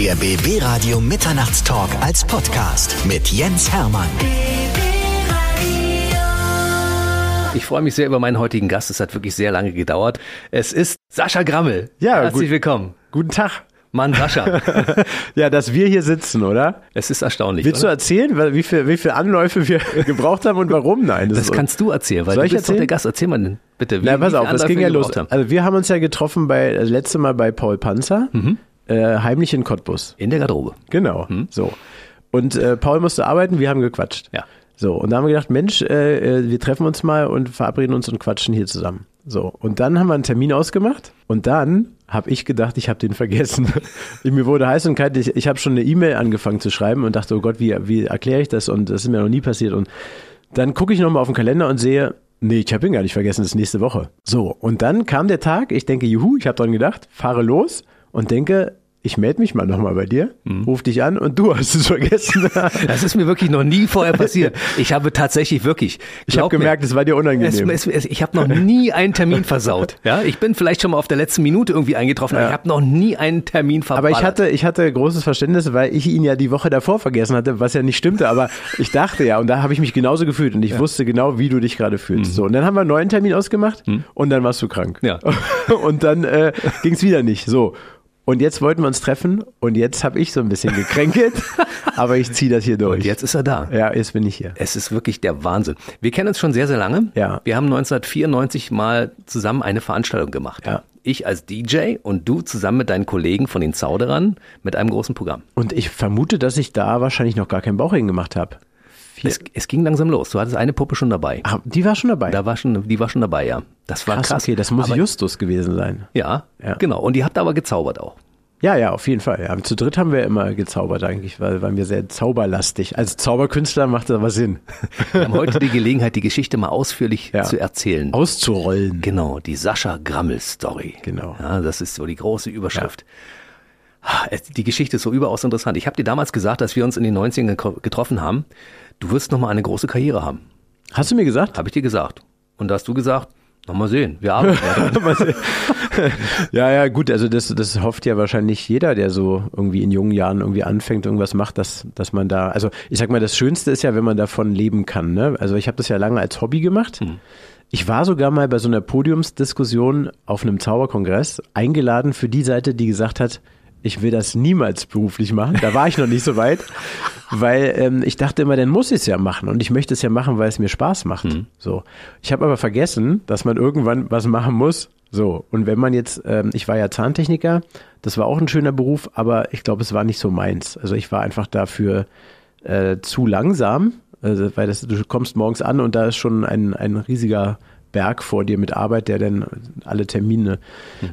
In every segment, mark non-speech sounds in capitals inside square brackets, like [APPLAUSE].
Der BB Radio Mitternachtstalk als Podcast mit Jens Hermann. Ich freue mich sehr über meinen heutigen Gast. Es hat wirklich sehr lange gedauert. Es ist Sascha Grammel. Ja, herzlich gut. willkommen. Guten Tag. Mann, Sascha. [LAUGHS] Ja, dass wir hier sitzen, oder? es ist erstaunlich. Willst du oder? erzählen, weil- wie viel, wie viel Anläufe wir [LAUGHS] gebraucht haben und warum? Nein, Das ist- kannst du erzählen, weil Soll du ich bist doch erzählen? der Gast. Erzähl mal denn, bitte. Wie, Na, pass wie auf, viele das ging ja los. Also wir haben uns ja getroffen bei, das letzte Mal bei Paul Panzer, Mhm. Äh, heimlich in Cottbus. In der Garderobe. Genau, so. Und äh, Paul musste arbeiten, wir haben gequatscht. Ja. So, und da haben wir gedacht, Mensch, äh, äh, wir treffen uns mal und verabreden uns und quatschen hier zusammen. So, und dann haben wir einen Termin ausgemacht und dann habe ich gedacht, ich habe den vergessen. [LAUGHS] Mir wurde heiß und kalt, ich, ich habe schon eine E-Mail angefangen zu schreiben und dachte, oh Gott, wie, wie erkläre ich das? Und das ist mir noch nie passiert. Und dann gucke ich nochmal auf den Kalender und sehe, nee, ich habe ihn gar nicht vergessen, das ist nächste Woche. So, und dann kam der Tag, ich denke, juhu, ich habe dran gedacht, fahre los und denke, ich melde mich mal nochmal bei dir, Mhm. ruf dich an und du hast es vergessen. [LAUGHS] Das ist mir wirklich noch nie vorher passiert. [LAUGHS] Ich habe tatsächlich wirklich. Ich habe gemerkt, es war dir unangenehm. es, es, ich habe noch nie einen Termin versaut. Ja, ich bin vielleicht schon mal auf der letzten Minute irgendwie eingetroffen, aber Ja. ich habe noch nie einen Termin aber verballert. ich hatte, ich hatte großes Verständnis, weil ich ihn ja die Woche davor vergessen hatte, was ja nicht stimmte. Aber ich dachte ja, und da habe ich mich genauso gefühlt und ich wusste genau, wie du dich gerade fühlst. So, und dann haben wir einen neuen Termin ausgemacht und dann warst du krank. Ja. [LAUGHS] Und dann äh, ging es wieder nicht. So. Und jetzt wollten wir uns treffen und jetzt habe ich so ein bisschen gekränkelt, [LAUGHS] aber ich ziehe das hier durch. Und jetzt ist er da. Ja, jetzt bin ich hier. Es ist wirklich der Wahnsinn. Wir kennen uns schon sehr, sehr lange. Ja. Wir haben 1994 mal zusammen eine Veranstaltung gemacht. Ja. Ich als DJ und du zusammen mit deinen Kollegen von den Zauderern mit einem großen Programm. Und ich vermute, dass ich da wahrscheinlich noch gar kein Bauchring gemacht habe. Es, es ging langsam los. Du hattest eine Puppe schon dabei. Ah, die war schon dabei. Da war schon, die war schon dabei, ja. Das war krass, krass. okay, das muss Aber- Justus gewesen sein. Ja, Ja. genau. Und die habt aber gezaubert auch. Ja, ja, auf jeden Fall. Ja. Zu dritt haben wir immer gezaubert eigentlich, weil waren wir sehr zauberlastig. Als Zauberkünstler macht das aber Sinn, [LAUGHS] Wir haben heute die Gelegenheit, die Geschichte mal ausführlich Ja. zu erzählen. auszurollen. Genau, die Sascha Grammel Story. Genau. Ja, das ist so die große Überschrift. Ah, Die Geschichte ist so überaus interessant. Ich habe dir damals gesagt, dass wir uns in den 90ern geko- getroffen haben. Du wirst noch mal eine große Karriere haben. Hast du mir gesagt? Habe ich dir gesagt. Und da hast du gesagt, noch mal sehen, wir arbeiten. [LAUGHS] [LAUGHS] Ja, ja, gut, also das, das hofft ja wahrscheinlich jeder, der so irgendwie in jungen Jahren irgendwie anfängt, irgendwas macht, dass, dass man da, also ich sag mal, das Schönste ist ja, wenn man davon leben kann. Ne? Also ich habe das ja lange als Hobby gemacht. Ich war sogar mal bei so einer Podiumsdiskussion auf einem Zauberkongress eingeladen für die Seite, die gesagt hat, ich will das niemals beruflich machen. Da war ich noch nicht so weit, weil ähm, ich dachte immer, dann muss ich es ja machen und ich möchte es ja machen, weil es mir Spaß macht. So, ich habe aber vergessen, dass man irgendwann was machen muss. So und wenn man jetzt, ähm, ich war ja Zahntechniker, das war auch ein schöner Beruf, aber ich glaube, es war nicht so meins. Also ich war einfach dafür äh, zu langsam, also, weil das, du kommst morgens an und da ist schon ein, ein riesiger Berg vor dir mit Arbeit, der dann alle Termine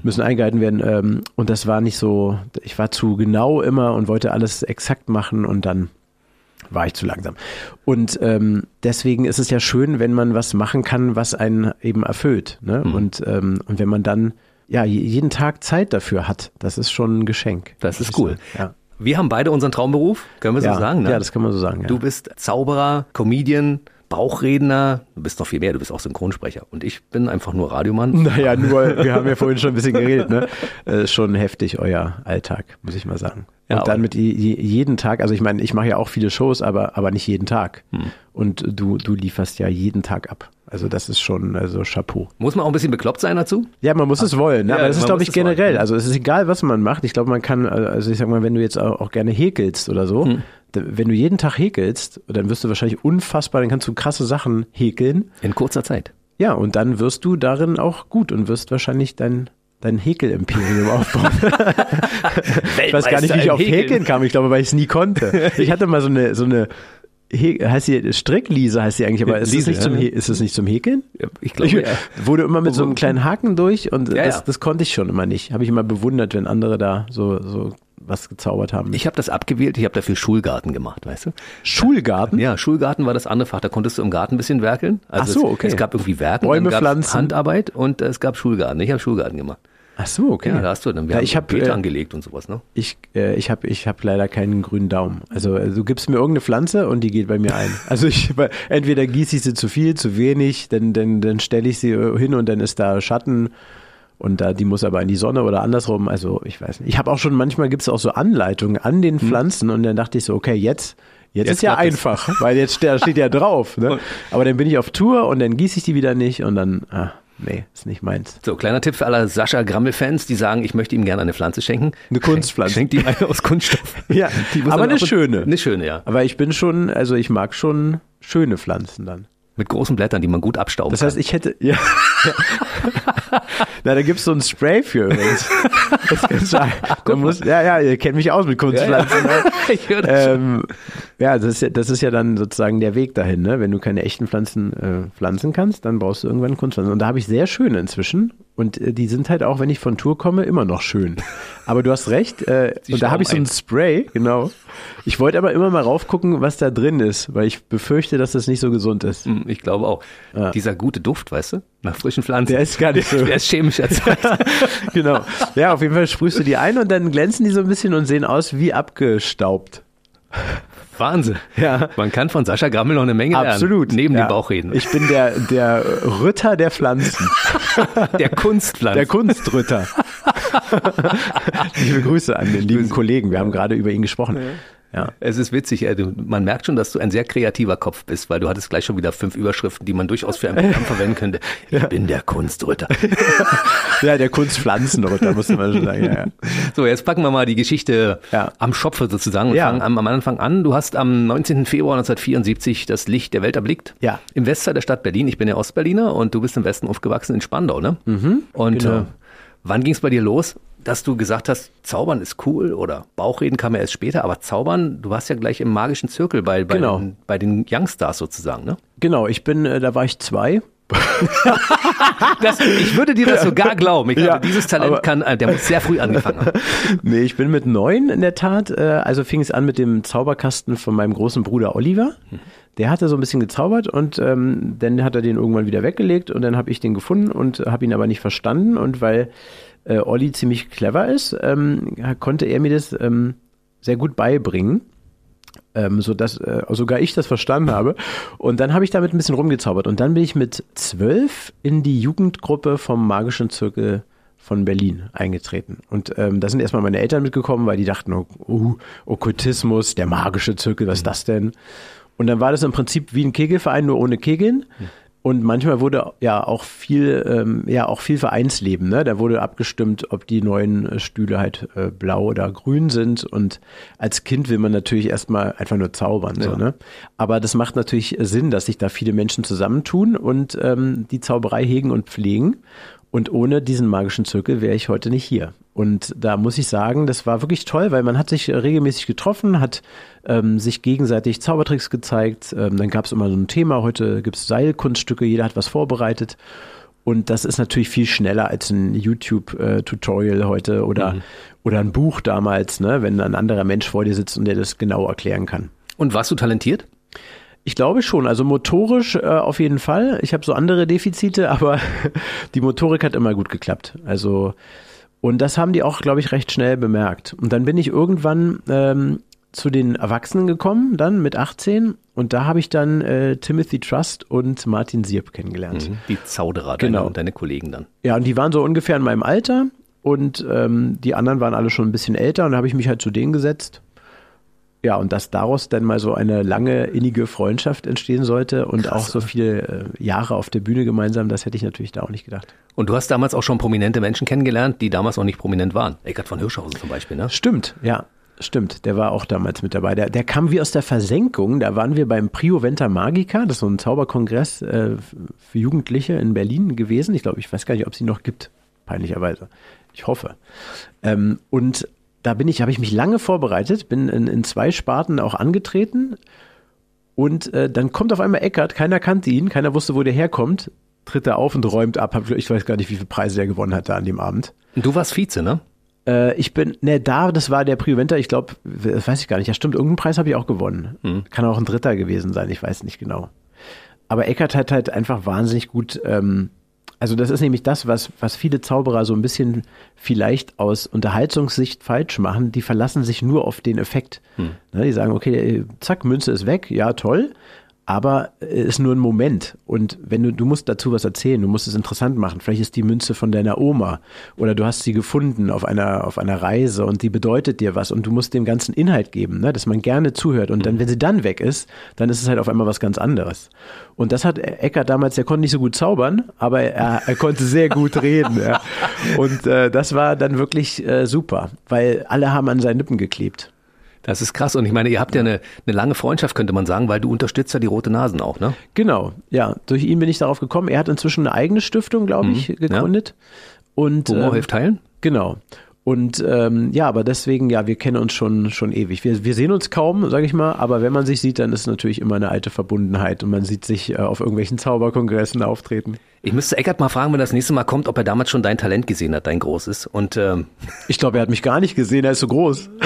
müssen eingehalten werden. Ähm, und das war nicht so, ich war zu genau immer und wollte alles exakt machen und dann war ich zu langsam. Und ähm, deswegen ist es ja schön, wenn man was machen kann, was einen eben erfüllt. Ne? Und, ähm, und wenn man dann ja je- jeden Tag Zeit dafür hat, das ist schon ein Geschenk. Das ist cool. Ja. Wir haben beide unseren Traumberuf, können wir Ja, so sagen. Ne? ja, das kann man so sagen. Ja. Du bist Zauberer, Comedian, Bauchredner, du bist noch viel mehr, du bist auch Synchronsprecher. Und ich bin einfach nur Radiomann. Naja, nur, wir haben ja vorhin schon ein bisschen geredet, ne? Äh, schon heftig, euer Alltag, muss ich mal sagen. Ja, und dann mit je- je- jeden Tag, also ich meine, ich mache ja auch viele Shows, aber, aber nicht jeden Tag. Hm. Und du, du lieferst ja jeden Tag ab. Also das ist schon, also Chapeau. Muss man auch ein bisschen bekloppt sein dazu? Ja, man muss es wollen, ne? Ja, aber das ist, glaube ich, es wollen. generell. Also es ist egal, was man macht. Ich glaube, man kann, äh, also ich sag mal, wenn du jetzt auch auch gerne häkelst oder so, Hm. Wenn du jeden Tag häkelst, dann wirst du wahrscheinlich unfassbar, dann kannst du krasse Sachen häkeln. In kurzer Zeit. Ja, und dann wirst du darin auch gut und wirst wahrscheinlich dein, dein Häkel-Imperium [LAUGHS] aufbauen. ich weiß gar nicht, wie ich auf Häkeln kam. Ich glaube, weil ich es nie konnte. Ich hatte mal so eine, so eine, heißt die Strickliese heißt die eigentlich, aber ist, es Liese, nicht zum, ja. Ist es nicht zum Häkeln? Ich glaube, Ich ja. wurde immer mit so einem kleinen Haken durch und das, das konnte ich schon immer nicht. Habe ich immer bewundert, wenn andere da so, so was gezaubert haben. Ich habe das abgewählt, ich habe dafür Schulgarten gemacht, weißt du? Schulgarten? Ja, Schulgarten war das andere Fach, da konntest du im Garten ein bisschen werkeln. Also Ach so, es- okay. Es gab irgendwie Werken, Bäume pflanzen. Handarbeit und es gab Schulgarten. Ich habe Schulgarten gemacht. Ach so, okay. Ja, da hast du dann. Wir Ja, ich habe Beete äh, angelegt und sowas, ne? ich, äh, ich habe ich hab leider keinen grünen Daumen. Also äh, du gibst mir irgendeine Pflanze und die geht bei mir ein. Also ich [LAUGHS] entweder gieße ich sie zu viel, zu wenig, dann, dann, dann stelle ich sie äh, hin und dann ist da Schatten Und da, die muss aber in die Sonne oder andersrum. Also ich weiß nicht. Ich habe auch schon, manchmal gibt es auch so Anleitungen an den Pflanzen und dann dachte ich so, okay, jetzt, jetzt, Jetzt ist ja klappt es. einfach, weil jetzt da steht ja [LAUGHS] drauf. Ne? Aber dann bin ich auf Tour und dann gieße ich die wieder nicht und dann, ah, nee, ist nicht meins. So, kleiner Tipp für alle Sascha Grammel-Fans, die sagen, ich möchte ihm gerne eine Pflanze schenken. Eine Kunstpflanze. Schenkt ihm eine aus Kunststoff. [LAUGHS] Ja, Die aber eine schöne. Eine schöne, ja. Aber ich bin schon, also ich mag schon schöne Pflanzen dann. Mit großen Blättern, die man gut abstauben Das kann. heißt, ich hätte, ja. [LAUGHS] [LAUGHS] Na, da gibt's so ein Spray für übrigens. Das kannst du, da muss, ja, ja, ihr kennt mich aus mit Kunstpflanzen. Ne? [LAUGHS] höre das schon. Ähm, ja, das ist ja, das ist ja dann sozusagen der Weg dahin, ne? Wenn du keine echten Pflanzen äh, pflanzen kannst, dann brauchst du irgendwann Kunstpflanzen. Und da habe ich sehr schöne inzwischen. Und äh, die sind halt auch, wenn ich von Tour komme, immer noch schön. Aber du hast recht. Äh, [LAUGHS] und da habe ich so ein Spray, genau. Ich wollte aber immer mal raufgucken, was da drin ist, weil ich befürchte, dass das nicht so gesund ist. Hm, Ich glaube auch. Ja. Dieser gute Duft, weißt du, nach frischen Pflanzen. Der ist gar nicht so. [LAUGHS] Der ist chemisch erzeugt. [LAUGHS] genau. Ja, auf jeden Fall sprühst du die ein und dann glänzen die so ein bisschen und sehen aus wie abgestaubt. Wahnsinn. Ja. Man kann von Sascha Grammel noch eine Menge lernen. Absolut. Neben ja. den Bauchreden. Ich bin der, der Ritter der Pflanzen. [LAUGHS] der Kunstpflanze. Der Kunstritter. [LAUGHS] Liebe Grüße an den lieben Kollegen. Wir haben gerade über ihn gesprochen. Ja. Es ist witzig, äh, man merkt schon, dass du ein sehr kreativer Kopf bist, weil du hattest gleich schon wieder fünf Überschriften, die man durchaus für ein Programm [LAUGHS] verwenden könnte. Ich bin der Kunstritter. [LAUGHS] ja, der Kunstpflanzenritter, muss man schon sagen. Ja, ja. So, jetzt packen wir mal die Geschichte Ja. am Schopfe sozusagen und Ja. fangen am, am Anfang an. Du hast am 19. Februar 1974 das Licht der Welt erblickt. Ja. Im Westteil der Stadt Berlin. Ich bin ja Ostberliner und du bist im Westen aufgewachsen in Spandau, ne? Mhm, und genau. äh, wann ging es bei dir los, dass du gesagt hast, Zaubern ist cool oder Bauchreden kam ja erst später, aber Zaubern, du warst ja gleich im magischen Zirkel bei, bei, Genau. den, bei den Youngstars sozusagen, ne? Genau, ich bin, äh, da war ich zwei. [LAUGHS] Das, ich würde dir das sogar glauben. Ich glaube, Ja, dieses Talent aber- kann, äh, der muss sehr früh angefangen haben. [LAUGHS] Nee, ich bin mit neun in der Tat. Äh, also fing es an mit dem Zauberkasten von meinem großen Bruder Oliver. Der hatte so ein bisschen gezaubert und ähm, dann hat er den irgendwann wieder weggelegt und dann habe ich den gefunden und habe ihn aber nicht verstanden. Und weil äh, Olli ziemlich clever ist, ähm, konnte er mir das ähm, sehr gut beibringen. Ähm, so dass äh, sogar ich das verstanden habe. Und dann habe ich damit ein bisschen rumgezaubert. Und dann bin ich mit zwölf in die Jugendgruppe vom Magischen Zirkel von Berlin eingetreten. Und ähm, da sind erstmal meine Eltern mitgekommen, weil die dachten, oh, uh, Okkultismus, der magische Zirkel, was ist das denn? Und dann war das im Prinzip wie ein Kegelverein, nur ohne Kegeln. Und manchmal wurde ja auch viel, ähm, ja auch viel Vereinsleben. Ne? Da wurde abgestimmt, ob die neuen äh, Stühle halt äh, blau oder grün sind. Und als Kind will man natürlich erstmal einfach nur zaubern. So, Ja. ne? Aber das macht natürlich Sinn, dass sich da viele Menschen zusammentun und ähm, die Zauberei hegen und pflegen. Und ohne diesen magischen Zirkel wäre ich heute nicht hier. Und da muss ich sagen, das war wirklich toll, weil man hat sich äh, regelmäßig getroffen, hat ähm, sich gegenseitig Zaubertricks gezeigt. Ähm, dann gab es immer so ein Thema. Heute gibt es Seilkunststücke, jeder hat was vorbereitet. Und das ist natürlich viel schneller als ein YouTube-Tutorial heute oder, oder ein Buch damals, ne, wenn ein anderer Mensch vor dir sitzt und der das genau erklären kann. Und warst du talentiert? Ich glaube schon, also motorisch äh, auf jeden Fall. Ich habe so andere Defizite, [LAUGHS] aber die Motorik hat immer gut geklappt. Also und das haben die auch, glaube ich, recht schnell bemerkt. Und dann bin ich irgendwann ähm, zu den Erwachsenen gekommen, dann mit 18 und da habe ich dann äh, Timothy Trust und Martin Sierp kennengelernt. Die Zauderer, Genau. deine, deine Kollegen dann. Ja, und die waren so ungefähr in meinem Alter und ähm, die anderen waren alle schon ein bisschen älter und da habe ich mich halt zu denen gesetzt. Ja, und dass daraus dann mal so eine lange innige Freundschaft entstehen sollte und auch so viele äh, Jahre auf der Bühne gemeinsam, das hätte ich natürlich da auch nicht gedacht. Und du hast damals auch schon prominente Menschen kennengelernt, die damals auch nicht prominent waren. Eckart von Hirschhausen zum Beispiel, ne? Stimmt, ja. Stimmt, der war auch damals mit dabei. Der, der kam wie aus der Versenkung. Da waren wir beim Prio Venta Magica, das ist so ein Zauberkongress äh, für Jugendliche in Berlin gewesen. Ich glaube, ich weiß gar nicht, ob es ihn noch gibt, peinlicherweise. Ich hoffe. Ähm, und da bin ich, habe ich mich lange vorbereitet, bin in, in zwei Sparten auch angetreten. Und äh, dann kommt auf einmal Eckart, keiner kannte ihn, keiner wusste, wo der herkommt, tritt er auf und räumt ab. Ich weiß gar nicht, wie viele Preise er gewonnen hat da an dem Abend. Du warst Vize, ne? Äh, ich bin, ne, da, das war der Prioventer, ich glaube, das weiß ich gar nicht. Ja, stimmt, irgendeinen Preis habe ich auch gewonnen. Kann auch ein Dritter gewesen sein, ich weiß nicht genau. Aber Eckert hat halt einfach wahnsinnig gut, ähm, also das ist nämlich das, was, was viele Zauberer so ein bisschen vielleicht aus Unterhaltungssicht falsch machen. Die verlassen sich nur auf den Effekt. Ne, die sagen, okay, zack, Münze ist weg, ja, toll. Aber es ist nur ein Moment. Und wenn du, du musst dazu was erzählen, du musst es interessant machen. Vielleicht ist die Münze von deiner Oma oder du hast sie gefunden auf einer, auf einer Reise und die bedeutet dir was und du musst dem ganzen Inhalt geben, ne, dass man gerne zuhört. Und dann, wenn sie dann weg ist, dann ist es halt auf einmal was ganz anderes. Und das hat Eckert damals, der konnte nicht so gut zaubern, aber er, er konnte sehr gut [LAUGHS] reden. Ja. Und äh, das war dann wirklich äh, super, weil alle haben an seinen Lippen geklebt. Das ist krass. Und ich meine, ihr habt ja eine, eine lange Freundschaft, könnte man sagen, weil du unterstützt ja die Rote Nasen auch, ne? Genau, ja. Durch ihn bin ich darauf gekommen. Er hat inzwischen eine eigene Stiftung, glaube ich, mhm, gegründet. Ja. Und, Humor ähm, hilft teilen? Genau. Und ähm, ja, aber deswegen, ja, wir kennen uns schon, schon ewig. Wir, wir sehen uns kaum, sage ich mal, aber wenn man sich sieht, dann ist natürlich immer eine alte Verbundenheit und man sieht sich äh, auf irgendwelchen Zauberkongressen auftreten. Ich müsste Eckert mal fragen, wenn das nächste Mal kommt, ob er damals schon dein Talent gesehen hat, dein großes. Und ähm [LAUGHS] ich glaube, er hat mich gar nicht gesehen, er ist so groß. [LAUGHS]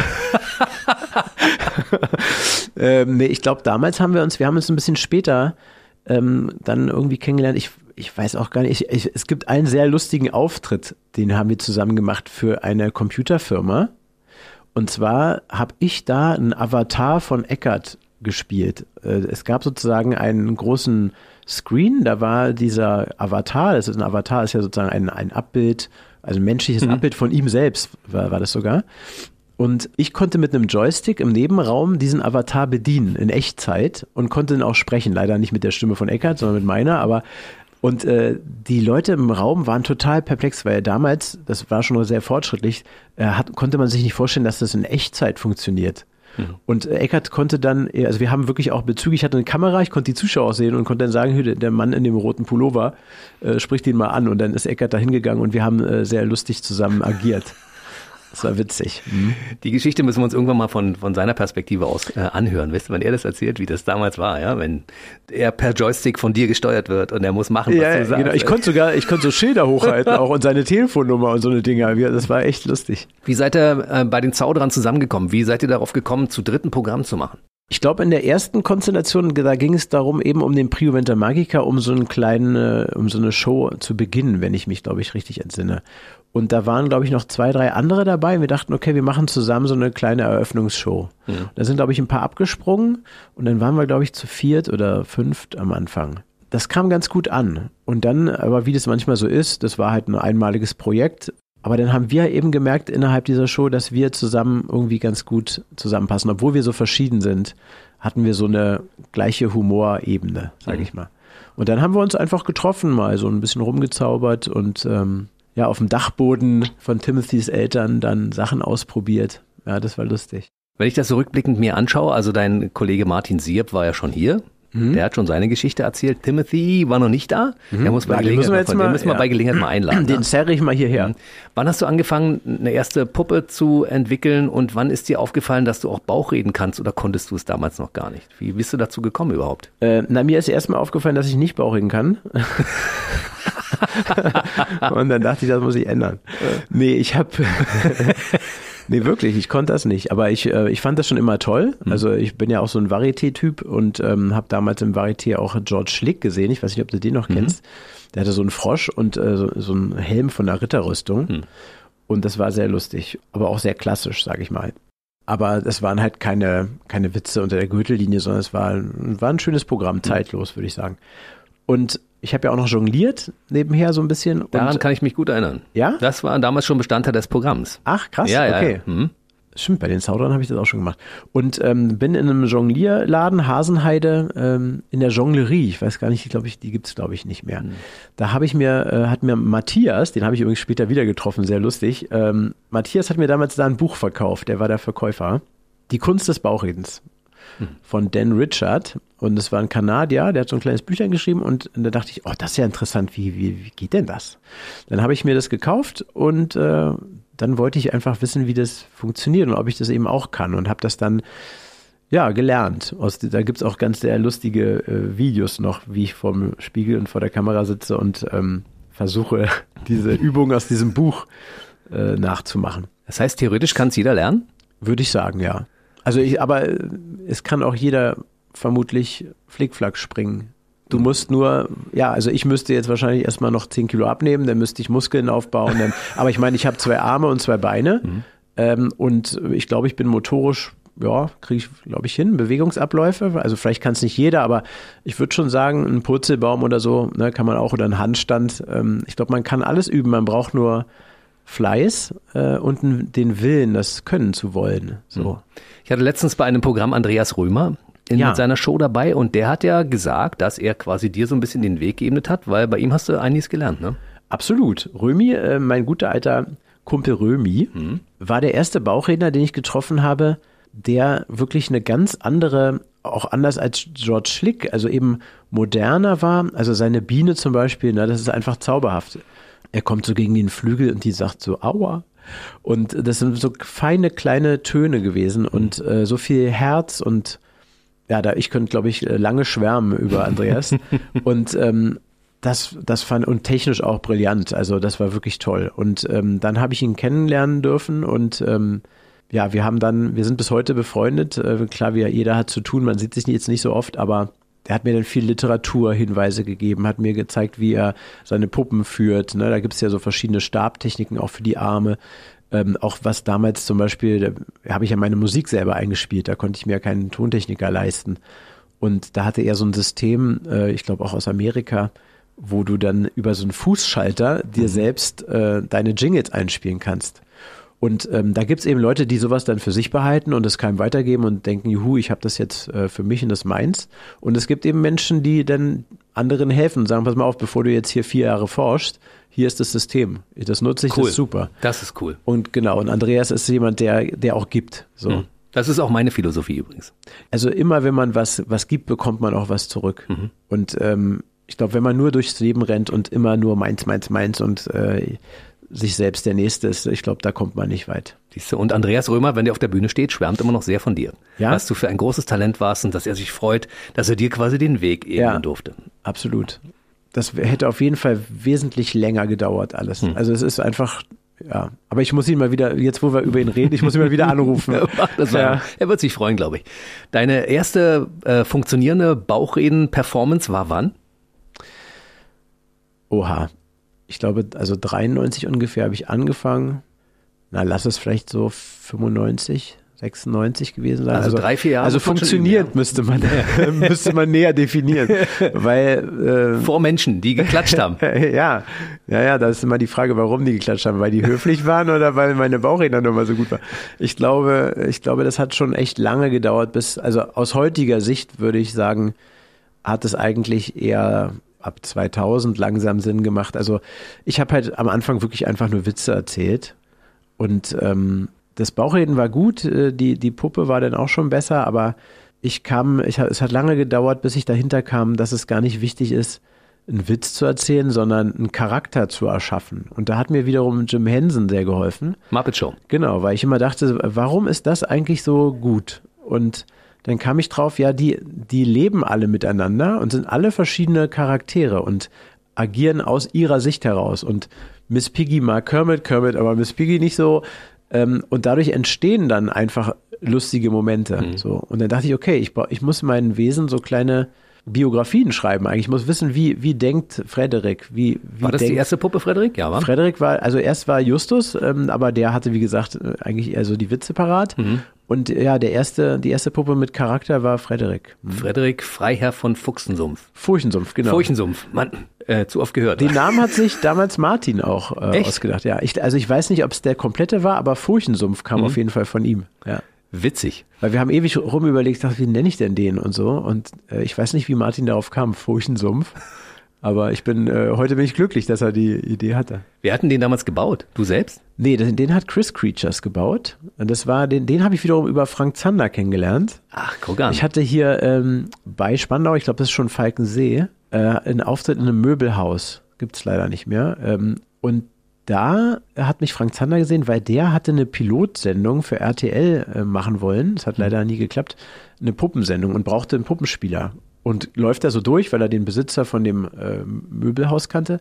[LAUGHS] ähm, nee, ich glaube, damals haben wir uns, wir haben uns ein bisschen später ähm, dann irgendwie kennengelernt. Ich, ich weiß auch gar nicht, ich, ich, es gibt einen sehr lustigen Auftritt, den haben wir zusammen gemacht für eine Computerfirma. Und zwar habe ich da einen Avatar von Eckert gespielt. Äh, es gab sozusagen einen großen Screen, da war dieser Avatar, das ist ein Avatar, ist ja sozusagen ein, ein Abbild, also ein menschliches mhm. Abbild von ihm selbst, war, war das sogar. Und ich konnte mit einem Joystick im Nebenraum diesen Avatar bedienen in Echtzeit und konnte ihn auch sprechen. Leider nicht mit der Stimme von Eckert, sondern mit meiner, aber und äh, die Leute im Raum waren total perplex, weil damals, das war schon sehr fortschrittlich, äh, hat, konnte man sich nicht vorstellen, dass das in Echtzeit funktioniert. Mhm. Und äh, Eckert konnte dann, äh, also wir haben wirklich auch Bezüge, ich hatte eine Kamera, ich konnte die Zuschauer sehen und konnte dann sagen, der Mann in dem roten Pullover, äh, spricht ihn mal an. Und dann ist Eckert da hingegangen und wir haben äh, sehr lustig zusammen agiert. Das war witzig. Mhm. Die Geschichte müssen wir uns irgendwann mal von, von seiner Perspektive aus äh, anhören. Wisst ihr, wenn er das erzählt, wie das damals war, ja, wenn er per Joystick von dir gesteuert wird und er muss machen, was ja, du sagst. Genau. Ich konnte sogar, ich konnte so Schilder hochhalten auch und seine Telefonnummer und so eine Dinger. Das war echt lustig. Wie seid ihr äh, bei den Zauderern zusammengekommen? Wie seid ihr darauf gekommen, zu dritten Programm zu machen? Ich glaube, in der ersten Konstellation, da ging es darum, eben um den Prio Venta Magica, um so einen kleinen, äh, um so eine Show zu beginnen, wenn ich mich, glaube ich, richtig entsinne. Und da waren, glaube ich, noch zwei, drei andere dabei. Wir dachten, okay, wir machen zusammen so eine kleine Eröffnungsshow. Ja. Da sind, glaube ich, ein paar abgesprungen und dann waren wir, glaube ich, zu viert oder fünft am Anfang. Das kam ganz gut an. Und dann, aber wie das manchmal so ist, das war halt ein einmaliges Projekt. Aber dann haben wir eben gemerkt innerhalb dieser Show, dass wir zusammen irgendwie ganz gut zusammenpassen. Obwohl wir so verschieden sind, hatten wir so eine gleiche Humorebene, sage mhm. ich mal. Und dann haben wir uns einfach getroffen, mal so ein bisschen rumgezaubert und ähm, ja, auf dem Dachboden von Timothys Eltern dann Sachen ausprobiert. Ja, das war lustig. Wenn ich das so rückblickend mir anschaue, also dein Kollege Martin Sieb war ja schon hier. Mhm. Der hat schon seine Geschichte erzählt. Timothy war noch nicht da. Mhm. Der muss bei ja, Gelegenheit, müssen wir, jetzt mal, müssen wir ja. bei Gelegenheit mal einladen. Den ne? zerre ich mal hierher. Mhm. Wann hast du angefangen, eine erste Puppe zu entwickeln und wann ist dir aufgefallen, dass du auch Bauch reden kannst oder konntest du es damals noch gar nicht? Wie bist du dazu gekommen überhaupt? Äh, na, mir ist erstmal aufgefallen, dass ich nicht Bauch reden kann. [LAUGHS] und dann dachte ich, das muss ich ändern. Nee, ich habe [LAUGHS] Nee, wirklich, ich konnte das nicht. Aber ich, äh, ich fand das schon immer toll. Mhm. Also ich bin ja auch so ein Varieté-Typ und ähm, habe damals im Varieté auch George Schlick gesehen. Ich weiß nicht, ob du den noch mhm. kennst. Der hatte so einen Frosch und äh, so, so einen Helm von der Ritterrüstung. Mhm. Und das war sehr lustig, aber auch sehr klassisch, sage ich mal. Aber das waren halt keine, keine Witze unter der Gürtellinie, sondern es war, war ein schönes Programm, mhm. zeitlos, würde ich sagen. Und ich habe ja auch noch jongliert nebenher so ein bisschen. Daran kann ich mich gut erinnern. Ja? Das war damals schon Bestandteil des Programms. Ach, krass. Ja, okay. Ja. Mhm. Stimmt, bei den Zaudern habe ich das auch schon gemacht. Und ähm, bin in einem Jonglierladen, Hasenheide, ähm, in der Jonglerie. Ich weiß gar nicht, glaube ich, die gibt's glaube ich nicht mehr. Mhm. Da habe ich mir, äh, hat mir Matthias, den habe ich übrigens später wieder getroffen, sehr lustig. Ähm, Matthias hat mir damals da ein Buch verkauft, der war der Verkäufer. Die Kunst des Bauchredens von Dan Richard. Und es war ein Kanadier, der hat so ein kleines Büchlein geschrieben und da dachte ich, oh, das ist ja interessant, wie, wie, wie geht denn das? Dann habe ich mir das gekauft und äh, dann wollte ich einfach wissen, wie das funktioniert und ob ich das eben auch kann und habe das dann ja, gelernt. Aus, da gibt's auch ganz sehr lustige äh, Videos noch, wie ich vorm Spiegel und vor der Kamera sitze und ähm, versuche, [LAUGHS] diese Übung aus diesem Buch äh, nachzumachen. Das heißt, theoretisch kann es jeder lernen? Würde ich sagen, ja. Also ich, aber es kann auch jeder vermutlich Flickflack springen. Du mhm. musst nur, ja, also ich müsste jetzt wahrscheinlich erstmal noch 10 Kilo abnehmen, dann müsste ich Muskeln aufbauen. Dann, [LAUGHS] aber ich meine, ich habe zwei Arme und zwei Beine. Mhm. Ähm, und ich glaube, ich bin motorisch ja, kriege ich, glaube ich, hin. Bewegungsabläufe. Also vielleicht kann es nicht jeder, aber ich würde schon sagen, ein Purzelbaum oder so, ne, kann man auch oder ein Handstand. Ähm, ich glaube, man kann alles üben. Man braucht nur Fleiß äh, und den Willen, das können zu wollen. So. Hm. Ich hatte letztens bei einem Programm Andreas Römer in ja. seiner Show dabei und der hat ja gesagt, dass er quasi dir so ein bisschen den Weg geebnet hat, weil bei ihm hast du einiges gelernt, ne? Absolut. Römi, äh, mein guter alter Kumpel Römi, mhm. war der erste Bauchredner, den ich getroffen habe, der wirklich eine ganz andere, auch anders als George Schlick, also eben moderner war. Also seine Biene zum Beispiel, na, das ist einfach zauberhaft. Er kommt so gegen den Flügel und die sagt so, aua. Und das sind so feine kleine Töne gewesen und äh, so viel Herz und ja, da ich könnte, glaube ich, lange schwärmen über Andreas. [LAUGHS] und ähm, das, das fand und technisch auch brillant. Also das war wirklich toll. Und ähm, dann habe ich ihn kennenlernen dürfen und ähm, ja, wir haben dann, wir sind bis heute befreundet. Äh, klar, wie jeder hat zu tun, man sieht sich jetzt nicht so oft, aber er hat mir dann viel Literaturhinweise gegeben, hat mir gezeigt, wie er seine Puppen führt. Ne? Da gibt es ja so verschiedene Stabtechniken auch für die Arme. Ähm, auch was damals zum Beispiel, da habe ich ja meine Musik selber eingespielt, da konnte ich mir keinen Tontechniker leisten. Und da hatte er so ein System, äh, ich glaube auch aus Amerika, wo du dann über so einen Fußschalter dir mhm. selbst äh, deine Jingles einspielen kannst. Und ähm, da gibt's eben Leute, die sowas dann für sich behalten und es keinem weitergeben und denken, juhu, ich habe das jetzt äh, für mich und das meins. Und es gibt eben Menschen, die dann anderen helfen und sagen, pass mal auf, bevor du jetzt hier vier Jahre forschst, hier ist das System. Das nutze ich, cool. das ist super. Das ist cool. Und genau, und Andreas ist jemand, der, der auch gibt. So. Mhm. Das ist auch meine Philosophie übrigens. Also immer, wenn man was, was gibt, bekommt man auch was zurück. Mhm. Und ähm, ich glaube, wenn man nur durchs Leben rennt und immer nur meins, meins, meins und äh, sich selbst der Nächste ist. Ich glaube, da kommt man nicht weit. Siehst du, und Andreas Römer, wenn der auf der Bühne steht, schwärmt immer noch sehr von dir. Ja? Was du für ein großes Talent warst und dass er sich freut, dass er dir quasi den Weg ebnen ja, durfte. Absolut. Das hätte auf jeden Fall wesentlich länger gedauert, alles. Hm. Also es ist einfach, ja. Aber ich muss ihn mal wieder, jetzt wo wir über ihn reden, ich muss ihn mal wieder anrufen. [LAUGHS] ja. Er wird sich freuen, glaube ich. Deine erste äh, funktionierende Bauchreden-Performance war wann? Oha, ich glaube, also 93 ungefähr habe ich angefangen. Na, lass es vielleicht so 95, 96 gewesen sein. Also, also drei, vier Jahre. Also funktioniert müsste man, [LAUGHS] müsste man näher definieren. [LAUGHS] Weil, äh, Vor Menschen, die geklatscht haben. [LAUGHS] ja, ja, ja, da ist immer die Frage, warum die geklatscht haben. Weil die höflich waren oder weil meine Bauchredner nochmal so gut waren. Ich glaube, ich glaube, das hat schon echt lange gedauert, bis, also aus heutiger Sicht würde ich sagen, hat es eigentlich eher ab 2000 langsam Sinn gemacht. Also ich habe halt am Anfang wirklich einfach nur Witze erzählt und ähm, das Bauchreden war gut, äh, die, die Puppe war dann auch schon besser, aber ich kam, ich, es hat lange gedauert, bis ich dahinter kam, dass es gar nicht wichtig ist, einen Witz zu erzählen, sondern einen Charakter zu erschaffen. Und da hat mir wiederum Jim Henson sehr geholfen. Muppet Show. Genau, weil ich immer dachte, warum ist das eigentlich so gut? Und dann kam ich drauf, ja, die, die leben alle miteinander und sind alle verschiedene Charaktere und agieren aus ihrer Sicht heraus. Und Miss Piggy mag Kermit, Kermit, aber Miss Piggy nicht so. Ähm, und dadurch entstehen dann einfach lustige Momente. Mhm. So. Und dann dachte ich, okay, ich, ich muss meinen Wesen so kleine Biografien schreiben eigentlich. Ich muss wissen, wie, wie denkt Frederik? Wie, wie war das denkt, die erste Puppe, Frederik? Ja, war? Frederik war, also erst war Justus, ähm, aber der hatte, wie gesagt, äh, eigentlich eher so die Witze parat. Mhm. Und ja, der erste, die erste Puppe mit Charakter war Frederik. Mhm. Frederik Freiherr von Fuchsensumpf. Furchensumpf, genau. Furchensumpf, Mann, äh, zu oft gehört. Den Namen hat sich damals Martin auch äh, ausgedacht. Ja, ich, also ich weiß nicht, ob es der komplette war, aber Furchensumpf kam mhm. auf jeden Fall von ihm. Ja. Witzig. Weil wir haben ewig rum überlegt, dachte, wie nenne ich denn den und so. Und äh, ich weiß nicht, wie Martin darauf kam, Furchensumpf. Aber ich bin, äh, heute bin ich glücklich, dass er die Idee hatte. Wer hat denn den damals gebaut? Du selbst? Nee, den, den hat Chris Creatures gebaut. Und das war, den, den habe ich wiederum über Frank Zander kennengelernt. Ach, guck an. Ich hatte hier ähm, bei Spandau, ich glaube, das ist schon Falkensee, äh, einen Auftritt in einem Möbelhaus. Gibt's leider nicht mehr. Ähm, und da hat mich Frank Zander gesehen, weil der hatte eine Pilotsendung für RTL äh, machen wollen. Das hat mhm. leider nie geklappt. Eine Puppensendung und brauchte einen Puppenspieler. Und läuft da so durch, weil er den Besitzer von dem äh, Möbelhaus kannte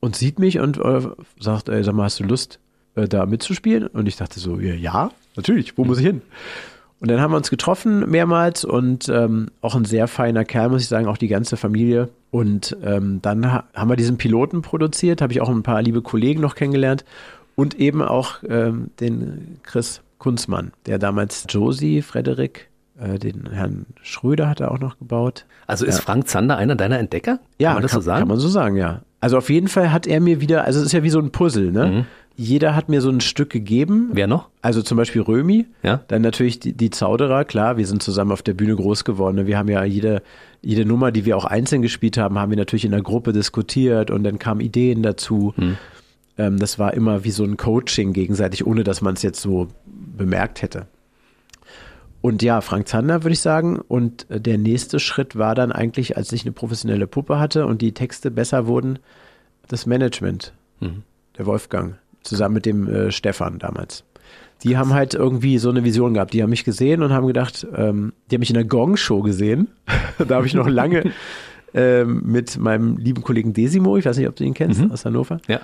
und sieht mich und äh, sagt, ey, sag mal, hast du Lust, äh, da mitzuspielen? Und ich dachte so, ja, natürlich, wo muss ich hin? Und dann haben wir uns getroffen mehrmals und ähm, auch ein sehr feiner Kerl, muss ich sagen, auch die ganze Familie. Und ähm, dann ha haben wir diesen Piloten produziert, habe ich auch ein paar liebe Kollegen noch kennengelernt und eben auch ähm, den Chris Kunzmann, der damals Josie, Frederik, den Herrn Schröder hat er auch noch gebaut. Also ist Frank Zander einer deiner Entdecker? Ja, kann man das so sagen? Kann man so sagen, ja. Also auf jeden Fall hat er mir wieder, also es ist ja wie so ein Puzzle, ne? Mhm. Jeder hat mir so ein Stück gegeben. Wer noch? Also zum Beispiel Römi, Ja. dann natürlich die, die Zauderer, klar, wir sind zusammen auf der Bühne groß geworden. ne? Wir haben ja jede, jede Nummer, die wir auch einzeln gespielt haben, haben wir natürlich in der Gruppe diskutiert und dann kamen Ideen dazu. Ähm, das war immer wie so ein Coaching gegenseitig, ohne dass man es jetzt so bemerkt hätte. Und ja, Frank Zander würde ich sagen. Und äh, der nächste Schritt war dann eigentlich, als ich eine professionelle Puppe hatte und die Texte besser wurden, das Management, der Wolfgang, zusammen mit dem äh, Stefan damals. Die haben halt irgendwie so eine Vision gehabt. Die haben mich gesehen und haben gedacht, ähm, die haben mich in der Gong-Show gesehen. [LAUGHS] da habe ich noch lange [LAUGHS] ähm, mit meinem lieben Kollegen Desimo, ich weiß nicht, ob du ihn kennst, aus Hannover, Ja.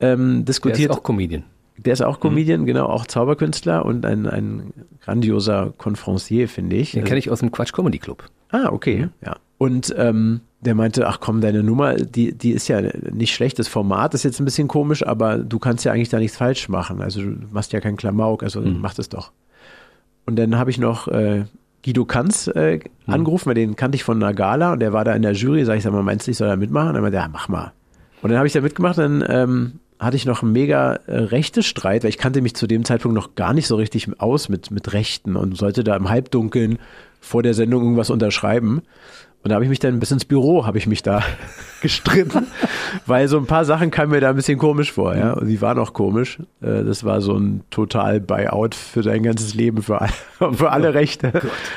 ähm, Der diskutiert. ist auch Comedian. Der ist auch Comedian, genau, auch Zauberkünstler und ein, ein grandioser Confrancier, finde ich. Den kenne ich aus dem Quatsch Comedy Club. Ah, okay, ja. Und ähm, der meinte, ach komm, deine Nummer, die, die ist ja nicht schlecht. Das Format ist jetzt ein bisschen komisch, aber du kannst ja eigentlich da nichts falsch machen. Also du machst ja keinen Klamauk, also mach das doch. Und dann habe ich noch äh, Guido Kanz äh, angerufen, weil den kannte ich von einer Gala und der war da in der Jury. Sag ich, sag mal, meinst du, ich soll da mitmachen? Und er meinte, ja, mach mal. Und dann habe ich da mitgemacht, dann ähm, hatte ich noch einen mega äh, Rechtestreit, weil ich kannte mich zu dem Zeitpunkt noch gar nicht so richtig aus mit, mit Rechten und sollte da im Halbdunkeln vor der Sendung irgendwas unterschreiben. Und da habe ich mich dann bis ins Büro, habe ich mich da [LAUGHS] gestritten, weil so ein paar Sachen kamen mir da ein bisschen komisch vor, ja. Und die waren auch komisch. Äh, Das war so ein total Buyout für dein ganzes Leben, für alle, [LAUGHS] für alle Rechte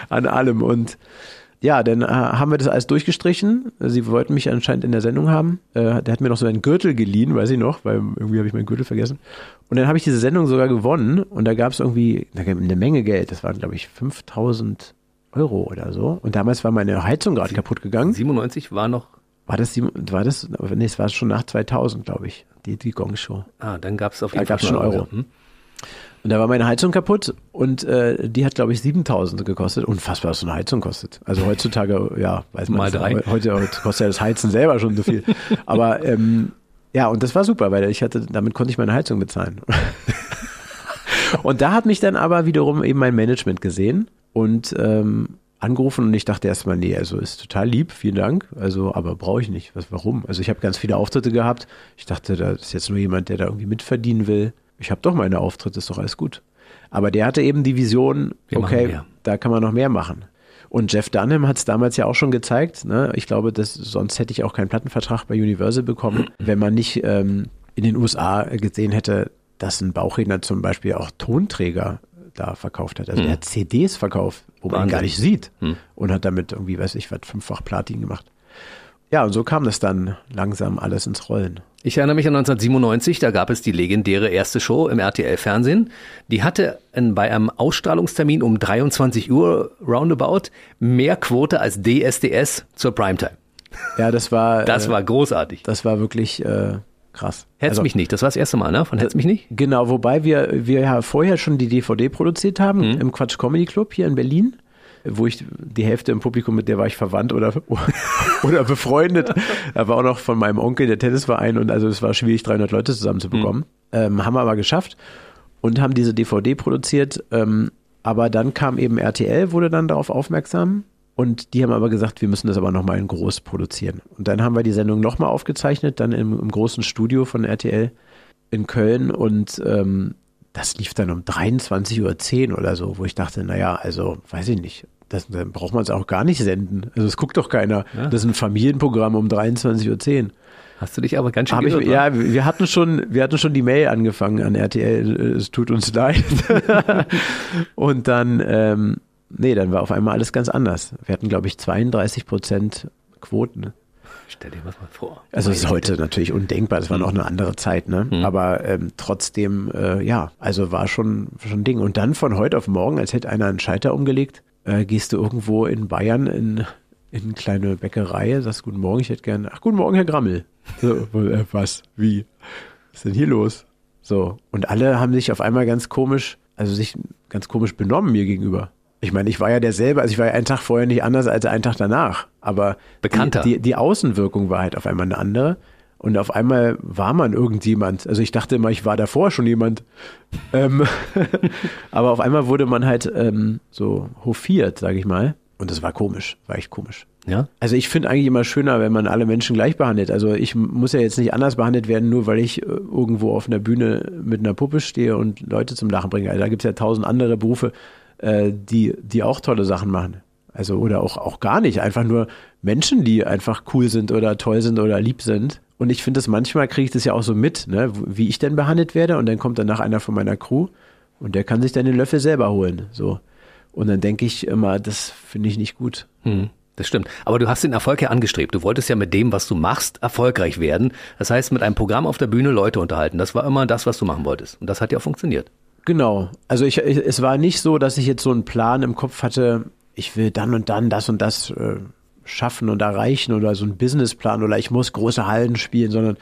an allem. Und ja, dann äh, haben wir das alles durchgestrichen. Sie wollten mich anscheinend in der Sendung haben. Äh, der hat mir noch so einen Gürtel geliehen, weiß ich noch, weil irgendwie habe ich meinen Gürtel vergessen. Und dann habe ich diese Sendung sogar gewonnen und da gab es irgendwie da gab eine Menge Geld. Das waren, glaube ich, 5000 Euro oder so. Und damals war meine Heizung gerade kaputt gegangen. 97 war noch, War das, war das, nee, es war schon nach 2000, glaube ich, die, die Gong-Show. ah, dann gab es auf Da jeden Fall schon Euro. Hm? Und da war meine Heizung kaputt und äh, die hat, glaube ich, 7000 gekostet. Unfassbar, was so eine Heizung kostet. Also heutzutage, ja, weiß man Mal drei. Heute, heute kostet ja das Heizen selber schon so viel. Aber ähm, ja, und das war super, weil ich hatte, damit konnte ich meine Heizung bezahlen. [LAUGHS] und da hat mich dann aber wiederum eben mein Management gesehen und ähm, angerufen und ich dachte erstmal, nee, also ist total lieb, vielen Dank. Also, aber brauche ich nicht. Was, warum? Also ich habe ganz viele Auftritte gehabt. Ich dachte, da ist jetzt nur jemand, der da irgendwie mitverdienen will. Ich habe doch meine Auftritte, ist doch alles gut. Aber der hatte eben die Vision, Wir okay, da kann man noch mehr machen. Und Jeff Dunham hat es damals ja auch schon gezeigt. Ne? Ich glaube, das, sonst hätte ich auch keinen Plattenvertrag bei Universal bekommen, [CLEARS THROAT] wenn man nicht ähm, in den USA gesehen hätte, dass ein Bauchredner zum Beispiel auch Tonträger da verkauft hat. Also der hat CDs verkauft, wo man ihn gar Wahnsinn. nicht sieht. Und hat damit irgendwie, weiß ich was, fünffach Platin gemacht. Ja, und so kam das dann langsam alles ins Rollen. Ich erinnere mich an 1997, da gab es die legendäre erste Show im RTL-Fernsehen. Die hatte bei einem Ausstrahlungstermin um 23 Uhr roundabout mehr Quote als DSDS zur Primetime. Ja, das war, [LAUGHS] Das äh, war großartig. das war wirklich äh, krass. Hetz Also- mich nicht, das war das erste Mal, ne? Von Hetz mich nicht? Genau, wobei wir, wir ja vorher schon die DVD produziert haben Mhm. im Quatsch Comedy Club hier in Berlin, wo ich die Hälfte im Publikum, mit der war ich verwandt oder, [LAUGHS] oder befreundet. Da war auch noch von meinem Onkel der Tennisverein und also es war schwierig, 300 Leute zusammenzubekommen. Ähm, haben wir aber geschafft und haben diese DVD produziert. Ähm, aber dann kam eben RTL, wurde dann darauf aufmerksam. Und die haben aber gesagt, wir müssen das aber nochmal in groß produzieren. Und dann haben wir die Sendung nochmal aufgezeichnet, dann im, im großen Studio von RTL in Köln und ähm, das lief dann um 23.10 Uhr oder so, wo ich dachte, naja, also weiß ich nicht, das, dann braucht man es auch gar nicht senden. Also es guckt doch keiner. Das ist ein Familienprogramm um 23.10 Uhr. Hast du dich aber ganz schön Hab ich, ja, wir hatten schon, wir hatten schon die Mail angefangen an RTL, äh, es tut uns leid. [LAUGHS] und dann, ähm, nee, dann war auf einmal alles ganz anders. Wir hatten, glaube ich, 32 Prozent Quoten. Stell dir das mal vor. Also das ist heute natürlich undenkbar, das war noch eine andere Zeit, ne? Aber ähm, trotzdem, äh, ja, also war schon, schon ein Ding. Und dann von heute auf morgen, als hätte einer einen Schalter umgelegt, äh, gehst du irgendwo in Bayern in, in eine kleine Bäckerei, sagst Guten Morgen, ich hätte gerne, ach Guten Morgen, Herr Grammel. So, äh, was, wie? Was ist denn hier los? So, und alle haben sich auf einmal ganz komisch, also sich ganz komisch benommen mir gegenüber. Ich meine, ich war ja derselbe, also ich war ja einen Tag vorher nicht anders als einen Tag danach. Aber Bekannter. Die, die, die Außenwirkung war halt auf einmal eine andere. Und auf einmal war man irgendjemand. Also ich dachte immer, ich war davor schon jemand. ähm, [LAUGHS] aber auf einmal wurde man halt ähm, so hofiert, sage ich mal. Und das war komisch, war echt komisch. Ja? Also ich finde eigentlich immer schöner, wenn man alle Menschen gleich behandelt. Also ich muss ja jetzt nicht anders behandelt werden, nur weil ich äh, irgendwo auf einer Bühne mit einer Puppe stehe und Leute zum Lachen bringe. Also da gibt es ja tausend andere Berufe, äh, die, die auch tolle Sachen machen. Also oder auch, auch gar nicht. Einfach nur Menschen, die einfach cool sind oder toll sind oder lieb sind. Und ich finde das manchmal kriege ich das ja auch so mit, ne, wie ich denn behandelt werde. Und dann kommt danach einer von meiner Crew und der kann sich dann den Löffel selber holen. So. Und dann denke ich immer, das finde ich nicht gut. Hm. Das stimmt. Aber du hast den Erfolg ja angestrebt. Du wolltest ja mit dem, was du machst, erfolgreich werden. Das heißt, mit einem Programm auf der Bühne Leute unterhalten. Das war immer das, was du machen wolltest. Und das hat ja auch funktioniert. Genau. Also ich, ich, es war nicht so, dass ich jetzt so einen Plan im Kopf hatte, ich will dann und dann das und das äh, schaffen und erreichen oder so einen Businessplan oder ich muss große Hallen spielen, sondern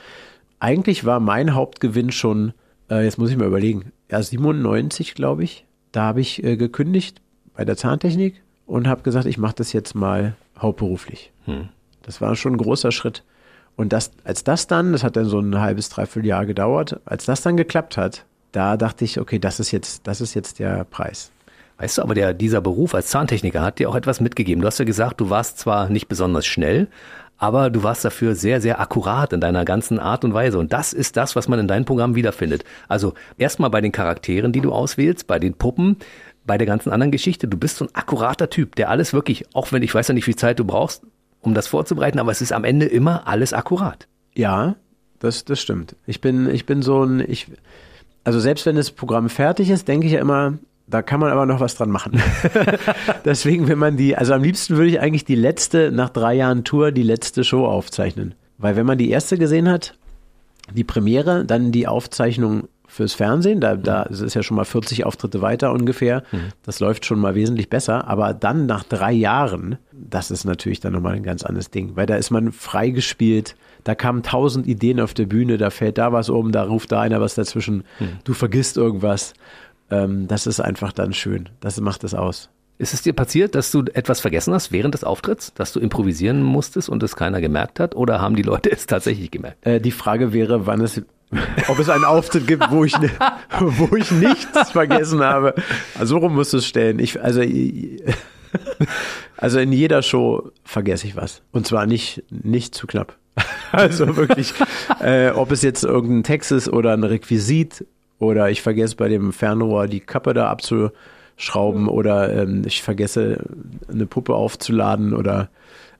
eigentlich war mein Hauptgewinn schon, äh, jetzt muss ich mal überlegen, ja 97 glaube ich, da habe ich äh, gekündigt bei der Zahntechnik und habe gesagt, ich mache das jetzt mal hauptberuflich. Hm. Das war schon ein großer Schritt. Und das, als das dann, das hat dann so ein halbes, dreiviertel Jahr gedauert, als das dann geklappt hat, da dachte ich, okay, das ist jetzt, das ist jetzt der Preis. Weißt du, aber der, dieser Beruf als Zahntechniker hat dir auch etwas mitgegeben. Du hast ja gesagt, du warst zwar nicht besonders schnell, aber du warst dafür sehr, sehr akkurat in deiner ganzen Art und Weise. Und das ist das, was man in deinem Programm wiederfindet. Also erstmal bei den Charakteren, die du auswählst, bei den Puppen, bei der ganzen anderen Geschichte. Du bist so ein akkurater Typ, der alles wirklich, auch wenn ich weiß ja nicht, wie viel Zeit du brauchst, um das vorzubereiten, aber es ist am Ende immer alles akkurat. Ja, das, das stimmt. Ich bin, ich bin so ein, ich, also selbst wenn das Programm fertig ist, denke ich ja immer, da kann man aber noch was dran machen. [LAUGHS] Deswegen, wenn man die, also am liebsten würde ich eigentlich die letzte, nach drei Jahren Tour, die letzte Show aufzeichnen. Weil wenn man die erste gesehen hat, die Premiere, dann die Aufzeichnung fürs Fernsehen. Da, da mhm. ist ja schon mal 40 Auftritte weiter ungefähr. Mhm. Das läuft schon mal wesentlich besser. Aber dann nach drei Jahren, das ist natürlich dann nochmal ein ganz anderes Ding, weil da ist man freigespielt. Da kamen tausend Ideen auf der Bühne, da fällt da was um, da ruft da einer was dazwischen, mhm. du vergisst irgendwas. Ähm, das ist einfach dann schön. Das macht es aus. Ist es dir passiert, dass du etwas vergessen hast während des Auftritts, dass du improvisieren musstest und es keiner gemerkt hat? Oder haben die Leute [LAUGHS] es tatsächlich gemerkt? Äh, die Frage wäre, wann es ob es einen Auftritt gibt, wo ich, [LAUGHS] wo ich nichts vergessen habe. Also rum musst du es stellen. Ich, also, [LAUGHS] also in jeder Show vergesse ich was. Und zwar nicht, nicht zu knapp. [LAUGHS] Also wirklich, äh, ob es jetzt irgendein Text ist oder ein Requisit oder ich vergesse bei dem Fernrohr die Kappe da abzuschrauben oder ähm, ich vergesse eine Puppe aufzuladen oder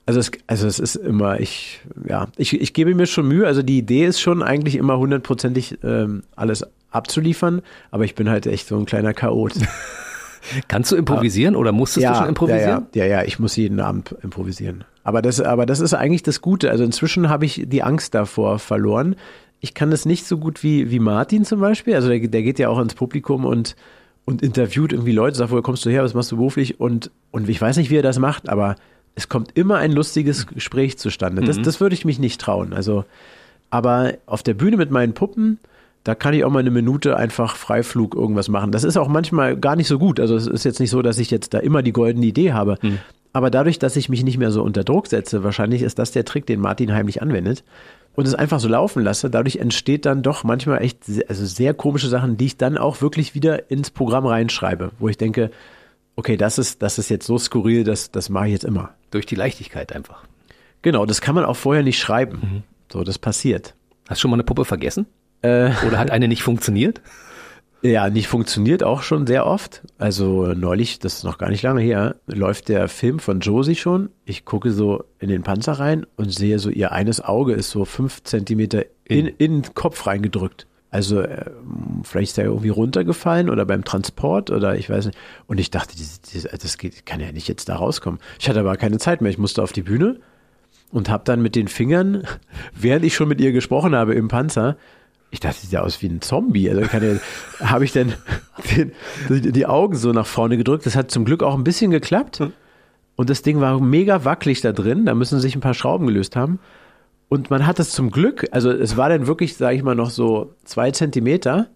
also es, also es ist immer, ich, ja, ich, ich gebe mir schon Mühe. Also die Idee ist schon eigentlich immer hundertprozentig ähm, alles abzuliefern, aber ich bin halt echt so ein kleiner Chaot. [LAUGHS] Kannst du improvisieren oder musstest ja, du schon improvisieren? Ja, ja, ja, ich muss jeden Abend improvisieren. Aber das, aber das ist eigentlich das Gute. Also inzwischen habe ich die Angst davor verloren. Ich kann das nicht so gut wie, wie Martin zum Beispiel. Also der, der geht ja auch ins Publikum und, und interviewt irgendwie Leute, sagt, woher kommst du her, was machst du beruflich? Und, und ich weiß nicht, wie er das macht, aber es kommt immer ein lustiges Gespräch zustande. Das, mhm. das würde ich mich nicht trauen. Also, aber auf der Bühne mit meinen Puppen, da kann ich auch mal eine Minute einfach Freiflug irgendwas machen. Das ist auch manchmal gar nicht so gut. Also es ist jetzt nicht so, dass ich jetzt da immer die goldene Idee habe. Mhm. Aber dadurch, dass ich mich nicht mehr so unter Druck setze, wahrscheinlich ist das der Trick, den Martin heimlich anwendet und es einfach so laufen lasse, dadurch entsteht dann doch manchmal echt sehr, also sehr komische Sachen, die ich dann auch wirklich wieder ins Programm reinschreibe, wo ich denke, okay, das ist, das ist jetzt so skurril, das, das mache ich jetzt immer. Durch die Leichtigkeit einfach. Genau, das kann man auch vorher nicht schreiben. Mhm. So, das passiert. Hast du schon mal eine Puppe vergessen? Äh, Oder hat eine nicht funktioniert? [LAUGHS] Ja, nicht funktioniert auch schon sehr oft. Also neulich, das ist noch gar nicht lange her, läuft der Film von Josie schon. Ich gucke so in den Panzer rein und sehe so, ihr eines Auge ist so fünf Zentimeter in, in den Kopf reingedrückt. Also äh, vielleicht ist er irgendwie runtergefallen oder beim Transport oder ich weiß nicht. Und ich dachte, das, das geht, kann ja nicht jetzt da rauskommen. Ich hatte aber keine Zeit mehr. Ich musste auf die Bühne und habe dann mit den Fingern, [LAUGHS] während ich schon mit ihr gesprochen habe im Panzer, ich dachte, sieht ja aus wie ein Zombie. Also ja, habe ich dann den, die Augen so nach vorne gedrückt. Das hat zum Glück auch ein bisschen geklappt. Hm. Und das Ding war mega wackelig da drin. Da müssen sich ein paar Schrauben gelöst haben. Und man hat es zum Glück, also es war dann wirklich, sage ich mal, noch so zwei Zentimeter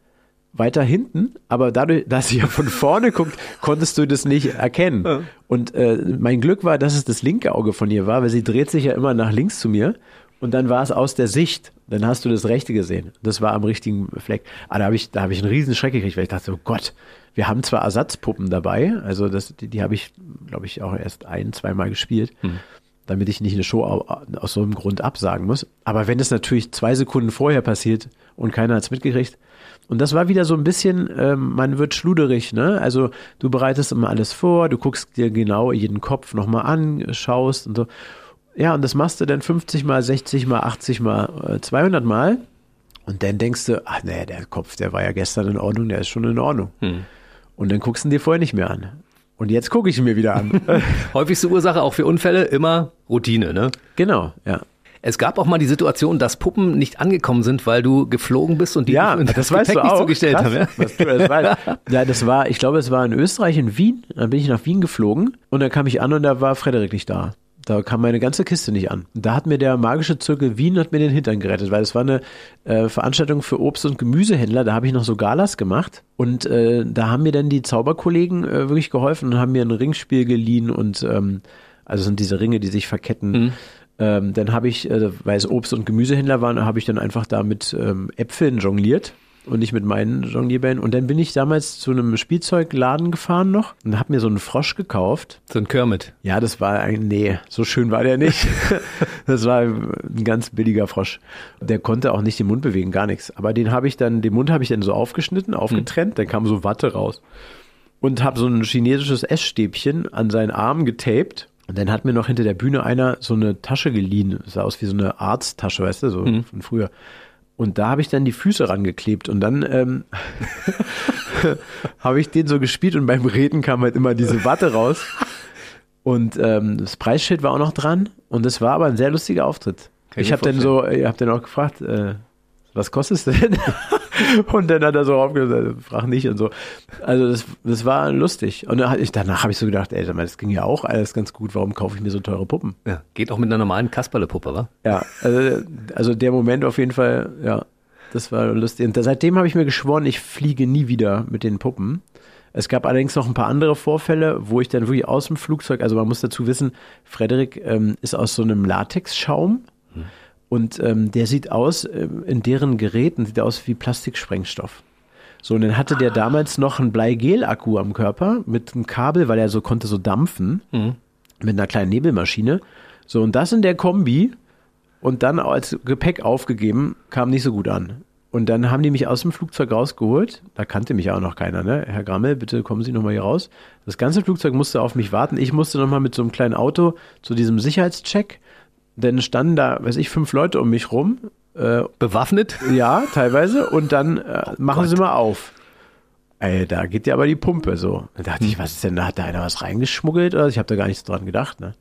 weiter hinten, aber dadurch, dass sie ja von vorne guckt, konntest du das nicht erkennen. Ja. Und äh, mein Glück war, dass es das linke Auge von ihr war, weil sie dreht sich ja immer nach links zu mir und dann war es aus der Sicht. Dann hast du das Rechte gesehen. Das war am richtigen Fleck. Aber da habe ich, da habe ich einen riesen Schreck gekriegt, weil ich dachte, oh Gott, wir haben zwar Ersatzpuppen dabei, also das, die, die habe ich, glaube ich, auch erst ein, zweimal gespielt, hm. damit ich nicht eine Show aus so einem Grund absagen muss. Aber wenn es natürlich zwei Sekunden vorher passiert und keiner hat es mitgekriegt, und das war wieder so ein bisschen, ähm, man wird schluderig, ne? Also du bereitest immer alles vor, du guckst dir genau jeden Kopf nochmal an, schaust und so. Ja, und das machst du dann 50 mal, 60 mal, 80 mal, 200 äh, mal. Und dann denkst du, ach nee, der Kopf, der war ja gestern in Ordnung, der ist schon in Ordnung. Hm. Und dann guckst du ihn dir vorher nicht mehr an. Und jetzt gucke ich ihn mir wieder an. [LAUGHS] Häufigste Ursache auch für Unfälle immer Routine, ne? Genau, ja. Es gab auch mal die Situation, dass Puppen nicht angekommen sind, weil du geflogen bist und die ja, das, das weißt Gepäck du auch. zugestellt haben. Ja? Was du das weißt. [LAUGHS] ja, das war, ich glaube, es war in Österreich, in Wien. Dann bin ich nach Wien geflogen und dann kam ich an und da war Frederik nicht da. Da kam meine ganze Kiste nicht an. Da hat mir der magische Zirkel Wien hat mir den Hintern gerettet, weil es war eine äh, Veranstaltung für Obst- und Gemüsehändler. Da habe ich noch so Galas gemacht und äh, da haben mir dann die Zauberkollegen äh, wirklich geholfen und haben mir ein Ringspiel geliehen und ähm, also sind diese Ringe, die sich verketten. Mhm. Ähm, dann habe ich, äh, weil es Obst- und Gemüsehändler waren, habe ich dann einfach da mit ähm, Äpfeln jongliert und nicht mit meinen Jonglierbällen. Und dann bin ich damals zu einem Spielzeugladen gefahren noch und habe mir so einen Frosch gekauft. So ein Kermit. Ja, das war ein, nee, so schön war der nicht. [LAUGHS] das war ein ganz billiger Frosch. Der konnte auch nicht den Mund bewegen, gar nichts. Aber den habe ich dann, den Mund habe ich dann so aufgeschnitten, aufgetrennt, hm. dann kam so Watte raus. Und habe so ein chinesisches Essstäbchen an seinen Arm getaped. Und dann hat mir noch hinter der Bühne einer so eine Tasche geliehen. Das sah aus wie so eine Arzttasche, weißt du, so mhm. von früher. Und da habe ich dann die Füße rangeklebt und dann ähm, [LAUGHS] habe ich den so gespielt und beim Reden kam halt immer diese Watte raus. Und ähm, das Preisschild war auch noch dran und es war aber ein sehr lustiger Auftritt. Kann ich habe dann so, ich habe dann auch gefragt, äh, was kostet es denn? [LAUGHS] und dann hat er so aufgesagt, frag nicht und so. Also das, das war lustig. Und danach habe ich so gedacht, ey, das ging ja auch alles ganz gut, warum kaufe ich mir so teure Puppen? Ja, geht auch mit einer normalen Kasperle-Puppe, wa? Ja, also, also der Moment auf jeden Fall, ja, das war lustig. Und seitdem habe ich mir geschworen, ich fliege nie wieder mit den Puppen. Es gab allerdings noch ein paar andere Vorfälle, wo ich dann wirklich aus dem Flugzeug, also man muss dazu wissen, Frederik ähm, ist aus so einem Latexschaum. Hm und ähm, der sieht aus, äh, in deren Geräten sieht aus wie Plastiksprengstoff. So, und dann hatte der damals noch einen Bleigel-Akku am Körper mit einem Kabel, weil er so konnte so dampfen, mhm. mit einer kleinen Nebelmaschine. So, und das in der Kombi und dann als Gepäck aufgegeben, kam nicht so gut an. Und dann haben die mich aus dem Flugzeug rausgeholt. Da kannte mich auch noch keiner, ne? Herr Grammel, bitte kommen Sie nochmal hier raus. Das ganze Flugzeug musste auf mich warten. Ich musste nochmal mit so einem kleinen Auto zu diesem Sicherheitscheck. Denn standen da, weiß ich, fünf Leute um mich rum. Äh, Bewaffnet? Ja, teilweise. Und dann äh, oh machen Gott. sie mal auf. Ey, da geht ja aber die Pumpe so. Da dachte ich, hm. was ist denn da? Hat da einer was reingeschmuggelt? Oder? Ich habe da gar nichts dran gedacht. Ne?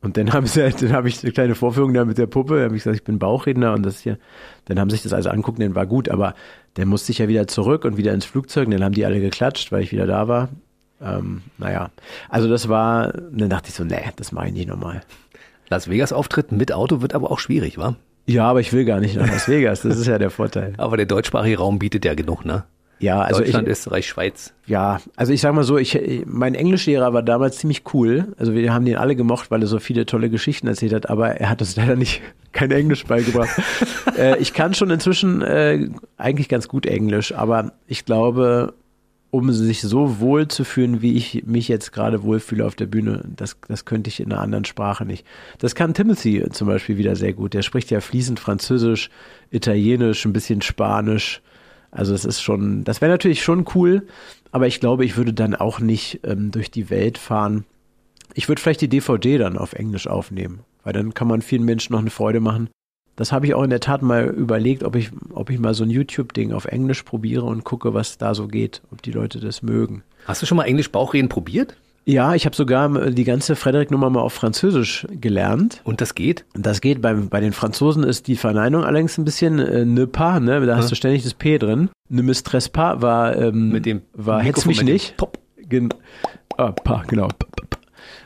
Und dann haben sie, dann habe ich eine kleine Vorführung da mit der Puppe. Dann habe ich gesagt, ich bin Bauchredner und das hier. Dann haben sich das also angucken, dann war gut. Aber dann musste ich ja wieder zurück und wieder ins Flugzeug. Und dann haben die alle geklatscht, weil ich wieder da war. Ähm, naja, also das war, dann dachte ich so, nee, das mache ich nicht nochmal. Las Vegas Auftritt mit Auto wird aber auch schwierig, wa? Ja, aber ich will gar nicht nach Las Vegas. Das ist ja der Vorteil. [LAUGHS] aber der deutschsprachige Raum bietet ja genug, ne? Ja, also Deutschland, ich, Österreich, Schweiz. Ja, also ich sag mal so, ich, mein Englischlehrer war damals ziemlich cool. Also wir haben den alle gemocht, weil er so viele tolle Geschichten erzählt hat, aber er hat uns [LAUGHS] leider nicht kein Englisch beigebracht. [LAUGHS] äh, ich kann schon inzwischen äh, eigentlich ganz gut Englisch, aber ich glaube, um sich so wohl zu fühlen, wie ich mich jetzt gerade wohlfühle auf der Bühne. Das, das könnte ich in einer anderen Sprache nicht. Das kann Timothy zum Beispiel wieder sehr gut. Der spricht ja fließend Französisch, Italienisch, ein bisschen Spanisch. Also es ist schon, das wäre natürlich schon cool, aber ich glaube, ich würde dann auch nicht ähm, durch die Welt fahren. Ich würde vielleicht die DVD dann auf Englisch aufnehmen, weil dann kann man vielen Menschen noch eine Freude machen. Das habe ich auch in der Tat mal überlegt, ob ich, ob ich mal so ein YouTube-Ding auf Englisch probiere und gucke, was da so geht, ob die Leute das mögen. Hast du schon mal Englisch Bauchreden probiert? Ja, ich habe sogar die ganze Frederik-Nummer mal auf Französisch gelernt. Und das geht? Das geht. Bei, bei den Franzosen ist die Verneinung allerdings ein bisschen äh, ne pas, ne? Da hast ja. du ständig das P drin. Ne me stress pas war, ähm, mit dem war hetz mich nicht. Pop. Gen ah, pas, genau.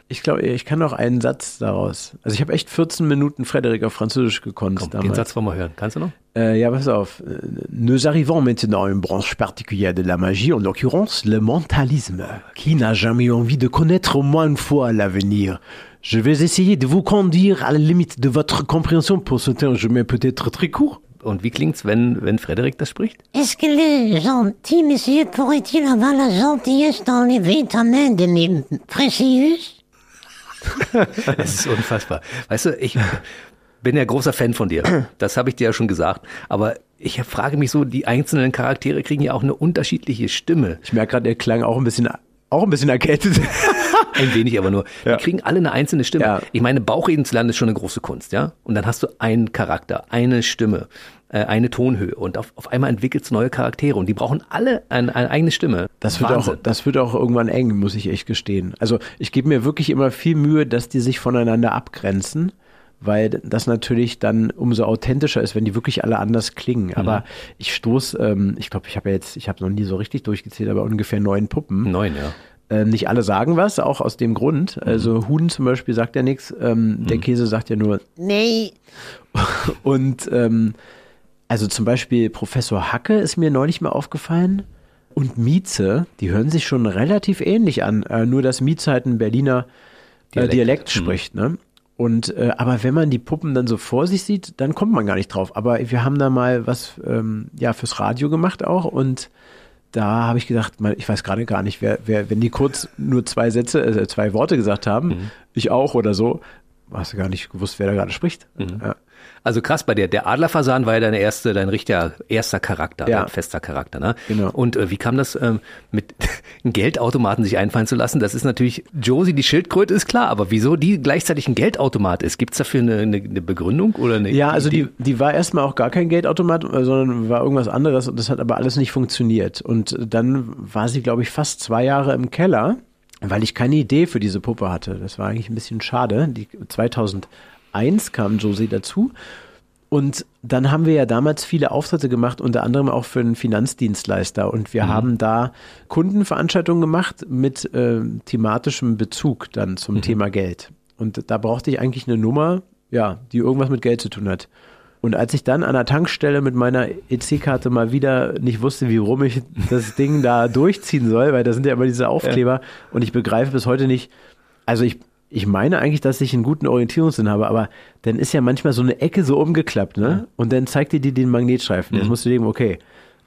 Ich glaube, ich kann noch einen Satz daraus. Also ich habe echt 14 Minuten Frederik auf Französisch gekonnt Komm, damals. Den Satz wollen wir hören. Kannst du noch? Äh, ja, pass auf. Nous arrivons maintenant à une branche particulière de la magie, en l'occurrence le mentalisme. Qui n'a jamais envie de connaître au moins une fois l'avenir Je vais essayer de vous conduire à la limite de votre compréhension pour ce temps. Je mets peut-être très court. Und wie klingt's, wenn, wenn Frederik das spricht? Est-ce que le gentil monsieur pourrait-il avoir la gentillesse d'enlever ta main de mes précieuses? [LAUGHS] Es ist unfassbar. Weißt du, ich bin ja großer Fan von dir. Das habe ich dir ja schon gesagt. Aber ich frage mich so, die einzelnen Charaktere kriegen ja auch eine unterschiedliche Stimme. Ich merke gerade, der klang auch ein bisschen, auch ein bisschen erkältet. [LAUGHS] Ein wenig aber nur. Ja. Die kriegen alle eine einzelne Stimme. Ja. Ich meine, Bauchreden zu lernen ist schon eine große Kunst, ja? Und dann hast du einen Charakter, eine Stimme, äh, eine Tonhöhe und auf, auf einmal entwickelst du neue Charaktere und die brauchen alle eine, eine eigene Stimme. Das wird, auch, das wird auch irgendwann eng, muss ich echt gestehen. Also ich gebe mir wirklich immer viel Mühe, dass die sich voneinander abgrenzen, weil das natürlich dann umso authentischer ist, wenn die wirklich alle anders klingen. Aber ich stoß, ähm, ich glaube, ich habe ja jetzt, ich habe noch nie so richtig durchgezählt, aber ungefähr neun Puppen. Neun, ja. Ähm, nicht alle sagen was, auch aus dem Grund. Also Huhn zum Beispiel sagt ja nichts, ähm, der Käse sagt ja nur Nee, [LAUGHS] und ähm, also zum Beispiel Professor Hacke ist mir neulich mal aufgefallen. Und Mieze, die hören sich schon relativ ähnlich an. Äh, nur, dass Mieze halt ein Berliner Dialekt, Dialekt. Dialekt Mhm. spricht. Ne? Und äh, aber wenn man die Puppen dann so vor sich sieht, dann kommt man gar nicht drauf. Aber wir haben da mal was ähm, ja fürs Radio gemacht auch und da habe ich gedacht, ich weiß gerade gar nicht, wer, wer, wenn die kurz nur zwei Sätze, äh, zwei Worte gesagt haben, Mhm. ich auch oder so, hast du gar nicht gewusst, wer da gerade spricht. Mhm. Ja. Also krass bei dir. Der Adlerfasan war ja dein erster, dein richtiger erster Charakter, Ja. dein fester Charakter, ne? Genau. Und äh, wie kam das ähm, mit [LAUGHS] Geldautomaten sich einfallen zu lassen? Das ist natürlich Josie die Schildkröte ist klar, aber wieso die gleichzeitig ein Geldautomat ist? Gibt's dafür eine, eine, eine Begründung oder eine Ja, also Idee? die, die war erstmal auch gar kein Geldautomat, äh, sondern war irgendwas anderes und das hat aber alles nicht funktioniert. Und dann war sie, glaube ich, fast zwei Jahre im Keller, weil ich keine Idee für diese Puppe hatte. Das war eigentlich ein bisschen schade. Die 2001 kam Josie dazu. Und dann haben wir ja damals viele Auftritte gemacht, unter anderem auch für einen Finanzdienstleister. Und wir haben da Kundenveranstaltungen gemacht mit äh, thematischem Bezug dann zum Thema Geld. Und da brauchte ich eigentlich eine Nummer, ja, die irgendwas mit Geld zu tun hat. Und als ich dann an der Tankstelle mit meiner EC-Karte mal wieder nicht wusste, wie rum ich das Ding da durchziehen soll, weil da sind ja immer diese Aufkleber und ich begreife bis heute nicht, also ich, ich meine eigentlich, dass ich einen guten Orientierungssinn habe, aber dann ist ja manchmal so eine Ecke so umgeklappt, ne? Und dann zeigt dir die den Magnetstreifen. Jetzt musst du denken, okay,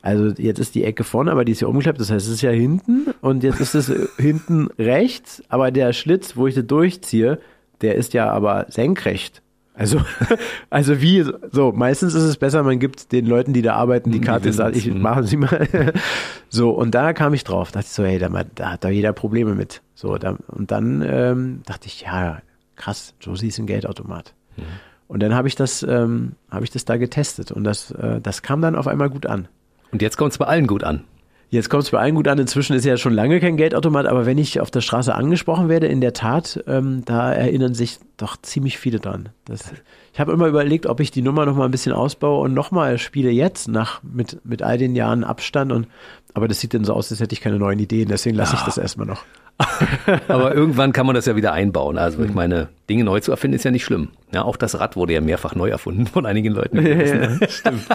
also jetzt ist die Ecke vorne, aber die ist ja umgeklappt, das heißt, es ist ja hinten und jetzt ist es äh, [LAUGHS] hinten rechts, aber der Schlitz, wo ich das durchziehe, der ist ja aber senkrecht. Also, [LAUGHS] also wie, so, meistens ist es besser, man gibt den Leuten, die da arbeiten, die Karte, wissen's. sagt, ich Mhm. machen Sie mal. [LAUGHS] So, und da kam ich drauf, dachte ich so, hey, da, da hat da jeder Probleme mit. So, da, und dann ähm, dachte ich, ja, krass, Josie ist ein Geldautomat. Mhm. Und dann habe ich das, ähm, habe ich das da getestet und das, äh, das kam dann auf einmal gut an. Und jetzt kommt's bei allen gut an. Jetzt kommt es bei allen gut an. Inzwischen ist ja schon lange kein Geldautomat, aber wenn ich auf der Straße angesprochen werde, in der Tat, ähm, da erinnern sich doch ziemlich viele dran. Das, ich habe immer überlegt, ob ich die Nummer noch mal ein bisschen ausbaue und noch mal spiele jetzt nach mit mit all den Jahren Abstand und aber das sieht dann so aus, als hätte ich keine neuen Ideen. Deswegen lasse ich das erstmal noch. [LAUGHS] [LAUGHS] Aber irgendwann kann man das ja wieder einbauen. Also Mhm. ich meine, Dinge neu zu erfinden ist ja nicht schlimm. Ja, auch das Rad wurde ja mehrfach neu erfunden von einigen Leuten. [LAUGHS] Stimmt.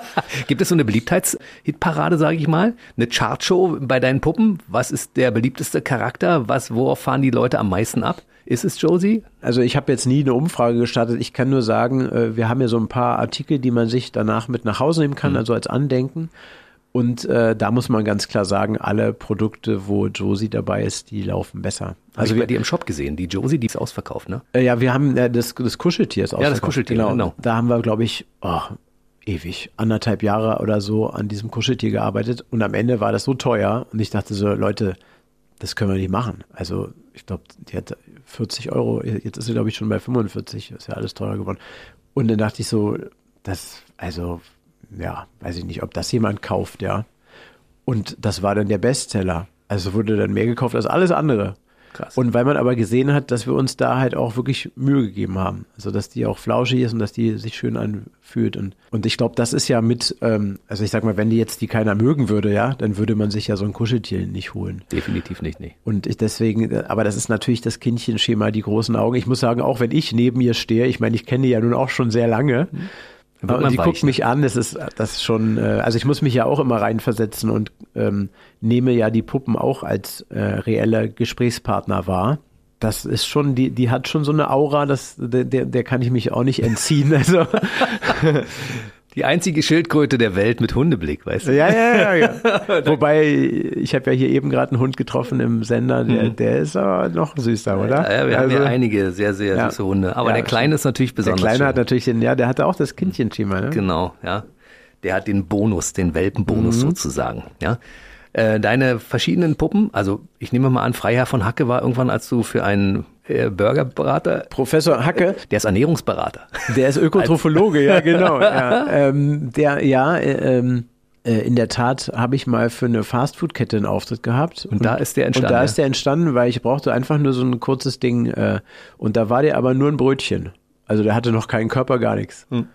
Gibt es so eine Beliebtheitshitparade, sage ich mal? Eine Chartshow bei deinen Puppen? Was ist der beliebteste Charakter? Was, worauf fahren die Leute am meisten ab? Ist es Josie? Also ich habe jetzt nie eine Umfrage gestartet. Ich kann nur sagen, äh, wir haben ja so ein paar Artikel, die man sich danach mit nach Hause nehmen kann, also als Andenken. Und äh, da muss man ganz klar sagen, alle Produkte, wo Josie dabei ist, die laufen besser. Also ich bei wir, dir im Shop gesehen. Die Josie, die ist ausverkauft, ne? äh, ja, wir haben äh, das, das Kuscheltier ist das ausverkauft. Kuscheltier, genau. Da haben wir, glaube ich, oh, ewig, anderthalb Jahre oder so an diesem Kuscheltier gearbeitet. Und am Ende war das so teuer. Und ich dachte so, Leute, das können wir nicht machen. Also ich glaube, die hat 40 Euro. Jetzt ist sie, glaube ich, schon bei 45. Ist ja alles teurer geworden. Und dann dachte ich so, das, also, ja, weiß ich nicht, ob das jemand kauft, ja. Und das war dann der Bestseller. Also wurde dann mehr gekauft als alles andere. Krass. Und weil man aber gesehen hat, dass wir uns da halt auch wirklich Mühe gegeben haben. Also dass die auch flauschig ist und dass die sich schön anfühlt. Und, und ich glaube, das ist ja mit, ähm, also ich sag mal, wenn die jetzt die keiner mögen würde, ja, dann würde man sich ja so ein Kuscheltier nicht holen. Definitiv nicht, nee. Und ich deswegen, aber das ist natürlich das Kindchenschema, die großen Augen. Ich muss sagen, auch wenn ich neben ihr stehe, ich meine, ich kenne die ja nun auch schon sehr lange. Wird Und man die weich, guckt ne? mich an, das ist das ist schon, äh, also ich muss mich ja auch immer reinversetzen und ähm, nehme ja die Puppen auch als äh, reelle Gesprächspartner wahr. das ist schon, die, die hat schon so eine Aura, das, der, der kann ich mich auch nicht entziehen. Also. [LAUGHS] Die einzige Schildkröte der Welt mit Hundeblick, weißt du? Ja, ja, ja. ja. [LAUGHS] [LAUGHS] Wobei, ich habe ja hier eben gerade einen Hund getroffen im Sender, der, mhm. der ist aber noch süßer, oder? Ja, ja wir also, haben ja einige sehr, sehr ja. süße Hunde. Aber ja, der Kleine ist natürlich besonders. Der Kleine schön. hat natürlich den, ja, der hatte auch das Kindchenschema, ne? Genau, ja. Der hat den Bonus, den Welpenbonus mhm. sozusagen, ja. Äh, deine verschiedenen Puppen, also ich nehme mal an, Freiherr von Hacke war irgendwann, als du für einen äh, Burgerberater. Professor Hacke. Der ist Ernährungsberater. Der ist Ökotrophologe, ja, [LAUGHS] genau. Ja. Ähm, der, ja, äh, ähm, äh, in der Tat habe ich mal für eine Fastfood-Kette einen Auftritt gehabt. Und, und, da ist der entstanden. Und da ist der entstanden, weil ich brauchte einfach nur so ein kurzes Ding. Äh, und da war der aber nur ein Brötchen. Also der hatte noch keinen Körper, gar nichts. Hm.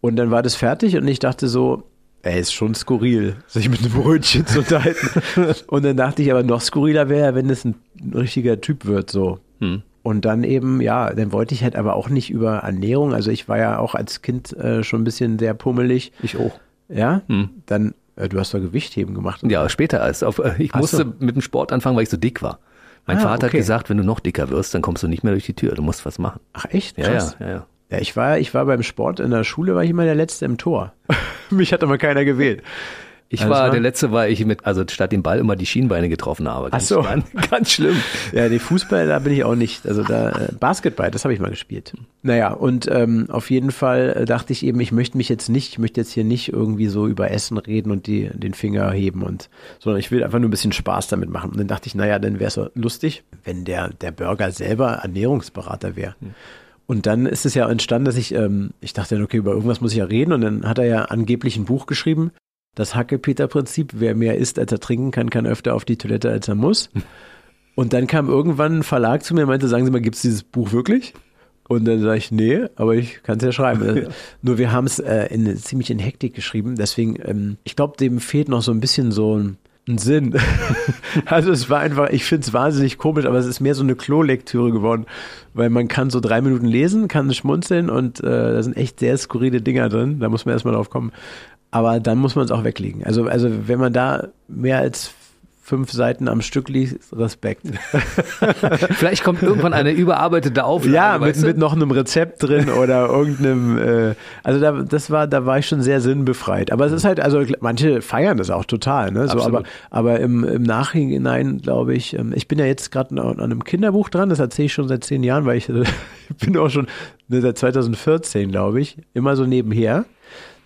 Und dann war das fertig und ich dachte so, Ey, ist schon skurril, sich mit einem Brötchen zu unterhalten. [LAUGHS] Und dann dachte ich aber, noch skurriler wäre, wenn es ein richtiger Typ wird, so. Hm. Und dann eben, ja, dann wollte ich halt aber auch nicht über Ernährung. Also ich war ja auch als Kind äh, schon ein bisschen sehr pummelig. Ich auch. Ja, hm. dann, äh, du hast doch Gewichtheben gemacht. Ja, später als auf, äh, ich Ach musste so. mit dem Sport anfangen, weil ich so dick war. Mein ah, Vater okay. hat gesagt, wenn du noch dicker wirst, dann kommst du nicht mehr durch die Tür, du musst was machen. Ach echt? Krass. Ja, ja, ja. Ja. Ich war, ich war beim Sport in der Schule, war ich immer der Letzte im Tor. [LAUGHS] Mich hat aber keiner gewählt. Ich also war, der letzte war ich mit, also statt dem Ball immer die Schienbeine getroffen habe. Ganz, Ach so. Ganz, [LAUGHS] ganz schlimm. Ja, den Fußball, da bin ich auch nicht. Also da, äh, Basketball, das habe ich mal gespielt. Naja, und ähm, auf jeden Fall äh, dachte ich eben, ich möchte mich jetzt nicht, ich möchte jetzt hier nicht irgendwie so über Essen reden und die, den Finger heben und, sondern ich will einfach nur ein bisschen Spaß damit machen. Und dann dachte ich, naja, dann wäre es so lustig, wenn der, der Burger selber Ernährungsberater wäre. Hm. Und dann ist es ja entstanden, dass ich, ähm, ich dachte, okay, über irgendwas muss ich ja reden. Und dann hat er ja angeblich ein Buch geschrieben, das Hacke-Peter-Prinzip. Wer mehr isst, als er trinken kann, kann öfter auf die Toilette, als er muss. [LAUGHS] Und dann kam irgendwann ein Verlag zu mir und meinte, sagen Sie mal, gibt es dieses Buch wirklich? Und dann sage ich, nee, aber ich kann es ja schreiben. [LAUGHS] Nur wir haben es äh, in, ziemlich in Hektik geschrieben. Deswegen, ähm, ich glaube, dem fehlt noch so ein bisschen so ein einen Sinn. [LAUGHS] also es war einfach, ich finde es wahnsinnig komisch, aber es ist mehr so eine Klolektüre geworden, weil man kann so drei Minuten lesen, kann schmunzeln und äh, da sind echt sehr skurrile Dinger drin, da muss man erstmal drauf kommen. Aber dann muss man es auch weglegen. Also, also wenn man da mehr als fünf Seiten am Stück liest, Respekt. [LAUGHS] Vielleicht kommt irgendwann eine überarbeitete Auflage. Ja, mit, mit noch einem Rezept drin oder irgendeinem, äh, also da, das war, da war ich schon sehr sinnbefreit. Aber es ist halt, also manche feiern das auch total, ne? So, aber, aber im, im Nachhinein glaube ich, ähm, ich bin ja jetzt gerade an einem Kinderbuch dran, das erzähle ich schon seit zehn Jahren, weil ich, [LAUGHS] ich bin auch schon ne, seit 2014, glaube ich, immer so nebenher.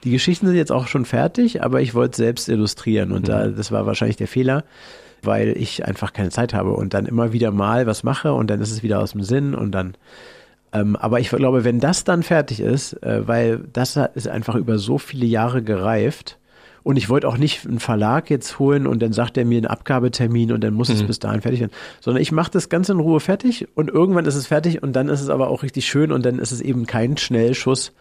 Die Geschichten sind jetzt auch schon fertig, aber ich wollte selbst illustrieren und mhm. da, das war wahrscheinlich der Fehler, weil ich einfach keine Zeit habe und dann immer wieder mal was mache und dann ist es wieder aus dem Sinn und dann. Ähm, aber ich glaube, wenn das dann fertig ist, äh, weil das ist einfach über so viele Jahre gereift, und ich wollte auch nicht einen Verlag jetzt holen und dann sagt er mir einen Abgabetermin und dann muss mhm. es bis dahin fertig werden, sondern ich mache das Ganze in Ruhe fertig und irgendwann ist es fertig und dann ist es aber auch richtig schön und dann ist es eben kein Schnellschuss,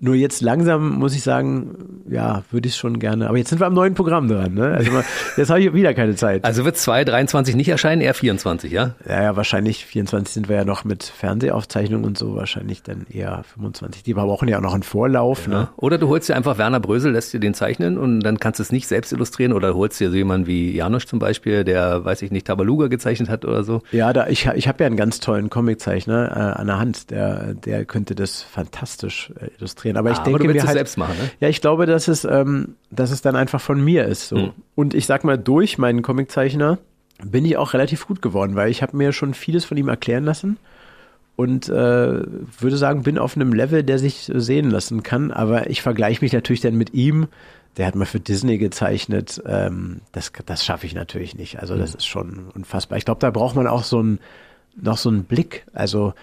nur jetzt langsam muss ich sagen, ja, würde ich schon gerne. Aber jetzt sind wir am neuen Programm dran. Ne? Also mal, [LAUGHS] jetzt habe ich wieder keine Zeit. Also wird 2023 nicht erscheinen, eher 24, ja? Ja, ja, wahrscheinlich 24 sind wir ja noch mit Fernsehaufzeichnungen und so, wahrscheinlich dann eher 25. Die brauchen ja auch noch einen Vorlauf. Ja. Ne? Oder du holst dir einfach Werner Brösel, lässt dir den zeichnen und dann kannst du es nicht selbst illustrieren oder holst dir so jemanden wie Janusz zum Beispiel, der, weiß ich nicht, Tabaluga gezeichnet hat oder so. Ja, da, ich, ich habe ja einen ganz tollen Comiczeichner äh, an der Hand, der, der könnte das fantastisch äh, illustrieren konzentrieren. Aber ich ah, denke aber mir halt, selbst machen, ne? ja, ich glaube, dass es, ähm, dass es dann einfach von mir ist. So. Mhm. Und ich sag mal, durch meinen Comiczeichner bin ich auch relativ gut geworden, weil ich habe mir schon vieles von ihm erklären lassen und äh, würde sagen, bin auf einem Level, der sich sehen lassen kann. Aber ich vergleiche mich natürlich dann mit ihm. Der hat mal für Disney gezeichnet. Ähm, das das schaffe ich natürlich nicht. Also das mhm. ist schon unfassbar. Ich glaube, da braucht man auch so ein noch so einen Blick. Also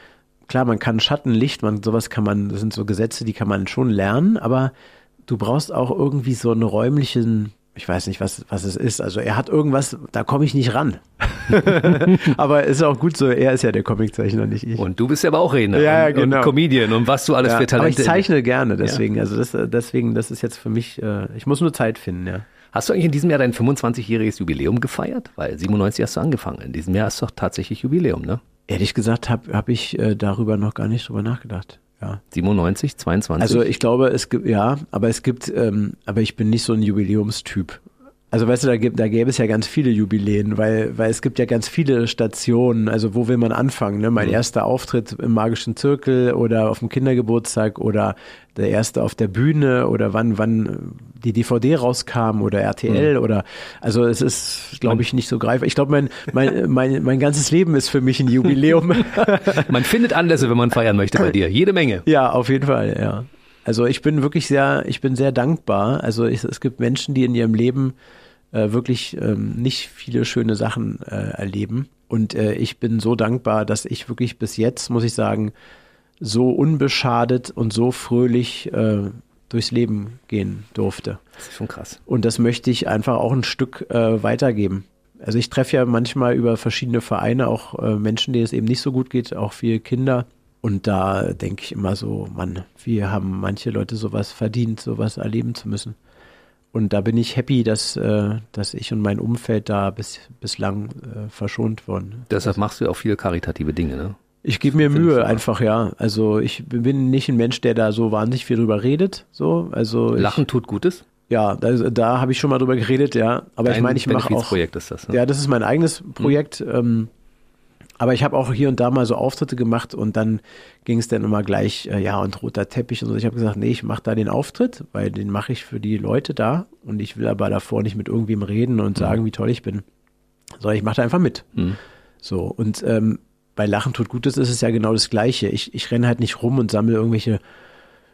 klar, man kann Schatten, Licht, man, sowas kann man, das sind so Gesetze, die kann man schon lernen, aber du brauchst auch irgendwie so einen räumlichen, ich weiß nicht, was, was es ist. Also er hat irgendwas, da komme ich nicht ran. [LAUGHS] aber ist auch gut so, er ist ja der Comiczeichner, nicht ich. Und du bist ja aber auch Redner ja, und, genau. und Comedian und was du alles ja, für Talente. Aber ich zeichne gerne, deswegen, ja. also das, deswegen, das ist jetzt für mich, äh, ich muss nur Zeit finden, ja. Hast du eigentlich in diesem Jahr dein 25-jähriges Jubiläum gefeiert? Weil 97 hast du angefangen. In diesem Jahr ist doch tatsächlich Jubiläum, ne? Ehrlich gesagt habe hab ich äh, darüber noch gar nicht drüber nachgedacht. Ja. 97, 22? Also ich glaube, es gibt, ja, aber es gibt, ähm, aber ich bin nicht so ein Jubiläumstyp. Also weißt du, da, gibt, da gäbe es ja ganz viele Jubiläen, weil, weil es gibt ja ganz viele Stationen. Also wo will man anfangen? Ne? Mein mhm. erster Auftritt im magischen Zirkel oder auf dem Kindergeburtstag oder der erste auf der Bühne oder wann, wann die DVD rauskam oder RTL mhm. oder also es ist, glaube ich, nicht so greifbar. Ich glaube, mein, mein, mein, mein ganzes Leben ist für mich ein Jubiläum. [LAUGHS] man findet Anlässe, wenn man feiern möchte bei [LAUGHS] dir. Jede Menge. Ja, auf jeden Fall, ja. Also ich bin wirklich sehr, ich bin sehr dankbar. Also ich, es gibt Menschen, die in ihrem Leben äh, wirklich ähm, nicht viele schöne Sachen äh, erleben. Und äh, ich bin so dankbar, dass ich wirklich bis jetzt, muss ich sagen, so unbeschadet und so fröhlich äh, durchs Leben gehen durfte. Das ist schon krass. Und das möchte ich einfach auch ein Stück äh, weitergeben. Also ich treffe ja manchmal über verschiedene Vereine auch äh, Menschen, denen es eben nicht so gut geht, auch viele Kinder. Und da denke ich immer so, Mann, wir haben manche Leute sowas verdient, sowas erleben zu müssen. Und da bin ich happy, dass, äh, dass ich und mein Umfeld da bis, bislang äh, verschont wurden. Deshalb machst du auch viele karitative Dinge, ne? Ich gebe mir Mühe einfach, ja. Also ich bin nicht ein Mensch, der da so wahnsinnig viel drüber redet. So, also Lachen ich, tut Gutes? Ja, da, da habe ich schon mal drüber geredet, ja. Aber Dein ich meine, ich mache auch. Projekt ist das. Ne? Ja, das ist mein eigenes Projekt. Mhm. Ähm, aber ich habe auch hier und da mal so Auftritte gemacht und dann ging es dann immer gleich, äh, ja, und roter Teppich und so. Ich habe gesagt, nee, ich mache da den Auftritt, weil den mache ich für die Leute da und ich will aber davor nicht mit irgendwem reden und mhm. sagen, wie toll ich bin. So, ich mache da einfach mit. Mhm. So, und ähm, bei Lachen tut Gutes ist es ja genau das Gleiche. Ich, ich renne halt nicht rum und sammle irgendwelche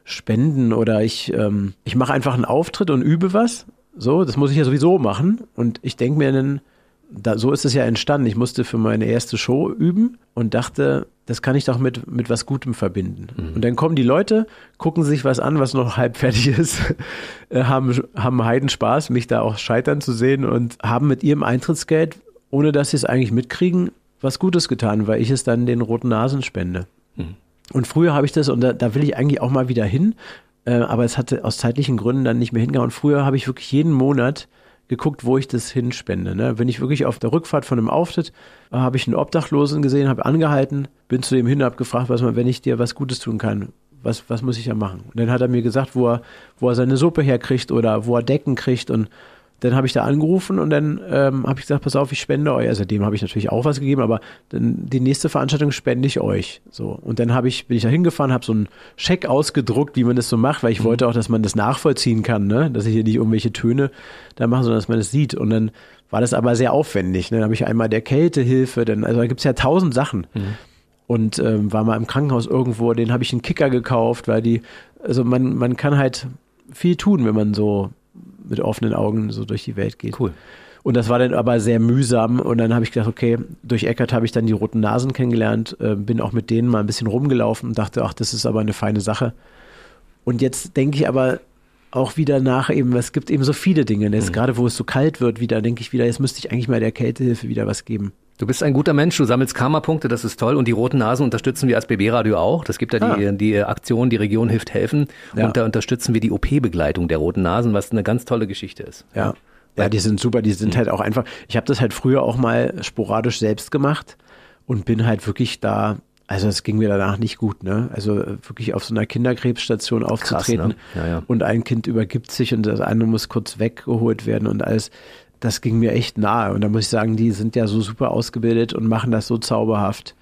Spenden oder ich, ähm, ich mache einfach einen Auftritt und übe was. So, das muss ich ja sowieso machen. Und ich denke mir dann, da, so ist es ja entstanden. Ich musste für meine erste Show üben und dachte, das kann ich doch mit, mit was Gutem verbinden. Mhm. Und dann kommen die Leute, gucken sich was an, was noch halb fertig ist, [LAUGHS] äh, haben, haben Heidenspaß, mich da auch scheitern zu sehen und haben mit ihrem Eintrittsgeld, ohne dass sie es eigentlich mitkriegen, was Gutes getan, weil ich es dann den roten Nasen spende. Mhm. Und früher habe ich das, und da, da will ich eigentlich auch mal wieder hin, äh, aber es hatte aus zeitlichen Gründen dann nicht mehr hingehauen. Früher habe ich wirklich jeden Monat geguckt, wo ich das hinspende. Ne? Wenn ich wirklich auf der Rückfahrt von einem Auftritt äh, habe ich einen Obdachlosen gesehen, habe angehalten, bin zu dem hin, habe gefragt, was man, wenn ich dir was Gutes tun kann, was, was muss ich ja machen? Und dann hat er mir gesagt, wo er, wo er seine Suppe herkriegt oder wo er Decken kriegt und dann habe ich da angerufen und dann ähm, habe ich gesagt, pass auf, ich spende euch. Also dem habe ich natürlich auch was gegeben, aber dann die nächste Veranstaltung spende ich euch. So und dann habe ich bin ich da hingefahren, habe so einen Scheck ausgedruckt, wie man das so macht, weil ich mhm. wollte auch, dass man das nachvollziehen kann, ne, dass ich hier nicht irgendwelche Töne da mache, sondern dass man das sieht. Und dann war das aber sehr aufwendig. Ne? Dann habe ich einmal der Kältehilfe, dann also da gibt's ja tausend Sachen. Mhm. Und ähm, war mal im Krankenhaus irgendwo, den habe ich einen Kicker gekauft, weil die, also man, man kann halt viel tun, wenn man so mit offenen Augen so durch die Welt geht. Cool. Und das war dann aber sehr mühsam. Und dann habe ich gedacht, okay, durch Eckert habe ich dann die roten Nasen kennengelernt, äh, bin auch mit denen mal ein bisschen rumgelaufen und dachte, ach, das ist aber eine feine Sache. Und jetzt denke ich aber auch wieder nach eben, es gibt eben so viele Dinge. Jetzt mhm. gerade, wo es so kalt wird, wieder denke ich wieder, jetzt müsste ich eigentlich mal der Kältehilfe wieder was geben. Du bist ein guter Mensch, du sammelst Karma-Punkte, das ist toll. Und die Roten Nasen unterstützen wir als BB-Radio auch. Das gibt ja ah. die, die Aktion, die Region hilft helfen. Ja. Und da unterstützen wir die OP-Begleitung der Roten Nasen, was eine ganz tolle Geschichte ist. Ja. Ja, die sind super, die sind mhm. halt auch einfach. Ich habe das halt früher auch mal sporadisch selbst gemacht und bin halt wirklich da also es ging mir danach nicht gut, ne? Also wirklich auf so einer Kinderkrebsstation aufzutreten Krass, ne? ja, ja. und ein Kind übergibt sich und das andere muss kurz weggeholt werden und alles das ging mir echt nahe. Und da muss ich sagen, die sind ja so super ausgebildet und machen das so zauberhaft.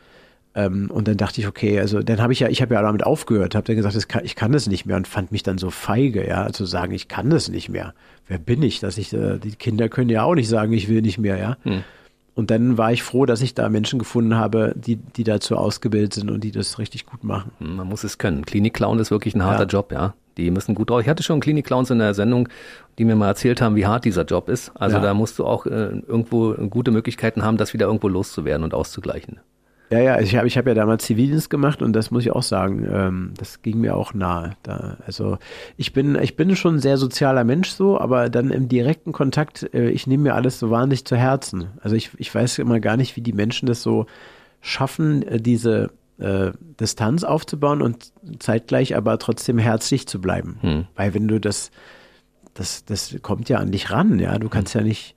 Ähm, und dann dachte ich, okay, also dann habe ich ja, ich habe ja damit aufgehört, habe dann gesagt, kann, ich kann das nicht mehr und fand mich dann so feige, ja, zu sagen, ich kann das nicht mehr. Wer bin ich, dass ich, äh, die Kinder können ja auch nicht sagen, ich will nicht mehr, ja. Hm. Und dann war ich froh, dass ich da Menschen gefunden habe, die, die dazu ausgebildet sind und die das richtig gut machen. Hm, man muss es können. Klinik-Clown ist wirklich ein harter ja. Job, ja. Die müssen gut drauf. Ich hatte schon Klinik-Clowns in der Sendung, die mir mal erzählt haben, wie hart dieser Job ist. Also ja. da musst du auch äh, irgendwo gute Möglichkeiten haben, das wieder irgendwo loszuwerden und auszugleichen. Ja, ja, ich habe ich hab ja damals Zivildienst gemacht und das muss ich auch sagen, ähm, das ging mir auch nahe. Da, also ich bin, ich bin schon ein sehr sozialer Mensch so, aber dann im direkten Kontakt, äh, ich nehme mir alles so wahnsinnig zu Herzen. Also ich, ich weiß immer gar nicht, wie die Menschen das so schaffen, äh, diese äh, Distanz aufzubauen und zeitgleich aber trotzdem herzlich zu bleiben. Hm. Weil wenn du das, das, das kommt ja an dich ran, ja. Du kannst hm. ja nicht,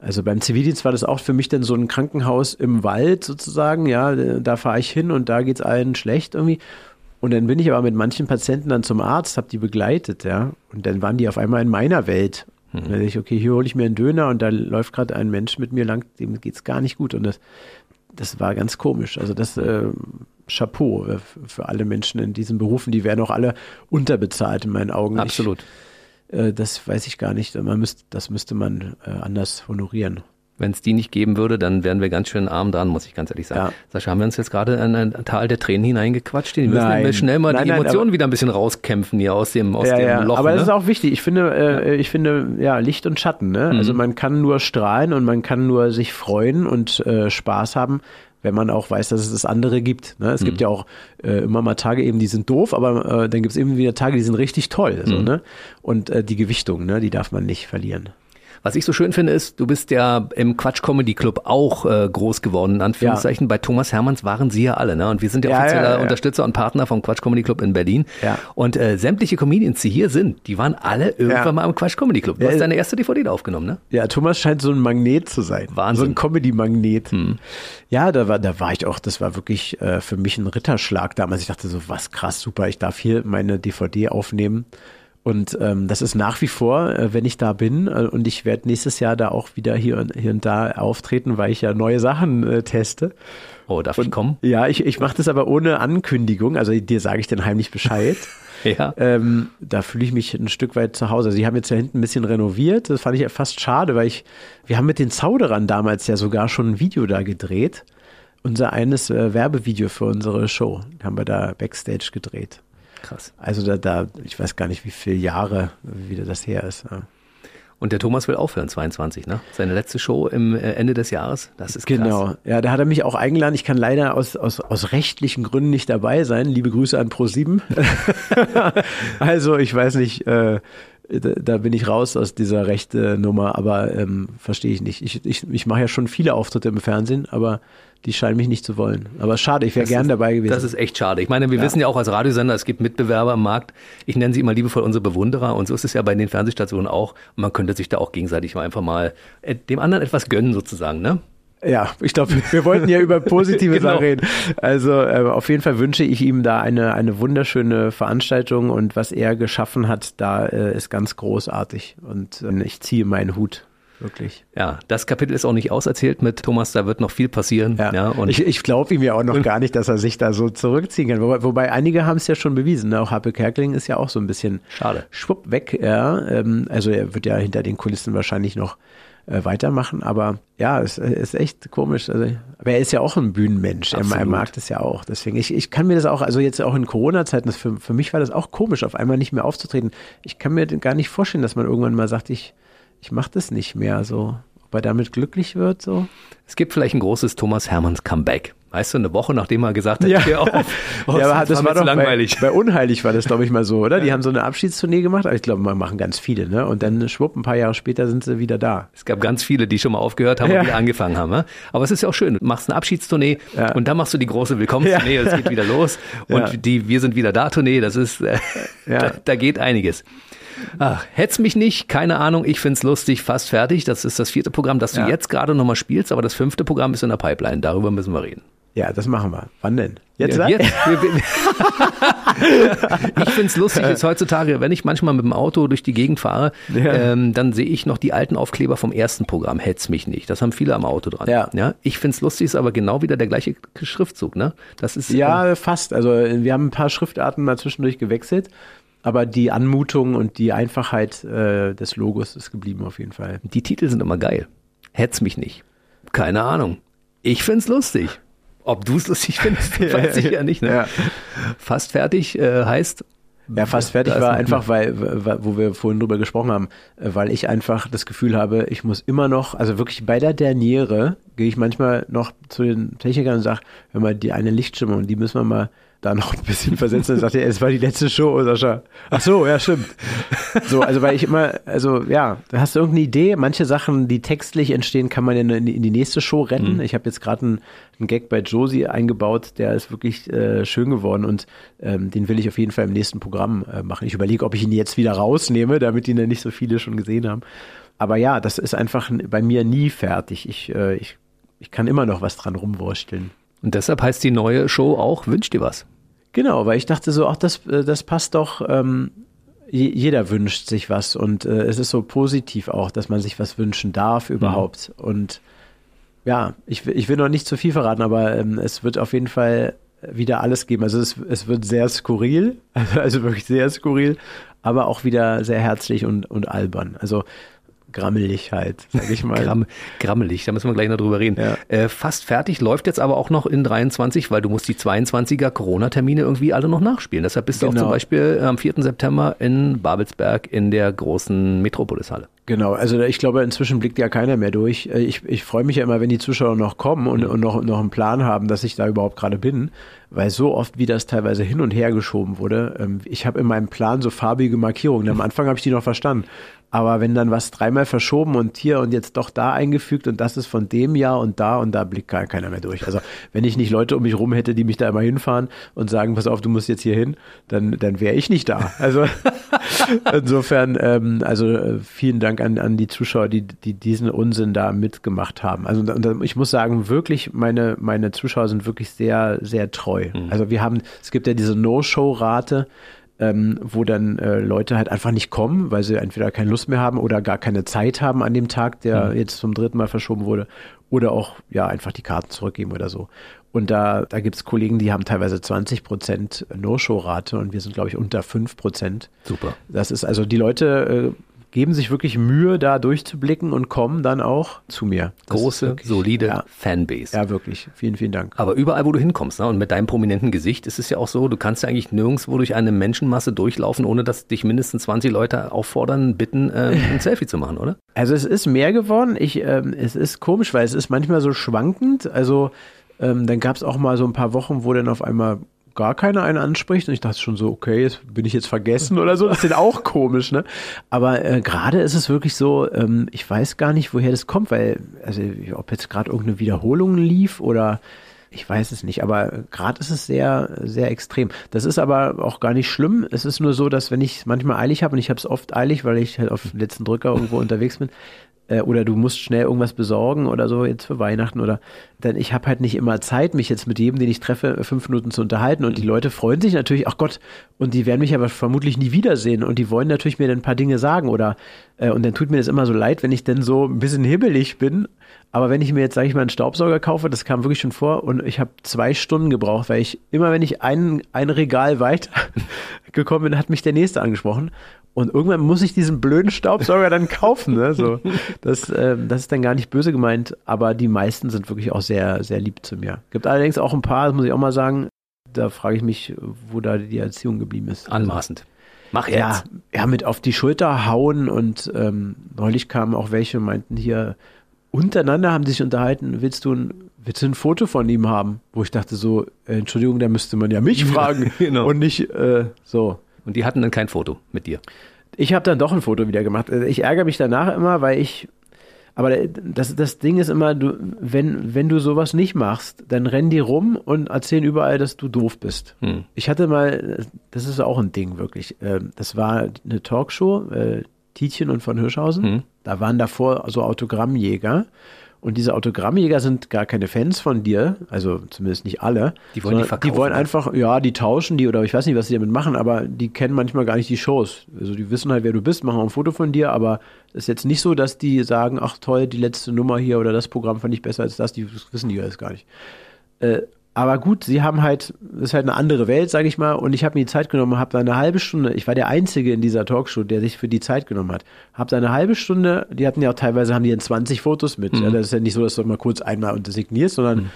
also beim Zivildienst war das auch für mich dann so ein Krankenhaus im Wald sozusagen, ja, da fahre ich hin und da geht es allen schlecht irgendwie. Und dann bin ich aber mit manchen Patienten dann zum Arzt, habe die begleitet, ja. Und dann waren die auf einmal in meiner Welt Dann denke ich, okay, hier hole ich mir einen Döner und da läuft gerade ein Mensch mit mir lang, dem geht's gar nicht gut. Und das, das war ganz komisch. Also das äh, Chapeau äh, für alle Menschen in diesen Berufen, die werden auch alle unterbezahlt in meinen Augen. Absolut. Ich, äh, das weiß ich gar nicht. Man müsst, das müsste man äh, anders honorieren. Wenn es die nicht geben würde, dann wären wir ganz schön arm dran, muss ich ganz ehrlich sagen. Ja. Sascha, haben wir uns jetzt gerade in ein Tal der Tränen hineingequatscht? Die müssen Nein. wir schnell mal Nein, die nein, Emotionen wieder ein bisschen rauskämpfen hier aus dem, aus ja, dem ja. Loch. Aber ne? das ist auch wichtig. Ich finde, äh, ich finde, ja, Licht und Schatten. Ne? Mhm. Also man kann nur strahlen und man kann nur sich freuen und äh, Spaß haben, wenn man auch weiß, dass es das andere gibt. Ne? Mhm. Es gibt ja auch äh, immer mal Tage eben, die sind doof, aber äh, dann gibt es eben wieder Tage, die sind richtig toll. Mhm. So, ne? Und äh, die Gewichtung, ne? die darf man nicht verlieren. Was ich so schön finde, ist, du bist ja im Quatsch Comedy Club auch äh, groß geworden, in Anführungszeichen. Bei Thomas Hermanns waren sie ja alle, ne? Und wir sind ja Ja, offizieller ja, ja. Unterstützer und Partner vom Quatsch Comedy Club in Berlin. Ja. Und äh, sämtliche Comedians, die hier sind, die waren alle irgendwann Ja. mal im Quatsch Comedy Club. Du Ja, hast äh, deine erste DVD da aufgenommen, ne? Ja, Thomas scheint so ein Magnet zu sein. Wahnsinn. So ein Comedy-Magnet. Ja, da war, da war ich auch, das war wirklich äh, für mich ein Ritterschlag damals. Ich dachte so, was krass, super, ich darf hier meine DVD aufnehmen. Und ähm, das ist nach wie vor, äh, wenn ich da bin, äh, und ich werde nächstes Jahr da auch wieder hier, und- hier und da auftreten, weil ich ja neue Sachen äh, teste. Oh, darf ich kommen? Ja, ich, ich mache das aber ohne Ankündigung, also dir sage ich dann heimlich Bescheid. [LAUGHS] Ja. Ähm, da fühle ich mich ein Stück weit zu Hause. Also die haben jetzt ja hinten ein bisschen renoviert. Das fand ich ja fast schade, weil ich, wir haben mit den Zauderern damals ja sogar schon ein Video da gedreht. Unser eines äh, Werbevideo für unsere Show. Haben wir da Backstage gedreht. Krass. Also da, da, ich weiß gar nicht, wie viele Jahre wieder das her ist. Und der Thomas will aufhören, 22, ne? Seine letzte Show im äh, Ende des Jahres. Das ist krass. Genau. Ja, da hat er mich auch eingeladen. Ich kann leider aus, aus, aus rechtlichen Gründen nicht dabei sein. Liebe Grüße an Pro7. [LAUGHS] [LAUGHS] also, ich weiß nicht, äh, da, da bin ich raus aus dieser rechte Nummer, aber ähm, verstehe ich nicht. Ich, ich, ich mache ja schon viele Auftritte im Fernsehen, aber die scheinen mich nicht zu wollen. Aber schade, ich wäre gern ist, dabei gewesen. Das ist echt schade. Ich meine, wir wissen ja auch als Radiosender, es gibt Mitbewerber am Markt. Ich nenne sie immer liebevoll unsere Bewunderer und so ist es ja bei den Fernsehstationen auch. Und man könnte sich da auch gegenseitig mal einfach mal äh, dem anderen etwas gönnen sozusagen, ne? Ja, ich glaube, wir wollten ja über positive [LAUGHS] Genau. Sachen reden. Also äh, auf jeden Fall wünsche ich ihm da eine, eine wunderschöne Veranstaltung und was er geschaffen hat, da äh, ist ganz großartig. Und äh, ich ziehe meinen Hut, wirklich. Ja, das Kapitel ist auch nicht auserzählt mit Thomas, da wird noch viel passieren. Ja, und ich ich glaube ihm ja auch noch gar nicht, dass er sich da so zurückziehen kann. Wobei, wobei einige haben es ja schon bewiesen. Ne? Auch Happe Kerkeling ist ja auch so ein bisschen Schade. schwupp weg. Ja. Ähm, also er wird ja hinter den Kulissen wahrscheinlich noch äh, weitermachen. Aber ja, es ist echt komisch. Also, aber er ist ja auch ein Bühnenmensch. Er, er mag das ja auch. Deswegen, ich, ich kann mir das auch, also jetzt auch in Corona-Zeiten, für, für mich war das auch komisch, auf einmal nicht mehr aufzutreten. Ich kann mir gar nicht vorstellen, dass man irgendwann mal sagt, ich, ich mache das nicht mehr. So, ob er damit glücklich wird, so. es gibt vielleicht ein großes Thomas Hermanns Comeback. Weißt du, eine Woche nachdem er gesagt hat, ich hör auf. Oh, [LAUGHS] ja, aber das das war doch langweilig. Bei, bei Unheilig war das, glaube ich, mal so, oder? [LAUGHS] Die haben so eine Abschiedstournee gemacht, aber ich glaube, man machen ganz viele, ne? Und dann schwupp, ein paar Jahre später sind sie wieder da. Es gab ganz viele, die schon mal aufgehört haben Ja. und wieder angefangen haben. Ne? Aber es ist ja auch schön. Du machst eine Abschiedstournee Ja. und dann machst du die große Willkommenstournee, es geht wieder los. [LAUGHS] Und Ja. die Wir sind wieder da Tournee, das ist, äh, Ja. da, da geht einiges. Ach, hetz mich nicht, keine Ahnung, ich find's lustig, fast fertig. Das ist das vierte Programm, das du Ja. jetzt gerade nochmal spielst, aber das fünfte Programm ist in der Pipeline, darüber müssen wir reden. Ja, das machen wir. Wann denn? Jetzt? Ja, jetzt, [LAUGHS] ich find's lustig, ist heutzutage, wenn ich manchmal mit dem Auto durch die Gegend fahre, Ja. ähm, dann sehe ich noch die alten Aufkleber vom ersten Programm, Hetz mich nicht. Das haben viele am Auto dran. Ja. ja ich find's lustig, ist aber genau wieder der gleiche Schriftzug, ne? Das ist, Ja, fast. Also wir haben ein paar Schriftarten mal zwischendurch gewechselt, aber die Anmutung und die Einfachheit äh, des Logos ist geblieben auf jeden Fall. die Titel sind immer geil. Hetz mich nicht. Keine Ahnung. Ich find's lustig. Ob du's lustig findest, [LAUGHS] [LAUGHS] weiß ich ja nicht, ne? Ja. Fast fertig äh, heißt, Ja, fast fertig war einfach, weil, wo wir vorhin drüber gesprochen haben, äh, weil ich einfach das Gefühl habe, ich muss immer noch, also wirklich bei der Derniere gehe ich manchmal noch zu den Technikern und sage, hör mal, die eine Lichtstimme und die müssen wir mal da noch ein bisschen versetzen. Dann sagt er, es war die letzte Show, Sascha. Ach so, ja, stimmt. So, also weil ich immer, also ja, hast du irgendeine Idee. Manche Sachen, die textlich entstehen, kann man ja in die, in die nächste Show retten. Ich habe jetzt gerade einen, einen Gag bei Josie eingebaut, der ist wirklich äh, schön geworden und ähm, den will ich auf jeden Fall im nächsten Programm äh, machen. Ich überlege, ob ich ihn jetzt wieder rausnehme, damit ihn dann nicht so viele schon gesehen haben. Aber ja, das ist einfach bei mir nie fertig. Ich, äh, ich, ich kann immer noch was dran rumwursteln. Und deshalb heißt die neue Show auch Wünsch dir was. Genau, weil ich dachte so, ach, das, äh, das passt doch. Ähm, je- jeder wünscht sich was und äh, es ist so positiv auch, dass man sich was wünschen darf überhaupt. Und ja, ich, will- ich will noch nicht zu viel verraten, aber ähm, es wird auf jeden Fall wieder alles geben. Also es, es wird sehr skurril, [LAUGHS] also wirklich sehr skurril, aber auch wieder sehr herzlich und, und albern. Also grammelig halt, sag ich mal. Gramm, grammelig, da müssen wir gleich noch drüber reden. Ja. Äh, fast fertig, läuft jetzt aber auch noch in 23, weil du musst die 22er Corona-Termine irgendwie alle noch nachspielen. Deshalb bist du auch Genau. zum Beispiel am 4. September in Babelsberg in der großen Metropolis-Halle. Genau, also ich glaube, inzwischen blickt ja keiner mehr durch. Äh, Ich, ich freue mich ja immer, wenn die Zuschauer noch kommen und, und noch, noch einen Plan haben, dass ich da überhaupt gerade bin, weil so oft, wie das teilweise hin und her geschoben wurde, ähm, ich habe in meinem Plan so farbige Markierungen. Am Anfang habe ich die noch verstanden. Aber wenn dann was dreimal verschoben und hier und jetzt doch da eingefügt und das ist von dem Jahr und da und da blickt gar keiner mehr durch. Also wenn ich nicht Leute um mich rum hätte, die mich da immer hinfahren und sagen, pass auf, du musst jetzt hier hin, dann, dann wäre ich nicht da. Also [LAUGHS] insofern, ähm, also äh, vielen Dank an, an die Zuschauer, die, die diesen Unsinn da mitgemacht haben. Also ich muss sagen, wirklich, meine, meine Zuschauer sind wirklich sehr, sehr treu. Also wir haben, es gibt ja diese No-Show-Rate, ähm, wo dann äh, Leute halt einfach nicht kommen, weil sie entweder keine Lust mehr haben oder gar keine Zeit haben an dem Tag, der jetzt zum dritten Mal verschoben wurde, oder auch ja einfach die Karten zurückgeben oder so. Und da, da gibt es Kollegen, die haben teilweise 20 Prozent No-Show-Rate und wir sind, glaube ich, unter 5 Prozent. Super. Das ist also, die Leute äh, geben sich wirklich Mühe, da durchzublicken und kommen dann auch zu mir. Das Große, wirklich- solide Ja, Fanbase. ja, wirklich. Vielen, vielen Dank. Aber überall, wo du hinkommst, ne, und mit deinem prominenten Gesicht ist es ja auch so, du kannst ja eigentlich nirgendwo durch eine Menschenmasse durchlaufen, ohne dass dich mindestens 20 Leute auffordern, bitten, äh, ein [LAUGHS] Selfie zu machen, oder? Also es ist mehr geworden. Ich, ähm, es ist komisch, weil es ist manchmal so schwankend. Also ähm, dann gab es auch mal so ein paar Wochen, wo dann auf einmal gar keiner einen anspricht und ich dachte schon so, okay, jetzt bin ich jetzt vergessen oder so. Das ist auch [LAUGHS] komisch, ne? Aber äh, gerade ist es wirklich so, ähm, ich weiß gar nicht, woher das kommt, weil, also ob jetzt gerade irgendeine Wiederholung lief oder ich weiß es nicht, aber gerade ist es sehr, sehr extrem. Das ist aber auch gar nicht schlimm. Es ist nur so, dass wenn ich es manchmal eilig habe und ich habe es oft eilig, weil ich halt auf den letzten Drücker irgendwo [LAUGHS] unterwegs bin, äh, oder du musst schnell irgendwas besorgen oder so jetzt für Weihnachten oder dann ich habe halt nicht immer Zeit, mich jetzt mit jedem, den ich treffe, fünf Minuten zu unterhalten und die Leute freuen sich natürlich, ach Gott, und die werden mich aber vermutlich nie wiedersehen und die wollen natürlich mir dann ein paar Dinge sagen oder äh, und dann tut mir das immer so leid, wenn ich dann so ein bisschen hibbelig bin, aber wenn ich mir jetzt, sage ich mal, einen Staubsauger kaufe, das kam wirklich schon vor und ich habe zwei Stunden gebraucht, weil ich immer, wenn ich ein, ein Regal weiter [LAUGHS] gekommen bin, hat mich der nächste angesprochen. Und irgendwann muss ich diesen blöden Staubsauger dann kaufen. Ne? So, [LAUGHS] das, ähm, das ist dann gar nicht böse gemeint, aber die meisten sind wirklich auch sehr, sehr lieb zu mir. Gibt allerdings auch ein paar, das muss ich auch mal sagen, da frage ich mich, wo da die Erziehung geblieben ist. Anmaßend. Mach jetzt. Ja, ja, mit auf die Schulter hauen und ähm, neulich kamen auch welche und meinten hier, untereinander haben sich unterhalten, willst du ein, willst du ein Foto von ihm haben? Wo ich dachte so, äh, Entschuldigung, da müsste man ja mich [LAUGHS] fragen [LAUGHS] genau. und nicht äh, so. Und die hatten dann kein Foto mit dir. Ich habe dann doch ein Foto wieder gemacht. Also Ich ärgere mich danach immer, weil ich. Aber das, das Ding ist immer, du, wenn, wenn du sowas nicht machst, dann rennen die rum und erzählen überall, dass du doof bist. Hm. Ich hatte mal, das ist auch ein Ding wirklich. ähm, Das war eine Talkshow, äh, Tietjen und von Hirschhausen. Hm. Da waren davor so Autogrammjäger. Und diese Autogrammjäger sind gar keine Fans von dir, also zumindest nicht alle. Die wollen die verkaufen. Die wollen einfach, ja, die tauschen die oder ich weiß nicht, was sie damit machen, aber die kennen manchmal gar nicht die Shows. Also die wissen halt, wer du bist, machen auch ein Foto von dir, aber es ist jetzt nicht so, dass die sagen, ach toll, die letzte Nummer hier oder das Programm fand ich besser als das, die wissen die alles gar nicht. Äh, aber gut, sie haben halt, das ist halt eine andere Welt, sage ich mal, und ich habe mir die Zeit genommen, habe da eine halbe Stunde, ich war der Einzige in dieser Talkshow, der sich für die Zeit genommen hat, habe da eine halbe Stunde, die hatten ja auch teilweise, haben die dann 20 Fotos mit, ja, das ist ja nicht so, dass du mal kurz einmal signierst, sondern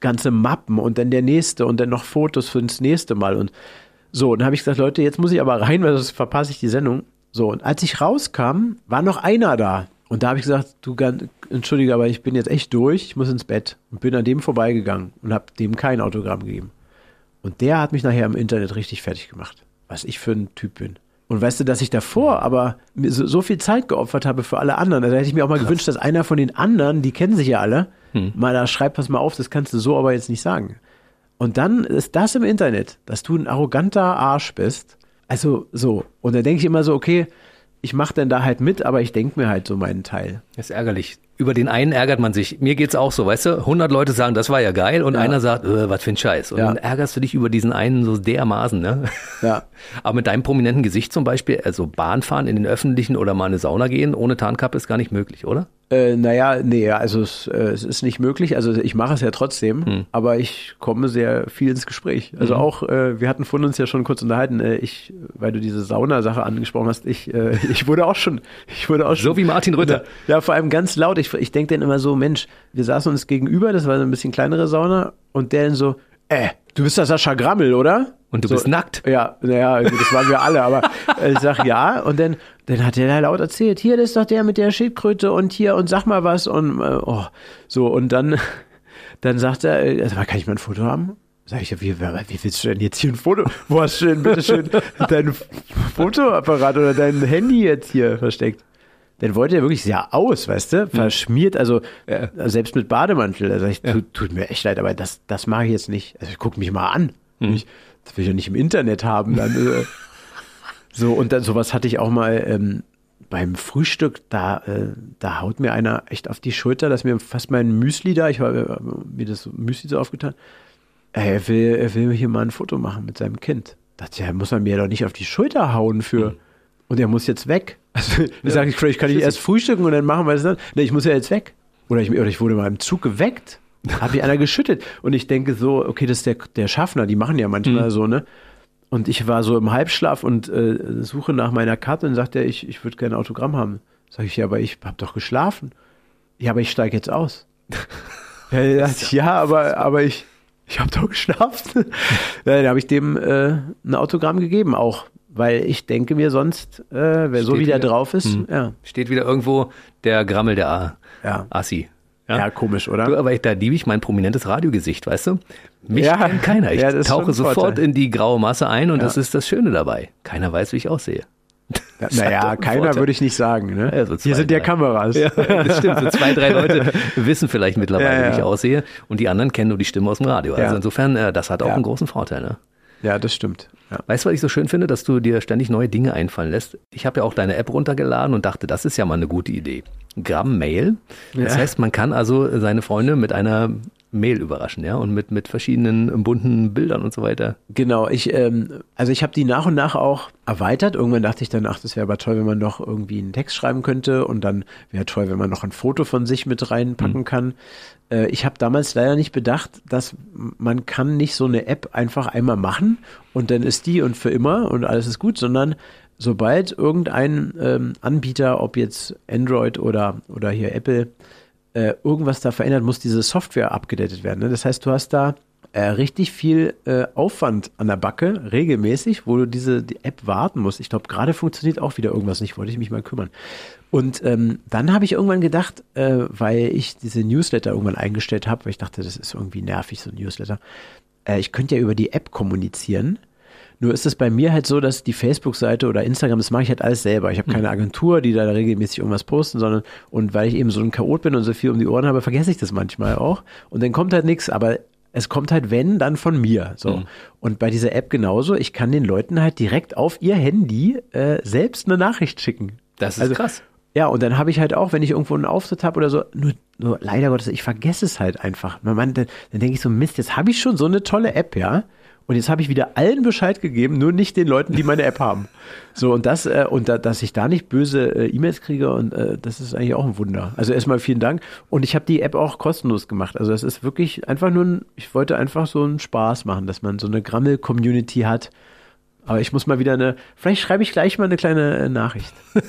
ganze Mappen und dann der nächste und dann noch Fotos für das nächste Mal. Und so, und dann habe ich gesagt, Leute, jetzt muss ich aber rein, weil sonst verpasse ich die Sendung. So, und als ich rauskam, war noch einer da. Und da habe ich gesagt, du, ganz- entschuldige, aber ich bin jetzt echt durch, ich muss ins Bett. Und bin an dem vorbeigegangen und habe dem kein Autogramm gegeben. Und der hat mich nachher im Internet richtig fertig gemacht, was ich für ein Typ bin. Und weißt du, dass ich davor aber mir so, so viel Zeit geopfert habe für alle anderen. Also hätte ich mir auch mal gewünscht, dass einer von den anderen, die kennen sich ja alle, mal da schreibt, pass mal auf, das kannst du so aber jetzt nicht sagen. Und dann ist das im Internet, dass du ein arroganter Arsch bist. Also so. Und dann denke ich immer so, okay, ich mache dann da halt mit, aber ich denke mir halt so meinen Teil. Das ist ärgerlich. über den einen ärgert man sich. Mir geht's auch so, weißt du? 100 Leute sagen, das war ja geil und Ja. einer sagt, äh, was für ein Scheiß. Und Ja. dann ärgerst du dich über diesen einen so dermaßen, ne? Ja. [LAUGHS] Aber mit deinem prominenten Gesicht zum Beispiel, also Bahnfahren in den Öffentlichen oder mal in eine Sauna gehen ohne Tarnkappe ist gar nicht möglich, oder? Äh, naja, nee, also es, äh, es ist nicht möglich. Also ich mache es ja trotzdem, Hm. aber ich komme sehr viel ins Gespräch. Also auch, äh, wir hatten von uns ja schon kurz unterhalten, äh, ich, weil du diese Sauna-Sache angesprochen hast, ich, äh, [LAUGHS] ich wurde auch schon, ich wurde auch schon. So wie Martin Rütter. Ja, vor allem ganz laut. Ich, ich denke dann immer so, Mensch, wir saßen uns gegenüber, das war so ein bisschen kleinere Sauna und der dann so, äh, du bist der Sascha Grammel, oder? Und du so, bist nackt. Ja, naja, das waren wir alle, aber [LAUGHS] ich sag ja und dann, dann hat er da laut erzählt, hier, das ist doch der mit der Schildkröte und hier und sag mal was und äh, oh, so und dann, [LAUGHS] dann sagt er, äh, also, kann ich mal ein Foto haben? Sag ich, ja, wie, wie willst du denn jetzt hier ein Foto? Wo hast du denn bitte schön [LAUGHS] dein Fotoapparat oder dein Handy jetzt hier versteckt? Dann wollte er wirklich sehr aus, weißt du? Verschmiert, also äh, selbst mit Bademantel. Da sag ich, tut, tut mir echt leid, aber das, das mache ich jetzt nicht. Also guck mich mal an. Ich, das will ich ja nicht im Internet haben. Dann, äh, [LAUGHS] so, und dann sowas hatte ich auch mal ähm, beim Frühstück, da, äh, da haut mir einer echt auf die Schulter, dass mir fast mein Müsli da, ich habe äh, mir das Müsli so aufgetan, äh, er will, er will hier mal ein Foto machen mit seinem Kind. Dachte, ja, muss er mir doch nicht auf die Schulter hauen für. Und er muss jetzt weg. Also, ich sage, vielleicht kann ich erst frühstücken und dann machen wir das dann. Nee, ich muss ja jetzt weg. Oder ich, oder ich wurde mal im Zug geweckt. Hat mich einer geschüttet. Und ich denke so, okay, das ist der, der Schaffner, die machen ja manchmal so, ne? Und ich war so im Halbschlaf und äh, suche nach meiner Karte und sagt er, ich, ich würde gerne ein Autogramm haben. Sag ich, ja, aber ich habe doch geschlafen. Ja, aber ich steige jetzt aus. [LAUGHS] ja, ja, ja, aber, aber ich, ich habe doch geschlafen. [LAUGHS] ja, dann habe ich dem äh, ein Autogramm gegeben auch, weil ich denke mir sonst, äh, wer so Steht wie der wieder- drauf ist, ja, Steht wieder irgendwo der Grammel der A ja, Assi. ja, komisch, oder? Du, aber da liebe ich mein prominentes Radiogesicht, weißt du? Mich Ja. kennt keiner. Ich Ja, tauche sofort in die graue Masse ein und Ja. das ist das Schöne dabei. Keiner weiß, wie ich aussehe. Ja, [LAUGHS] naja, keiner würde ich nicht sagen. Ne? Ja, so zwei, Hier sind ja drei. Kameras. Ja, das stimmt. So zwei, drei Leute [LAUGHS] wissen vielleicht mittlerweile, Ja, ja. wie ich aussehe und die anderen kennen nur die Stimme aus dem Radio. Also Ja. insofern, äh, das hat auch Ja. einen großen Vorteil. Ne? Ja, das stimmt. Ja. Weißt du, was ich so schön finde, dass du dir ständig neue Dinge einfallen lässt? Ich habe ja auch deine App runtergeladen und dachte, das ist ja mal eine gute Idee. Gramm Mail. Das Ja. heißt, man kann also seine Freunde mit einer Mail überraschen, ja, und mit, mit verschiedenen bunten Bildern und so weiter. Genau, ich, ähm, also ich habe die nach und nach auch erweitert. Irgendwann dachte ich dann, ach, das wäre aber toll, wenn man noch irgendwie einen Text schreiben könnte und dann wäre toll, wenn man noch ein Foto von sich mit reinpacken kann. Äh, ich habe damals leider nicht bedacht, dass man kann nicht so eine App einfach einmal machen und dann ist die und für immer und alles ist gut, sondern sobald irgendein ähm, Anbieter, ob jetzt Android oder, oder hier Apple, äh, irgendwas da verändert, muss diese Software abgedatet werden. Ne? Das heißt, du hast da äh, richtig viel äh, Aufwand an der Backe, regelmäßig, wo du diese die App warten musst. Ich glaube, gerade funktioniert auch wieder irgendwas nicht, wollte ich mich mal kümmern. Und ähm, dann habe ich irgendwann gedacht, äh, weil ich diese Newsletter irgendwann eingestellt habe, weil ich dachte, das ist irgendwie nervig, so ein Newsletter, äh, ich könnte ja über die App kommunizieren. Nur ist es bei mir halt so, dass die Facebook-Seite oder Instagram, das mache ich halt alles selber. Ich habe keine Agentur, die da regelmäßig irgendwas posten, sondern und weil ich eben so ein Chaot bin und so viel um die Ohren habe, vergesse ich das manchmal auch. Und dann kommt halt nichts, aber es kommt halt, wenn, dann von mir. So. Und bei dieser App genauso, ich kann den Leuten halt direkt auf ihr Handy äh, selbst eine Nachricht schicken. Das ist Also, krass. Ja, und dann habe ich halt auch, wenn ich irgendwo einen Auftritt habe oder so, nur, nur leider Gottes, ich vergesse es halt einfach. Man, man, dann, dann denke ich so, Mist, jetzt habe ich schon so eine tolle App, ja. Und jetzt habe ich wieder allen Bescheid gegeben, nur nicht den Leuten, die meine App haben. So, und das, äh, und da, dass ich da nicht böse äh, E-Mails kriege, und äh, das ist eigentlich auch ein Wunder. Also erstmal vielen Dank. Und ich habe die App auch kostenlos gemacht. Also das ist wirklich einfach nur ein, ich wollte einfach so einen Spaß machen, dass man so eine Grammel-Community hat. Aber ich muss mal wieder eine, vielleicht schreibe ich gleich mal eine kleine äh, Nachricht. [LAUGHS]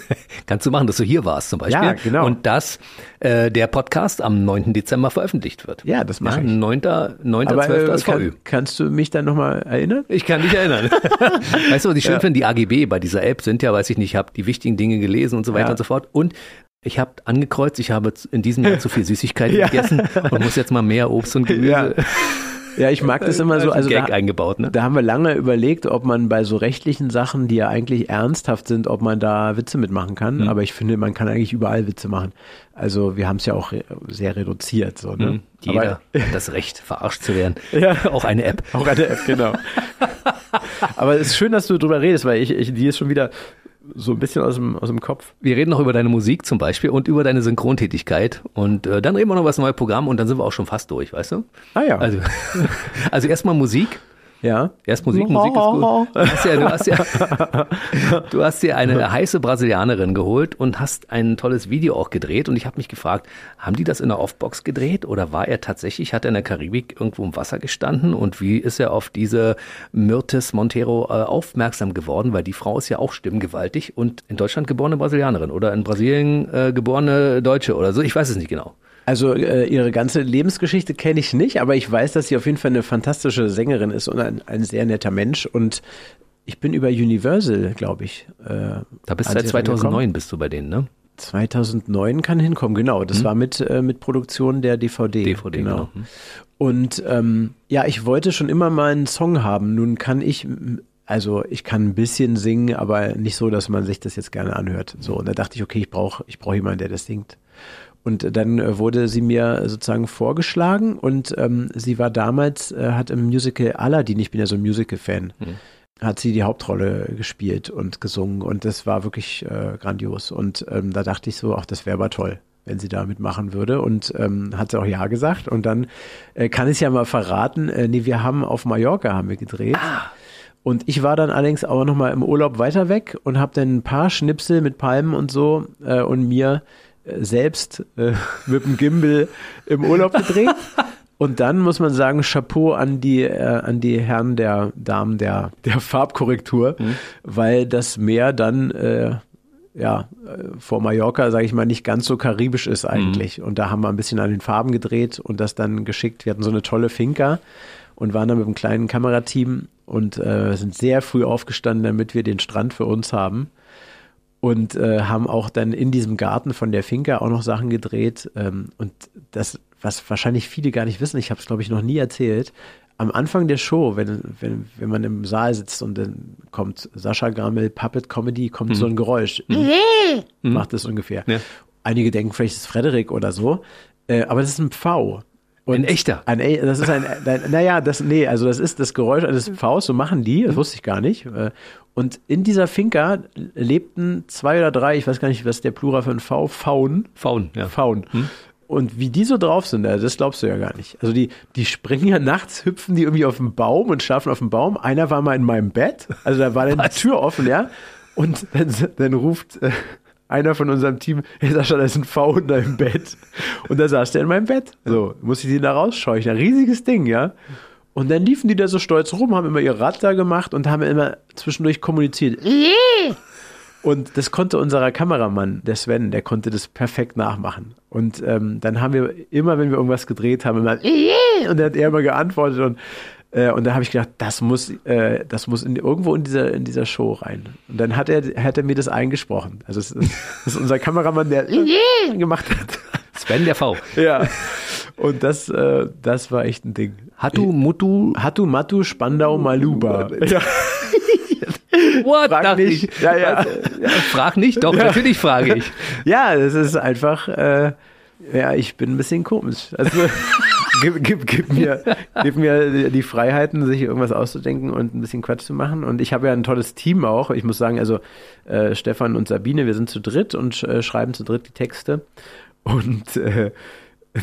Kannst du machen, dass du hier warst zum Beispiel. Ja, genau. Und dass äh, der Podcast am 9. Dezember veröffentlicht wird. Ja, das mache ja, ich. 9. 9. Aber 12. äh, kann, kannst du mich dann nochmal erinnern? Ich kann dich erinnern. [LAUGHS] weißt du, was ich schön finde? Die AGB bei dieser App sind ja, weiß ich nicht, ich habe die wichtigen Dinge gelesen und so weiter Ja. und so fort. Und ich habe angekreuzt, ich habe in diesem Jahr zu viel [LAUGHS] Süßigkeiten Ja. gegessen und muss jetzt mal mehr Obst und Gemüse. Ja. Ich mag das immer so. Also Gag da, eingebaut, ne? da haben wir lange überlegt, ob man bei so rechtlichen Sachen, die ja eigentlich ernsthaft sind, ob man da Witze mitmachen kann. Mhm. Aber ich finde, man kann eigentlich überall Witze machen. Also wir haben es ja auch re- sehr reduziert. So, ne? Mhm. Jeder Aber, hat das Recht, [LAUGHS] verarscht zu werden. Ja. Auch eine App. auch eine App, genau. [LAUGHS] Aber es ist schön, dass du drüber redest, weil ich, ich die ist schon wieder so ein bisschen aus dem, aus dem Kopf. Wir reden noch über deine Musik zum Beispiel und über deine Synchrontätigkeit. Und äh, dann reden wir noch über das neue Programm und dann sind wir auch schon fast durch, weißt du? Ah ja. Also, [LAUGHS] also erstmal Musik. Ja. Erst Musik, Musik ist gut. [LAUGHS] Du hast, ja, du, hast ja, [LAUGHS] du hast dir eine heiße Brasilianerin geholt und hast ein tolles Video auch gedreht. Und ich habe mich gefragt, haben die das in der Offbox gedreht oder war er tatsächlich, hat er in der Karibik irgendwo im Wasser gestanden? Und wie ist er auf diese Myrtes Montero äh, aufmerksam geworden? Weil die Frau ist ja auch stimmgewaltig und in Deutschland geborene Brasilianerin oder in Brasilien äh, geborene Deutsche oder so. Ich weiß es nicht genau. Also äh, ihre ganze Lebensgeschichte kenne ich nicht, aber ich weiß, dass sie auf jeden Fall eine fantastische Sängerin ist und ein, ein sehr netter Mensch. Und ich bin über Universal, glaube ich. Äh, Da bist du seit sie 2009 rangekommen. bist du bei denen, ne? 2009 kann hinkommen, genau. Das war mit, äh, mit Produktion der DVD. DVD, genau. Hm. Und ähm, ja, ich wollte schon immer mal einen Song haben. Nun kann ich, also ich kann ein bisschen singen, aber nicht so, dass man sich das jetzt gerne anhört. So, und da dachte ich, okay, ich brauche ich brauch jemanden, der das singt. Und dann äh, wurde sie mir sozusagen vorgeschlagen und ähm, sie war damals, äh, hat im Musical Aladdin, ich bin ja so ein Musical-Fan, hat sie die Hauptrolle gespielt und gesungen und das war wirklich äh, grandios. Und ähm, da dachte ich so, ach, das wäre aber toll, wenn sie da mitmachen würde. Und ähm, hat sie auch ja gesagt. Und dann äh, kann ich es ja mal verraten, äh, nee, wir haben auf Mallorca haben wir gedreht. Und ich war dann allerdings auch noch mal im Urlaub weiter weg und habe dann ein paar Schnipsel mit Palmen und so äh, und mir selbst äh, mit dem Gimbal im Urlaub gedreht. [LAUGHS] Und dann muss man sagen, Chapeau an die, äh, an die Herren der Damen der, der Farbkorrektur, weil das Meer dann äh, ja, vor Mallorca, sage ich mal, nicht ganz so karibisch ist eigentlich. Und da haben wir ein bisschen an den Farben gedreht und das dann geschickt. Wir hatten so eine tolle Finca und waren dann mit einem kleinen Kamerateam und äh, sind sehr früh aufgestanden, damit wir den Strand für uns haben. Und äh, haben auch dann in diesem Garten von der Finca auch noch Sachen gedreht. Ähm, und das, was wahrscheinlich viele gar nicht wissen, ich habe es, glaube ich, noch nie erzählt. Am Anfang der Show, wenn, wenn, wenn man im Saal sitzt und dann kommt Sascha Gamel, Puppet Comedy, kommt so ein Geräusch. [LAUGHS] Macht es ungefähr. Ja. Einige denken, vielleicht ist es Frederik oder so. Äh, aber das ist ein Pfau. Und Ein echter? Ein, E- das ist ein, ein, naja, das, nee, also das ist das Geräusch eines Pfaus, so machen die, das wusste ich gar nicht. Und in dieser Finca lebten zwei oder drei, ich weiß gar nicht, was der Plural für ein V, Faun. Faun, ja. Faun. Und wie die so drauf sind, das glaubst du ja gar nicht. Also die, die springen ja nachts, hüpfen die irgendwie auf den Baum und schlafen auf dem Baum. Einer war mal in meinem Bett, also da war dann die Tür offen, ja. Und dann, dann ruft äh, einer von unserem Team, hey Sascha, da ist ein Faun da im Bett. Und da saß der in meinem Bett. So, muss ich die da rausscheuchen. Ein riesiges Ding, ja. Und dann liefen die da so stolz rum, haben immer ihr Rad da gemacht und haben immer zwischendurch kommuniziert. Und das konnte unser Kameramann, der Sven, der konnte das perfekt nachmachen. Und ähm, dann haben wir immer, wenn wir irgendwas gedreht haben, immer und dann hat er immer geantwortet und äh, und da habe ich gedacht, das muss, äh, das muss in, irgendwo in dieser, in dieser Show rein. Und dann hat er, hat er mir das eingesprochen. Also ist, das ist unser Kameramann, der [LAUGHS] gemacht hat. Sven der V. Ja. Und das, äh, das war echt ein Ding. Hatu Mutu Hatu Matu Spandau Maluba. [LAUGHS] Ja, What? frag nicht. ich. Ja, ja. Ja, frag nicht, doch, natürlich frage ich. [LAUGHS] ja, das ist einfach, äh, ja, ich bin ein bisschen komisch. Also [LAUGHS] gib, gib, gib, mir, gib mir die Freiheiten, sich irgendwas auszudenken und ein bisschen Quatsch zu machen. Und ich habe ja ein tolles Team auch. Ich muss sagen, also äh, Stefan und Sabine, wir sind zu dritt und äh, schreiben zu dritt die Texte. Und äh,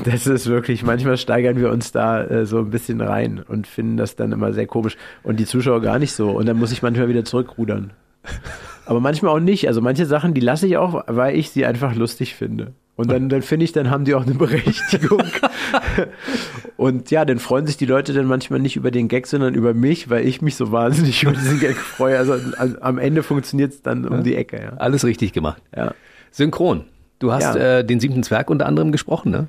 das ist wirklich, manchmal steigern wir uns da äh, so ein bisschen rein und finden das dann immer sehr komisch. Und die Zuschauer gar nicht so. Und dann muss ich manchmal wieder zurückrudern. Aber manchmal auch nicht. Also manche Sachen, die lasse ich auch, weil ich sie einfach lustig finde. Und dann, dann finde ich, dann haben die auch eine Berechtigung. [LAUGHS] Und ja, dann freuen sich die Leute dann manchmal nicht über den Gag, sondern über mich, weil ich mich so wahnsinnig über diesen Gag freue. Also an- am Ende funktioniert es dann um die Ecke. Ja. Alles richtig gemacht. Ja. Synchron. Du hast Ja. äh, den siebten Zwerg unter anderem gesprochen, ne?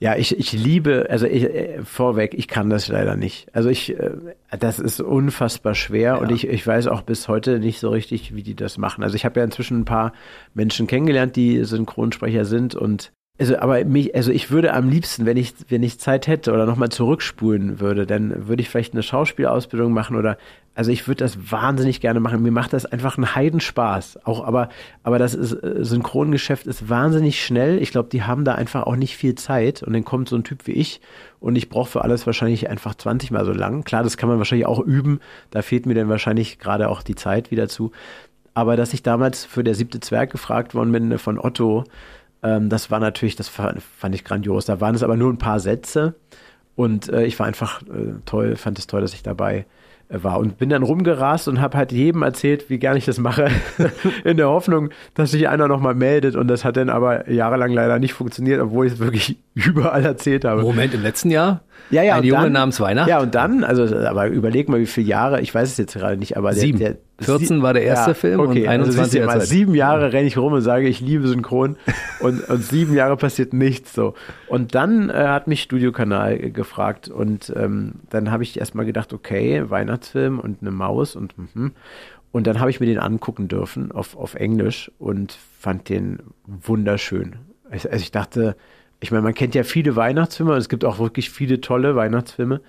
Ja, ich, ich liebe, also ich, äh, vorweg, ich kann das leider nicht. Also ich, äh, das ist unfassbar schwer und ich, ich weiß auch bis heute nicht so richtig, wie die das machen. Also ich habe ja inzwischen ein paar Menschen kennengelernt, die Synchronsprecher sind und also, aber mich, also ich würde am liebsten, wenn ich, wenn ich Zeit hätte oder nochmal zurückspulen würde, dann würde ich vielleicht eine Schauspielausbildung machen oder, also ich würde das wahnsinnig gerne machen. Mir macht das einfach einen Heidenspaß. Auch, aber, aber das ist, äh, Synchrongeschäft ist wahnsinnig schnell. Ich glaube, die haben da einfach auch nicht viel Zeit und dann kommt so ein Typ wie ich und ich brauche für alles wahrscheinlich einfach 20 mal so lang. Klar, das kann man wahrscheinlich auch üben. Da fehlt mir dann wahrscheinlich gerade auch die Zeit wieder zu. aber dass ich damals für der siebte Zwerg gefragt worden bin von Otto, ähm, das war natürlich, das fand, fand ich grandios. Da waren es aber nur ein paar Sätze und äh, ich war einfach äh, toll, fand es toll, dass ich dabei äh, war und bin dann rumgerast und habe halt jedem erzählt, wie gern ich das mache, [LAUGHS] in der Hoffnung, dass sich einer nochmal meldet und das hat dann aber jahrelang leider nicht funktioniert, obwohl ich es wirklich [LAUGHS] überall erzählt habe. Moment, im letzten Jahr? Ja, ja. Ein Junge dann- namens Weihnacht? Ja, und dann, also, aber überleg mal, wie viele Jahre, ich weiß es jetzt gerade nicht, aber der, Sieben. der 14 war der erste Film und okay, 21 also mal, sieben Jahre renne ich rum und sage, ich liebe Synchron und, und sieben Jahre passiert nichts so. Und dann äh, hat mich Studiokanal äh, gefragt und ähm, dann habe ich erstmal gedacht, okay, Weihnachtsfilm und eine Maus und mhm. und dann habe ich mir den angucken dürfen auf, auf Englisch und fand den wunderschön. Also also ich dachte, ich meine, man kennt ja viele Weihnachtsfilme und es gibt auch wirklich viele tolle Weihnachtsfilme.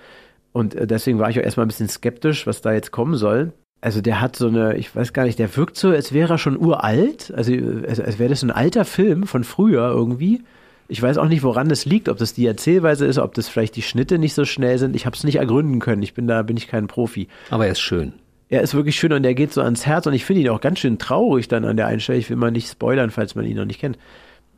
Und äh, deswegen war ich auch erstmal ein bisschen skeptisch, was da jetzt kommen soll. Also der hat so eine, ich weiß gar nicht, der wirkt so, als wäre er schon uralt. Also als, als wäre das ein alter Film von früher irgendwie. Ich weiß auch nicht, woran das liegt, ob das die Erzählweise ist, ob das vielleicht die Schnitte nicht so schnell sind. Ich habe es nicht ergründen können. Ich bin da, bin ich kein Profi. Aber er ist schön. Er ist wirklich schön und der geht so ans Herz und ich finde ihn auch ganz schön traurig dann an der einen Stelle. Ich will mal nicht spoilern, falls man ihn noch nicht kennt.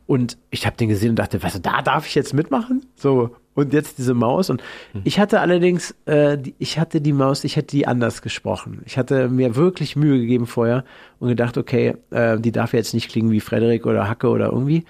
Und ich habe den gesehen und dachte, was, da darf ich jetzt mitmachen? So, und jetzt diese Maus. Und ich hatte allerdings, äh, die, ich hatte die Maus, ich hätte die anders gesprochen. Ich hatte mir wirklich Mühe gegeben vorher und gedacht, okay, äh, die darf jetzt nicht klingen wie Frederik oder Hacke oder irgendwie.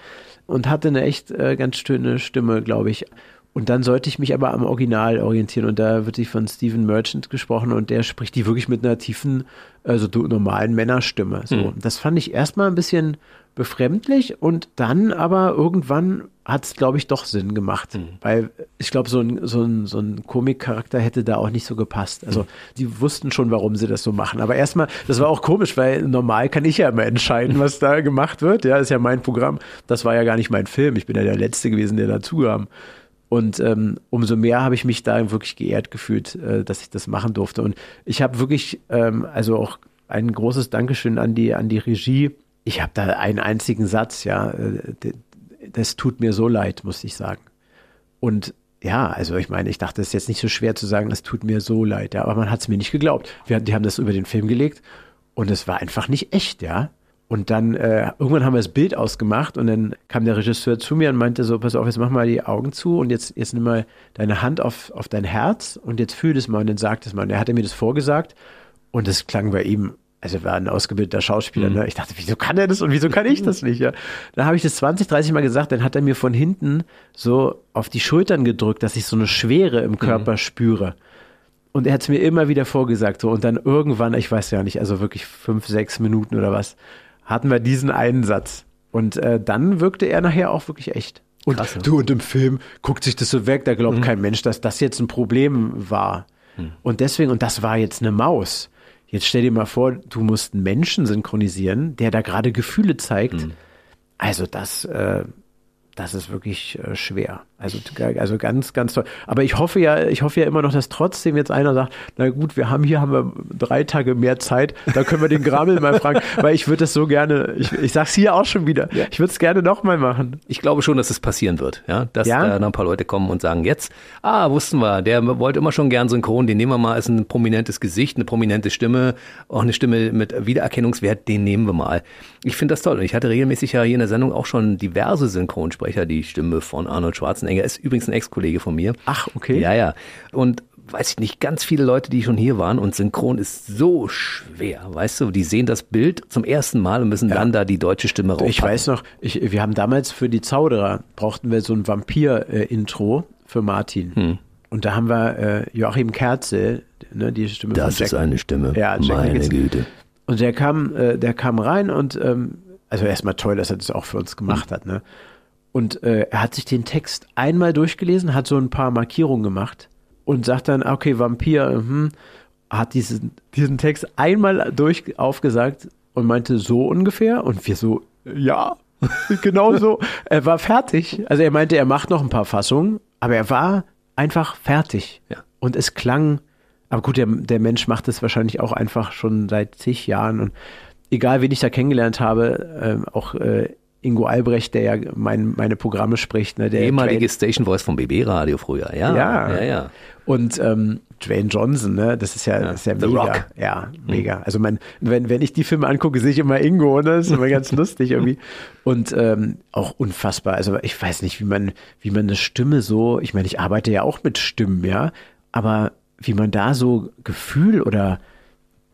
Und hatte eine echt äh, ganz schöne Stimme, glaube ich. Und dann sollte ich mich aber am Original orientieren und da wird sie von Stephen Merchant gesprochen und der spricht die wirklich mit einer tiefen, also normalen Männerstimme. So, das fand ich erstmal ein bisschen befremdlich und dann aber irgendwann hat es, glaube ich, doch Sinn gemacht. Weil ich glaube, so ein, so ein, so ein Komikcharakter hätte da auch nicht so gepasst. Also die wussten schon, warum sie das so machen. Aber erstmal, das war auch komisch, weil normal kann ich ja immer entscheiden, was da gemacht wird. Ja, ist ja mein Programm. Das war ja gar nicht mein Film. Ich bin ja der Letzte gewesen, der dazu kam. Und ähm, umso mehr habe ich mich da wirklich geehrt gefühlt, äh, dass ich das machen durfte. Und ich habe wirklich, ähm, also auch ein großes Dankeschön an die, an die Regie. Ich habe da einen einzigen Satz, ja. Äh, das tut mir so leid, muss ich sagen. Und ja, also ich meine, ich dachte, es ist jetzt nicht so schwer zu sagen, es tut mir so leid, ja, aber man hat es mir nicht geglaubt. Wir, die haben das über den Film gelegt und es war einfach nicht echt, ja. Und dann, äh, irgendwann haben wir das Bild ausgemacht und dann kam der Regisseur zu mir und meinte so, pass auf, jetzt mach mal die Augen zu und jetzt, jetzt nimm mal deine Hand auf, auf dein Herz und jetzt fühl das mal und dann sagt es mal. Und er hatte mir das vorgesagt und es klang bei ihm, also war ein ausgebildeter Schauspieler, ne? Ich dachte, wieso kann er das und wieso kann ich das nicht, ja? Dann habe ich das 20, 30 Mal gesagt, dann hat er mir von hinten so auf die Schultern gedrückt, dass ich so eine Schwere im Körper spüre. Und er hat es mir immer wieder vorgesagt. So. Und dann irgendwann, ich weiß ja nicht, also wirklich fünf, sechs Minuten oder was, hatten wir diesen einen Satz. Und äh, dann wirkte er nachher auch wirklich echt. Und Krass, ne? du, und im Film guckt sich das so weg, da glaubt kein Mensch, dass das jetzt ein Problem war. Und deswegen, und das war jetzt eine Maus. Jetzt stell dir mal vor, du musst einen Menschen synchronisieren, der da gerade Gefühle zeigt. Also das, äh, das ist wirklich äh, schwer. Also, also ganz, ganz toll. Aber ich hoffe ja, ich hoffe ja immer noch, dass trotzdem jetzt einer sagt, na gut, wir haben hier haben wir drei Tage mehr Zeit, da können wir den Grammel mal fragen, [LAUGHS] weil ich würde das so gerne, ich, ich sag's hier auch schon wieder, ich würde es gerne nochmal machen. Ich glaube schon, dass es passieren wird, ja, dass Ja? da noch ein paar Leute kommen und sagen, jetzt, ah, wussten wir, der wollte immer schon gern synchron, den nehmen wir mal, ist ein prominentes Gesicht, eine prominente Stimme, auch eine Stimme mit Wiedererkennungswert, den nehmen wir mal. Ich finde das toll und ich hatte regelmäßig ja hier in der Sendung auch schon diverse Synchronsprecher, die Stimme von Arnold Schwarzenegger ist übrigens ein Ex-Kollege von mir. Ach, okay. Ja, ja. Und weiß ich nicht, ganz viele Leute, die schon hier waren und Synchron ist so schwer, weißt du, die sehen das Bild zum ersten Mal und müssen dann da die deutsche Stimme rauspacken. Ich weiß noch, ich, wir haben damals für die Zauderer, brauchten wir so ein Vampir-Intro für Martin. Hm. Und da haben wir äh, Joachim Kerzel, ne, die Stimme das von ist eine Stimme. Ja, Jack meine Nicholson. Güte. Und der kam, äh, der kam rein und ähm, also erstmal toll, dass er das auch für uns gemacht hat, ne? Und äh, er hat sich den Text einmal durchgelesen, hat so ein paar Markierungen gemacht und sagt dann, okay, Vampir, mhm, hat diesen, diesen Text einmal durch aufgesagt und meinte so ungefähr und wir so, ja, [LAUGHS] genau so. er war fertig. Also er meinte, er macht noch ein paar Fassungen, aber er war einfach fertig. Ja. Und es klang, aber gut, der, der Mensch macht es wahrscheinlich auch einfach schon seit zig Jahren und egal, wen ich da kennengelernt habe, ähm, auch äh, Ingo Albrecht, der ja mein, meine Programme spricht, ne, der Ehemalige Station Voice vom BB Radio früher, ja. Ja. ja, ja. und ähm, Dwayne Johnson, ne? Das ist ja, Ja, das ist ja The mega. Rock. Ja, mega. Also mein, wenn, wenn ich die Filme angucke, sehe ich immer Ingo, ne? Das ist immer ganz [LAUGHS] lustig irgendwie. Und ähm, auch unfassbar. Also ich weiß nicht, wie man, wie man eine Stimme so, ich meine, ich arbeite ja auch mit Stimmen, ja, aber wie man da so Gefühl oder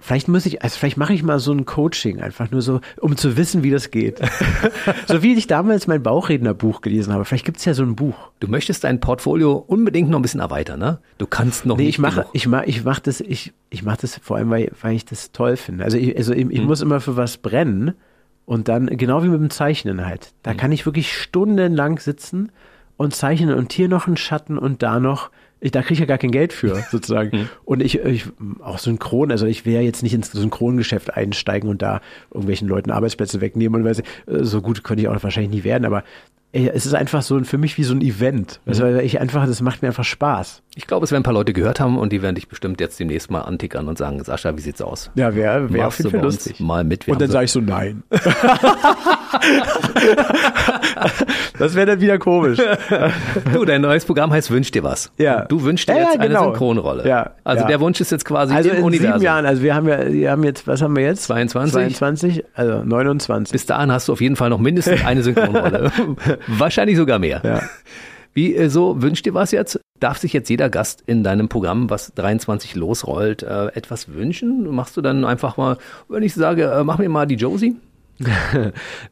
Vielleicht muss ich, also vielleicht mache ich mal so ein Coaching, einfach nur so, um zu wissen, wie das geht. [LAUGHS] so wie ich damals mein Bauchrednerbuch gelesen habe. Vielleicht gibt es ja so ein Buch. Du möchtest dein Portfolio unbedingt noch ein bisschen erweitern, ne? Du kannst noch Nee, nicht ich mache, ich mache, ich mache das, ich, ich mache das vor allem, weil, weil ich das toll finde. Also ich, also ich, Hm. ich muss immer für was brennen und dann, genau wie mit dem Zeichnen halt. Da Hm. kann ich wirklich stundenlang sitzen und zeichnen und hier noch einen Schatten und da noch. Ich, da kriege ich ja gar kein Geld für, [LAUGHS] sozusagen. Hm. Und ich, ich, auch synchron, also ich ja jetzt nicht ins Synchrongeschäft einsteigen und da irgendwelchen Leuten Arbeitsplätze wegnehmen und weiß, äh, so gut könnte ich auch wahrscheinlich nie werden, aber es ist einfach so für mich wie so ein Event. Also weil ich einfach, das macht mir einfach Spaß. Ich glaube, es werden ein paar Leute gehört haben und die werden dich bestimmt jetzt demnächst mal antickern und sagen, Sascha, wie sieht's aus? Ja, wäre wär auf jeden Fall lustig. Mal mit. Wir Und dann haben sage ich so, nein. [LAUGHS] das wäre dann wieder komisch. [LAUGHS] Du, dein neues Programm heißt Wünsch dir was. Ja. Du wünschst dir Ja, jetzt ja, eine genau. Synchronrolle. Ja, Also ja. der Wunsch ist jetzt quasi Also im in Universum. sieben Jahren, also wir haben ja, wir haben jetzt, was haben wir jetzt? 22. 22, also 29. Bis dahin hast du auf jeden Fall noch mindestens eine Synchronrolle. [LAUGHS] Wahrscheinlich sogar mehr. Ja. [LAUGHS] Wie äh, so wünscht dir was jetzt? Darf sich jetzt jeder Gast in deinem Programm, was 23 losrollt, äh, etwas wünschen? Machst du dann einfach mal, wenn ich sage, äh, mach mir mal die Josie? [LAUGHS]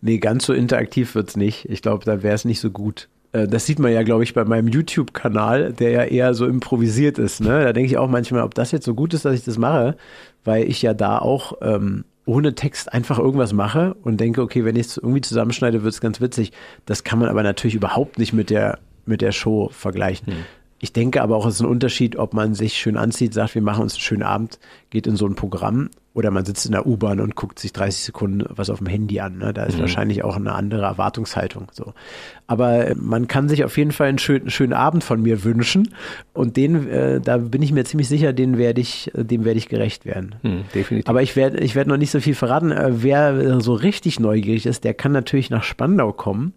Nee, ganz so interaktiv wird's nicht. Ich glaube, da wäre es nicht so gut. Äh, Das sieht man ja, glaube ich, bei meinem YouTube-Kanal, der ja eher so improvisiert ist. Ne? Da denke ich auch manchmal, ob das jetzt so gut ist, dass ich das mache, weil ich ja da auch ähm, ohne Text einfach irgendwas mache und denke, okay, wenn ich es irgendwie zusammenschneide, wird's ganz witzig. Das kann man aber natürlich überhaupt nicht mit der, mit der Show vergleichen. Ich denke aber auch, es ist ein Unterschied, ob man sich schön anzieht, sagt, wir machen uns einen schönen Abend, geht in so ein Programm oder man sitzt in der U-Bahn und guckt sich 30 Sekunden was auf dem Handy an. Ne? Da ist wahrscheinlich auch eine andere Erwartungshaltung. So. Aber äh, man kann sich auf jeden Fall einen schönen, schönen Abend von mir wünschen und den, äh, da bin ich mir ziemlich sicher, den werde ich, äh, dem werde ich gerecht werden. Hm, definitiv. Aber ich werde ich werd noch nicht so viel verraten. Äh, Wer so richtig neugierig ist, der kann natürlich nach Spandau kommen,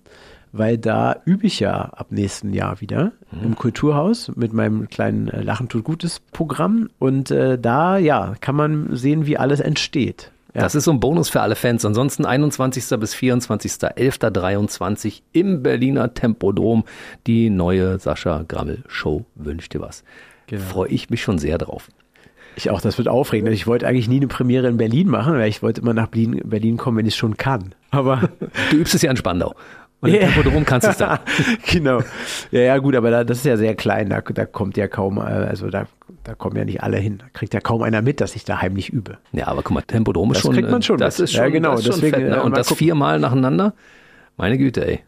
weil da übe ich ja ab nächsten Jahr wieder im Kulturhaus mit meinem kleinen äh, Lachen tut Gutes Programm. Und äh, da, ja, kann man sehen, wie alles entsteht. Ja. Das ist so ein Bonus für alle Fans. Ansonsten 21. bis 24.11.23 im Berliner Tempodrom die neue Sascha Grammel Show. Wünsch dir was. Genau. Freue ich mich schon sehr drauf. Ich auch, das wird aufregend. Ich wollte eigentlich nie eine Premiere in Berlin machen, weil ich wollte immer nach Berlin, Berlin kommen, wenn ich es schon kann. Aber Du übst es ja in Spandau. Und im Ja. Tempodrom kannst du es dann. [LAUGHS] genau. Ja, ja, gut, aber da, das ist ja sehr klein. Da, da kommt ja kaum, äh, also da, da kommen ja nicht alle hin. Da kriegt ja kaum einer mit, dass ich daheim nicht übe. Ja, aber guck mal, Tempodrom ist Das schon. kriegt man äh, schon Das ist schon, Ja, genau, das ist schon deswegen, fett, ne? äh, Und das gucken. viermal nacheinander. Meine Güte, ey.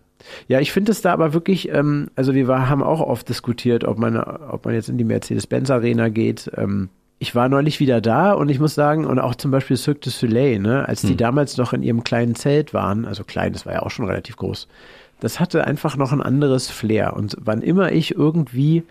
Ja, ich finde es da aber wirklich, ähm, also wir war, haben auch oft diskutiert, ob man, ob man jetzt in die Mercedes-Benz Arena geht. Ähm, ich war neulich wieder da und ich muss sagen, und auch zum Beispiel Cirque du Soleil, ne, als die damals noch in ihrem kleinen Zelt waren, also klein, das war ja auch schon relativ groß, das hatte einfach noch ein anderes Flair. Und wann immer ich irgendwie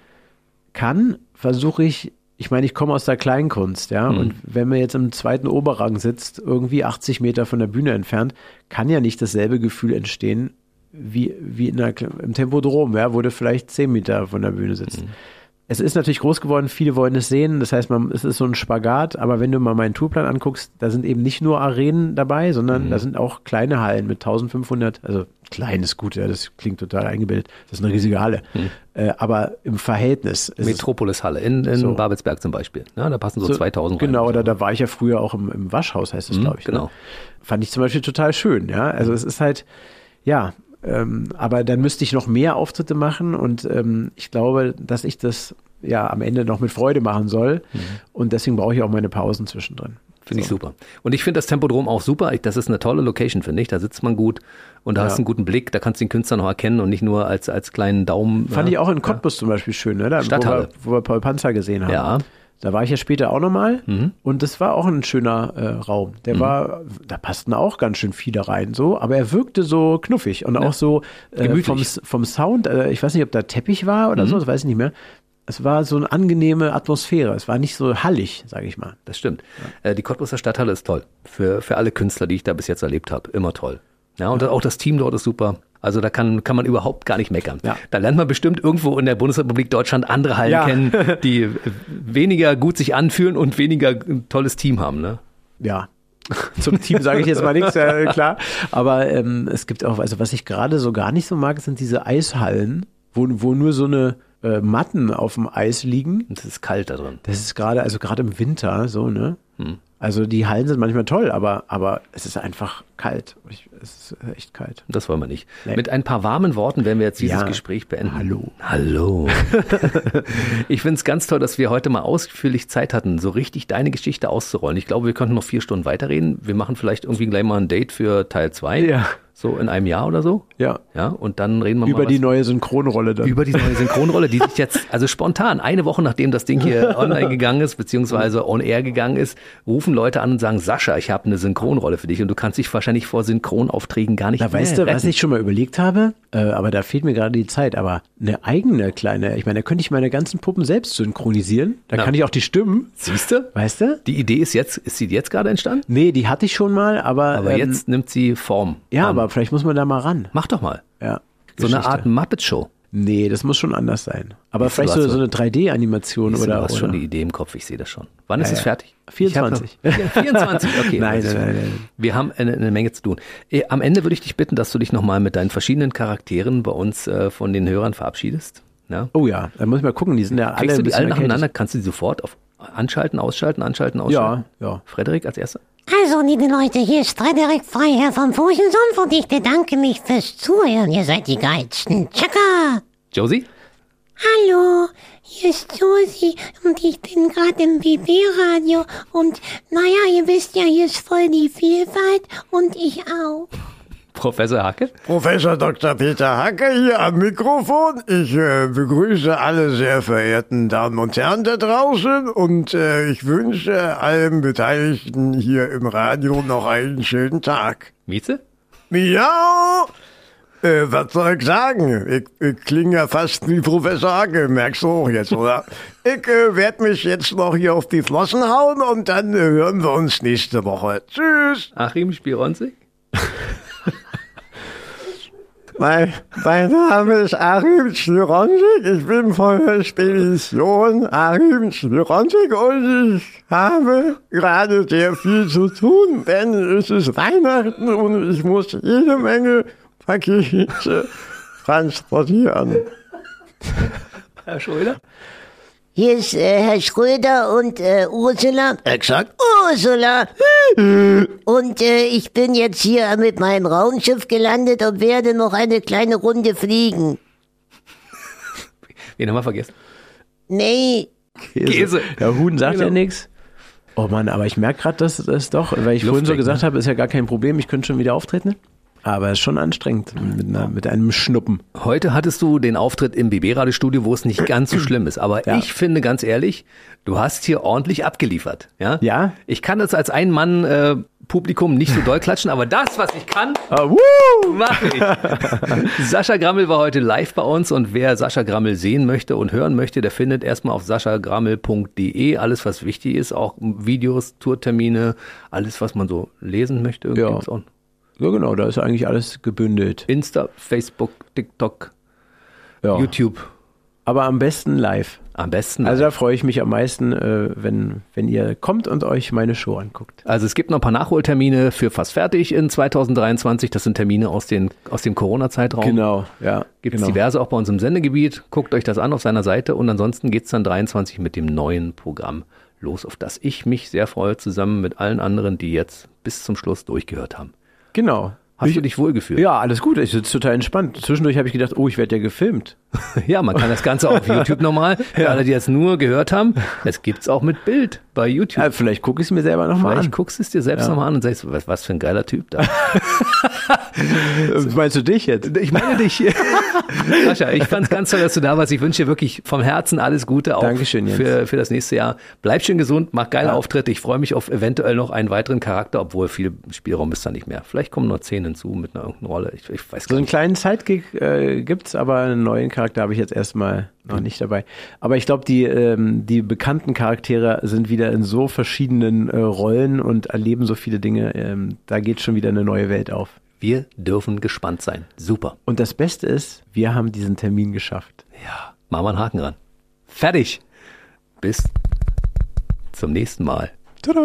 kann, versuche ich, ich meine, ich komme aus der Kleinkunst, ja, und wenn man jetzt im zweiten Oberrang sitzt, irgendwie 80 Meter von der Bühne entfernt, kann ja nicht dasselbe Gefühl entstehen, wie, wie in der, im Tempodrom, ja, wo du vielleicht 10 Meter von der Bühne sitzt. Es ist natürlich groß geworden, viele wollen es sehen, das heißt, man, es ist so ein Spagat, aber wenn du mal meinen Tourplan anguckst, da sind eben nicht nur Arenen dabei, sondern da sind auch kleine Hallen mit 1500, also klein ist gut, ja, das klingt total eingebildet, das ist eine riesige Halle, äh, aber im Verhältnis ist es Metropolis Halle in, in So. Babelsberg zum Beispiel. Ja, da passen so, so- 2000 rein. Genau, oder da war ich ja früher auch im, im Waschhaus, heißt das, glaube ich. genau. Ne? Fand ich zum Beispiel total schön, ja. Also es ist halt, ja, ähm, aber dann müsste ich noch mehr Auftritte machen und ähm, ich glaube, dass ich das ja am Ende noch mit Freude machen soll und deswegen brauche ich auch meine Pausen zwischendrin. Finde ich super. Und ich finde das Tempodrom auch super. Ich, das ist eine tolle Location, finde ich. Da sitzt man gut und da Ja. hast du einen guten Blick. Da kannst du den Künstler noch erkennen und nicht nur als, als kleinen Daumen. Fand ja. ich auch in Cottbus zum Beispiel schön, ne? Da, wo, wir, wo wir Paul Panzer gesehen haben. Ja. Da war ich ja später auch nochmal und das war auch ein schöner äh, Raum. Der war, da passten auch ganz schön viele rein, so, aber er wirkte so knuffig und auch so äh, Gemütlich. vom, vom Sound, äh, ich weiß nicht, ob da Teppich war oder so, das weiß ich nicht mehr. Es war so eine angenehme Atmosphäre. Es war nicht so hallig, sage ich mal. Das stimmt. Äh, die Cottbuser Stadthalle ist toll. Für, für alle Künstler, die ich da bis jetzt erlebt habe. Immer toll. Ja, und auch das Team dort ist super. Also da kann, kann man überhaupt gar nicht meckern. Ja. Da lernt man bestimmt irgendwo in der Bundesrepublik Deutschland andere Hallen Ja. kennen, [LAUGHS] die weniger gut sich anfühlen und weniger ein tolles Team haben. Ne? ja. Zum Team sage ich jetzt mal nichts, ja, [LAUGHS] klar. Aber ähm, es gibt auch, also was ich gerade so gar nicht so mag, sind diese Eishallen, wo, wo nur so eine äh, Matten auf dem Eis liegen. Und es ist kalt da drin. Das ist gerade, also gerade im Winter so, ne? Also die Hallen sind manchmal toll, aber, aber es ist einfach kalt. Ich, es ist echt kalt. Das wollen wir nicht. Nee. Mit ein paar warmen Worten werden wir jetzt dieses Ja. Gespräch beenden. Hallo. Hallo. [LAUGHS] [LAUGHS] ich finde es ganz toll, dass wir heute mal ausführlich Zeit hatten, so richtig deine Geschichte auszurollen. Ich glaube, wir könnten noch vier Stunden weiterreden. Wir machen vielleicht irgendwie gleich mal ein Date für Teil zwei. Ja. So in einem Jahr oder so. Ja. Ja, und dann reden wir Über mal die was- neue Synchronrolle dann. über die neue Synchronrolle, die sich jetzt, also spontan, eine Woche nachdem das Ding hier [LAUGHS] online gegangen ist, beziehungsweise on air gegangen ist, rufen Leute an und sagen, Sascha, ich habe eine Synchronrolle für dich und du kannst dich wahrscheinlich vor Synchronaufträgen gar nicht Da weißt du, mehr was ich schon mal überlegt habe, äh, aber da fehlt mir gerade die Zeit, aber eine eigene kleine, ich meine, da könnte ich meine ganzen Puppen selbst synchronisieren. Da Ja. kann ich auch die Stimmen, Siehst du? weißt du? Die Idee ist jetzt, ist sie jetzt gerade entstanden? Nee, die hatte ich schon mal, aber, Aber ähm, jetzt nimmt sie Form. ja, an. aber vielleicht muss man da mal ran. Mach doch mal. Ja. So eine. Art Muppet-Show. Nee, das muss schon anders sein. Aber du, vielleicht so, so eine 3D-Animation Siehst du, oder, du hast schon oder die Idee im Kopf, ich sehe das schon. Wann ist Ja, es ja. fertig? 24. Ich hab noch- Ja, 24, okay. [LAUGHS] Nein, ist- nein, nein, nein. Wir haben eine, eine Menge zu tun. Äh, Am Ende würde ich dich bitten, dass du dich nochmal mit deinen verschiedenen Charakteren bei uns äh, von den Hörern verabschiedest. Ja? Oh ja, da muss ich mal gucken, die sind ja alle Kriegst du die alle nacheinander? Kannst du die sofort auf anschalten, ausschalten, anschalten, ausschalten? Ja, ja. Frederik als erster? Also, liebe Leute, hier ist Frederik Freiherr vom Fußensumpf und ich bedanke mich fürs Zuhören. Ihr seid die Geilsten. Tschakka! Josie? Hallo, hier ist Josi und ich bin gerade im BB-Radio und naja, ihr wisst ja, hier ist voll die Vielfalt und ich auch. Professor Hacke? Professor Dr. Peter Hacke hier am Mikrofon. Ich äh, begrüße alle sehr verehrten Damen und Herren da draußen und äh, ich wünsche allen Beteiligten hier im Radio noch einen schönen Tag. Mieze? Miau! Äh, was soll ich sagen? Ich, ich klinge ja fast wie Professor Hacke, merkst du auch jetzt, oder? [LAUGHS] ich äh, werde mich jetzt noch hier auf die Flossen hauen und dann äh, hören wir uns nächste Woche. Tschüss! Achim Spironzig? [LAUGHS] Mein, mein Name ist Achim Schlironzig. Ich bin von der Spedition Achim Schlironzig und ich habe gerade sehr viel zu tun, denn es ist Weihnachten und ich muss jede Menge Pakete transportieren. Herr Schröder? Hier ist äh, Herr Schröder und äh, Ursula. Exakt. Ursula! [LAUGHS] Und äh, ich bin jetzt hier mit meinem Raumschiff gelandet und werde noch eine kleine Runde fliegen. Wen haben wir vergessen? Nee, Käse. Ja, Huhn sagt Genau. ja nichts. Oh Mann, aber ich merke gerade, dass das doch, weil ich Luft vorhin so weg, gesagt ne? habe, ist ja gar kein Problem, ich könnte schon wieder auftreten. Aber es ist schon anstrengend mit, einer, mit einem Schnuppen. Heute hattest du den Auftritt im BB-Radiostudio, wo es nicht ganz so schlimm ist. Aber Ja. ich finde ganz ehrlich, du hast hier ordentlich abgeliefert. Ja? Ja? Ich kann das als Ein-Mann äh, Publikum nicht so doll klatschen, aber das, was ich kann, Ah, wuh! mache ich. [LAUGHS] Sascha Grammel war heute live bei uns und wer Sascha Grammel sehen möchte und hören möchte, der findet erstmal auf saschagrammel.de alles, was wichtig ist, auch Videos, Tourtermine, alles, was man so lesen möchte. Ja. Ja, genau, da ist eigentlich alles gebündelt. Insta, Facebook, TikTok, Ja. YouTube. Aber am besten live. Am besten. Also da freue ich mich am meisten, äh, wenn, wenn ihr kommt und euch meine Show anguckt. Also es gibt noch ein paar Nachholtermine für fast fertig in 2023. Das sind Termine aus, den, aus dem Corona-Zeitraum. Genau, ja. Gibt es genau. diverse auch bei uns im Sendegebiet. Guckt euch das an auf seiner Seite und ansonsten geht's dann 23 mit dem neuen Programm los, auf das ich mich sehr freue, zusammen mit allen anderen, die jetzt bis zum Schluss durchgehört haben. Genau. Hast Ich- du dich wohlgefühlt? Ja, alles gut. Ich sitze total entspannt. Zwischendurch habe ich gedacht, oh, ich werde ja gefilmt. [LAUGHS] Ja, man kann das Ganze auf YouTube nochmal. [LAUGHS] Für alle, die jetzt nur gehört haben, es gibt's auch mit Bild bei YouTube. Ja, vielleicht gucke ich es mir selber nochmal Vielleicht an. guckst du es dir selbst nochmal an und sagst, was, was für ein geiler Typ da. [LAUGHS] Meinst du dich jetzt? Ich meine dich. Sascha, ich fand es ganz toll, dass du da warst. Ich wünsche dir wirklich vom Herzen alles Gute auch Dankeschön, Jens. für, für das nächste Jahr. Bleib schön gesund, mach geile Ja. Auftritte. Ich freue mich auf eventuell noch einen weiteren Charakter, obwohl viel Spielraum ist da nicht mehr. Vielleicht kommen nur zehn hinzu mit einer irgendeinen Rolle. Ich, ich weiß So einen nicht. kleinen Sidekick äh, gibt's, aber einen neuen Charakter habe ich jetzt erstmal noch nicht dabei. Aber ich glaube, die, ähm, die bekannten Charaktere sind wieder in so verschiedenen äh, Rollen und erleben so viele Dinge. Ähm, da geht schon wieder eine neue Welt auf. Wir dürfen gespannt sein. Super. Und das Beste ist, wir haben diesen Termin geschafft. Ja, machen wir einen Haken ran. Fertig. Bis zum nächsten Mal. Tada!